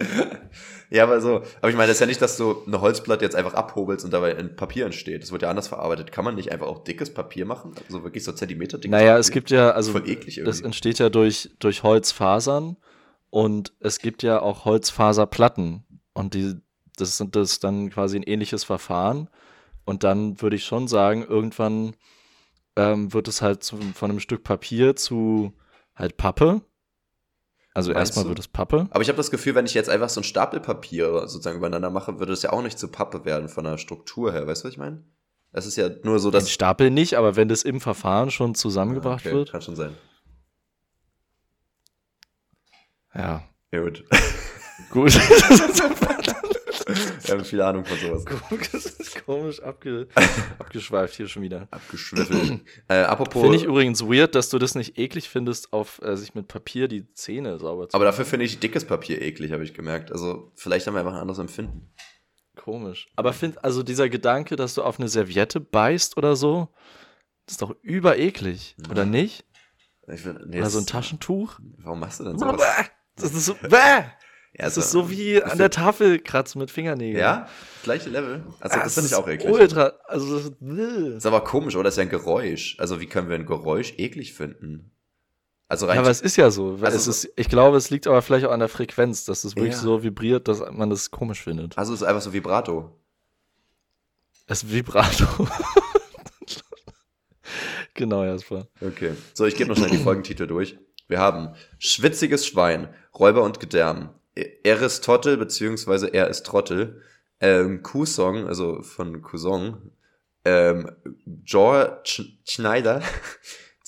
*laughs* ja, aber so, aber ich meine, das ist ja nicht, dass du eine Holzplatte jetzt einfach abhobelst und dabei in Papier entsteht. Das wird ja anders verarbeitet. Kann man nicht einfach auch dickes Papier machen? Also wirklich so Zentimeter dick? Naja, Papier? es gibt ja, also das, das entsteht ja durch, durch Holzfasern und es gibt ja auch Holzfaserplatten und die, das sind das dann quasi ein ähnliches Verfahren. Und dann würde ich schon sagen, irgendwann ähm, wird es halt zu, von einem Stück Papier zu halt Pappe. Also Meinst erstmal du? wird es Pappe. Aber ich habe das Gefühl, wenn ich jetzt einfach so ein Stapel Papier sozusagen übereinander mache, würde es ja auch nicht zu Pappe werden von der Struktur her. Weißt du, was ich meine? Es ist ja nur so, dass. Ein Stapel nicht, aber wenn das im Verfahren schon zusammengebracht okay, wird. Kann schon sein. Ja. Ja, gut. gut. *laughs* *laughs* *laughs* Wir haben viel Ahnung von sowas. Das ist komisch abge *laughs* abgeschweift hier schon wieder. Abgeschwiffelt. *clears throat* äh, apropos. Finde ich übrigens weird, dass du das nicht eklig findest, auf äh, sich mit Papier die Zähne sauber zu machen. Aber dafür finde ich dickes Papier eklig, habe ich gemerkt. Also vielleicht haben wir einfach ein anderes Empfinden. Komisch. Aber find, also dieser Gedanke, dass du auf eine Serviette beißt oder so, das ist doch übereklig, ja. oder nicht? Ich find, nee, oder so ein Taschentuch? Warum machst du denn sowas? Das ist so. Bäh! Ja, das also, ist so wie an der Tafel kratzen mit Fingernägeln. Ja, gleiche Level. Also ja, das finde ich auch eklig. Ultra, also das ist, ist aber komisch, oder? Das ist ja ein Geräusch. Also wie können wir ein Geräusch eklig finden? Also rein ja, aber es ist ja so. Also es ist, ich glaube, es liegt aber vielleicht auch an der Frequenz, dass es wirklich ja. so vibriert, dass man das komisch findet. Also es ist einfach so Vibrato. Es ist Vibrato. *laughs* genau, Jasper. Okay. So, ich gebe noch schnell die Folgentitel durch. Wir haben Schwitziges Schwein, Räuber und Gedärm, Aristotle, beziehungsweise er ist Trottel. Ähm, Q-Song, also von Cousin. Ähm, George Schneider. *laughs*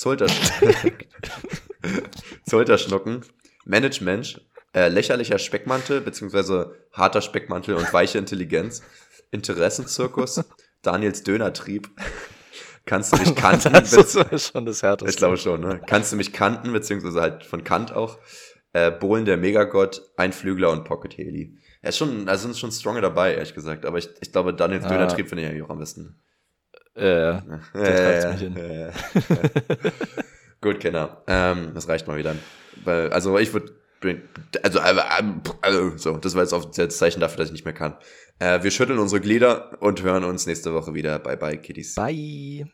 Zolterschnucken. *laughs* Management. Äh, lächerlicher Speckmantel, beziehungsweise harter Speckmantel und weiche Intelligenz. Interessenzirkus. Daniels Dönertrieb. *laughs* Kannst du mich kanten? das ist schon das Härteste. Ich glaube schon, ne? Kannst du mich kanten, beziehungsweise halt von Kant auch. Äh, Bohlen der Megagott, Einflügler und Pocket Heli. Er ist schon, also sind schon Stronger dabei, ehrlich gesagt. Aber ich, ich glaube, Daniels ah. Dönertrieb finde ich eigentlich auch am besten. Äh, ja, äh, *laughs* mich hin. Äh, *laughs* Gut, Kenner. Ähm, das reicht mal wieder. Weil, also ich würde also, also, so, das war jetzt auf das Zeichen dafür, dass ich nicht mehr kann. Äh, wir schütteln unsere Glieder und hören uns nächste Woche wieder. Bye bye, Kitties. Bye.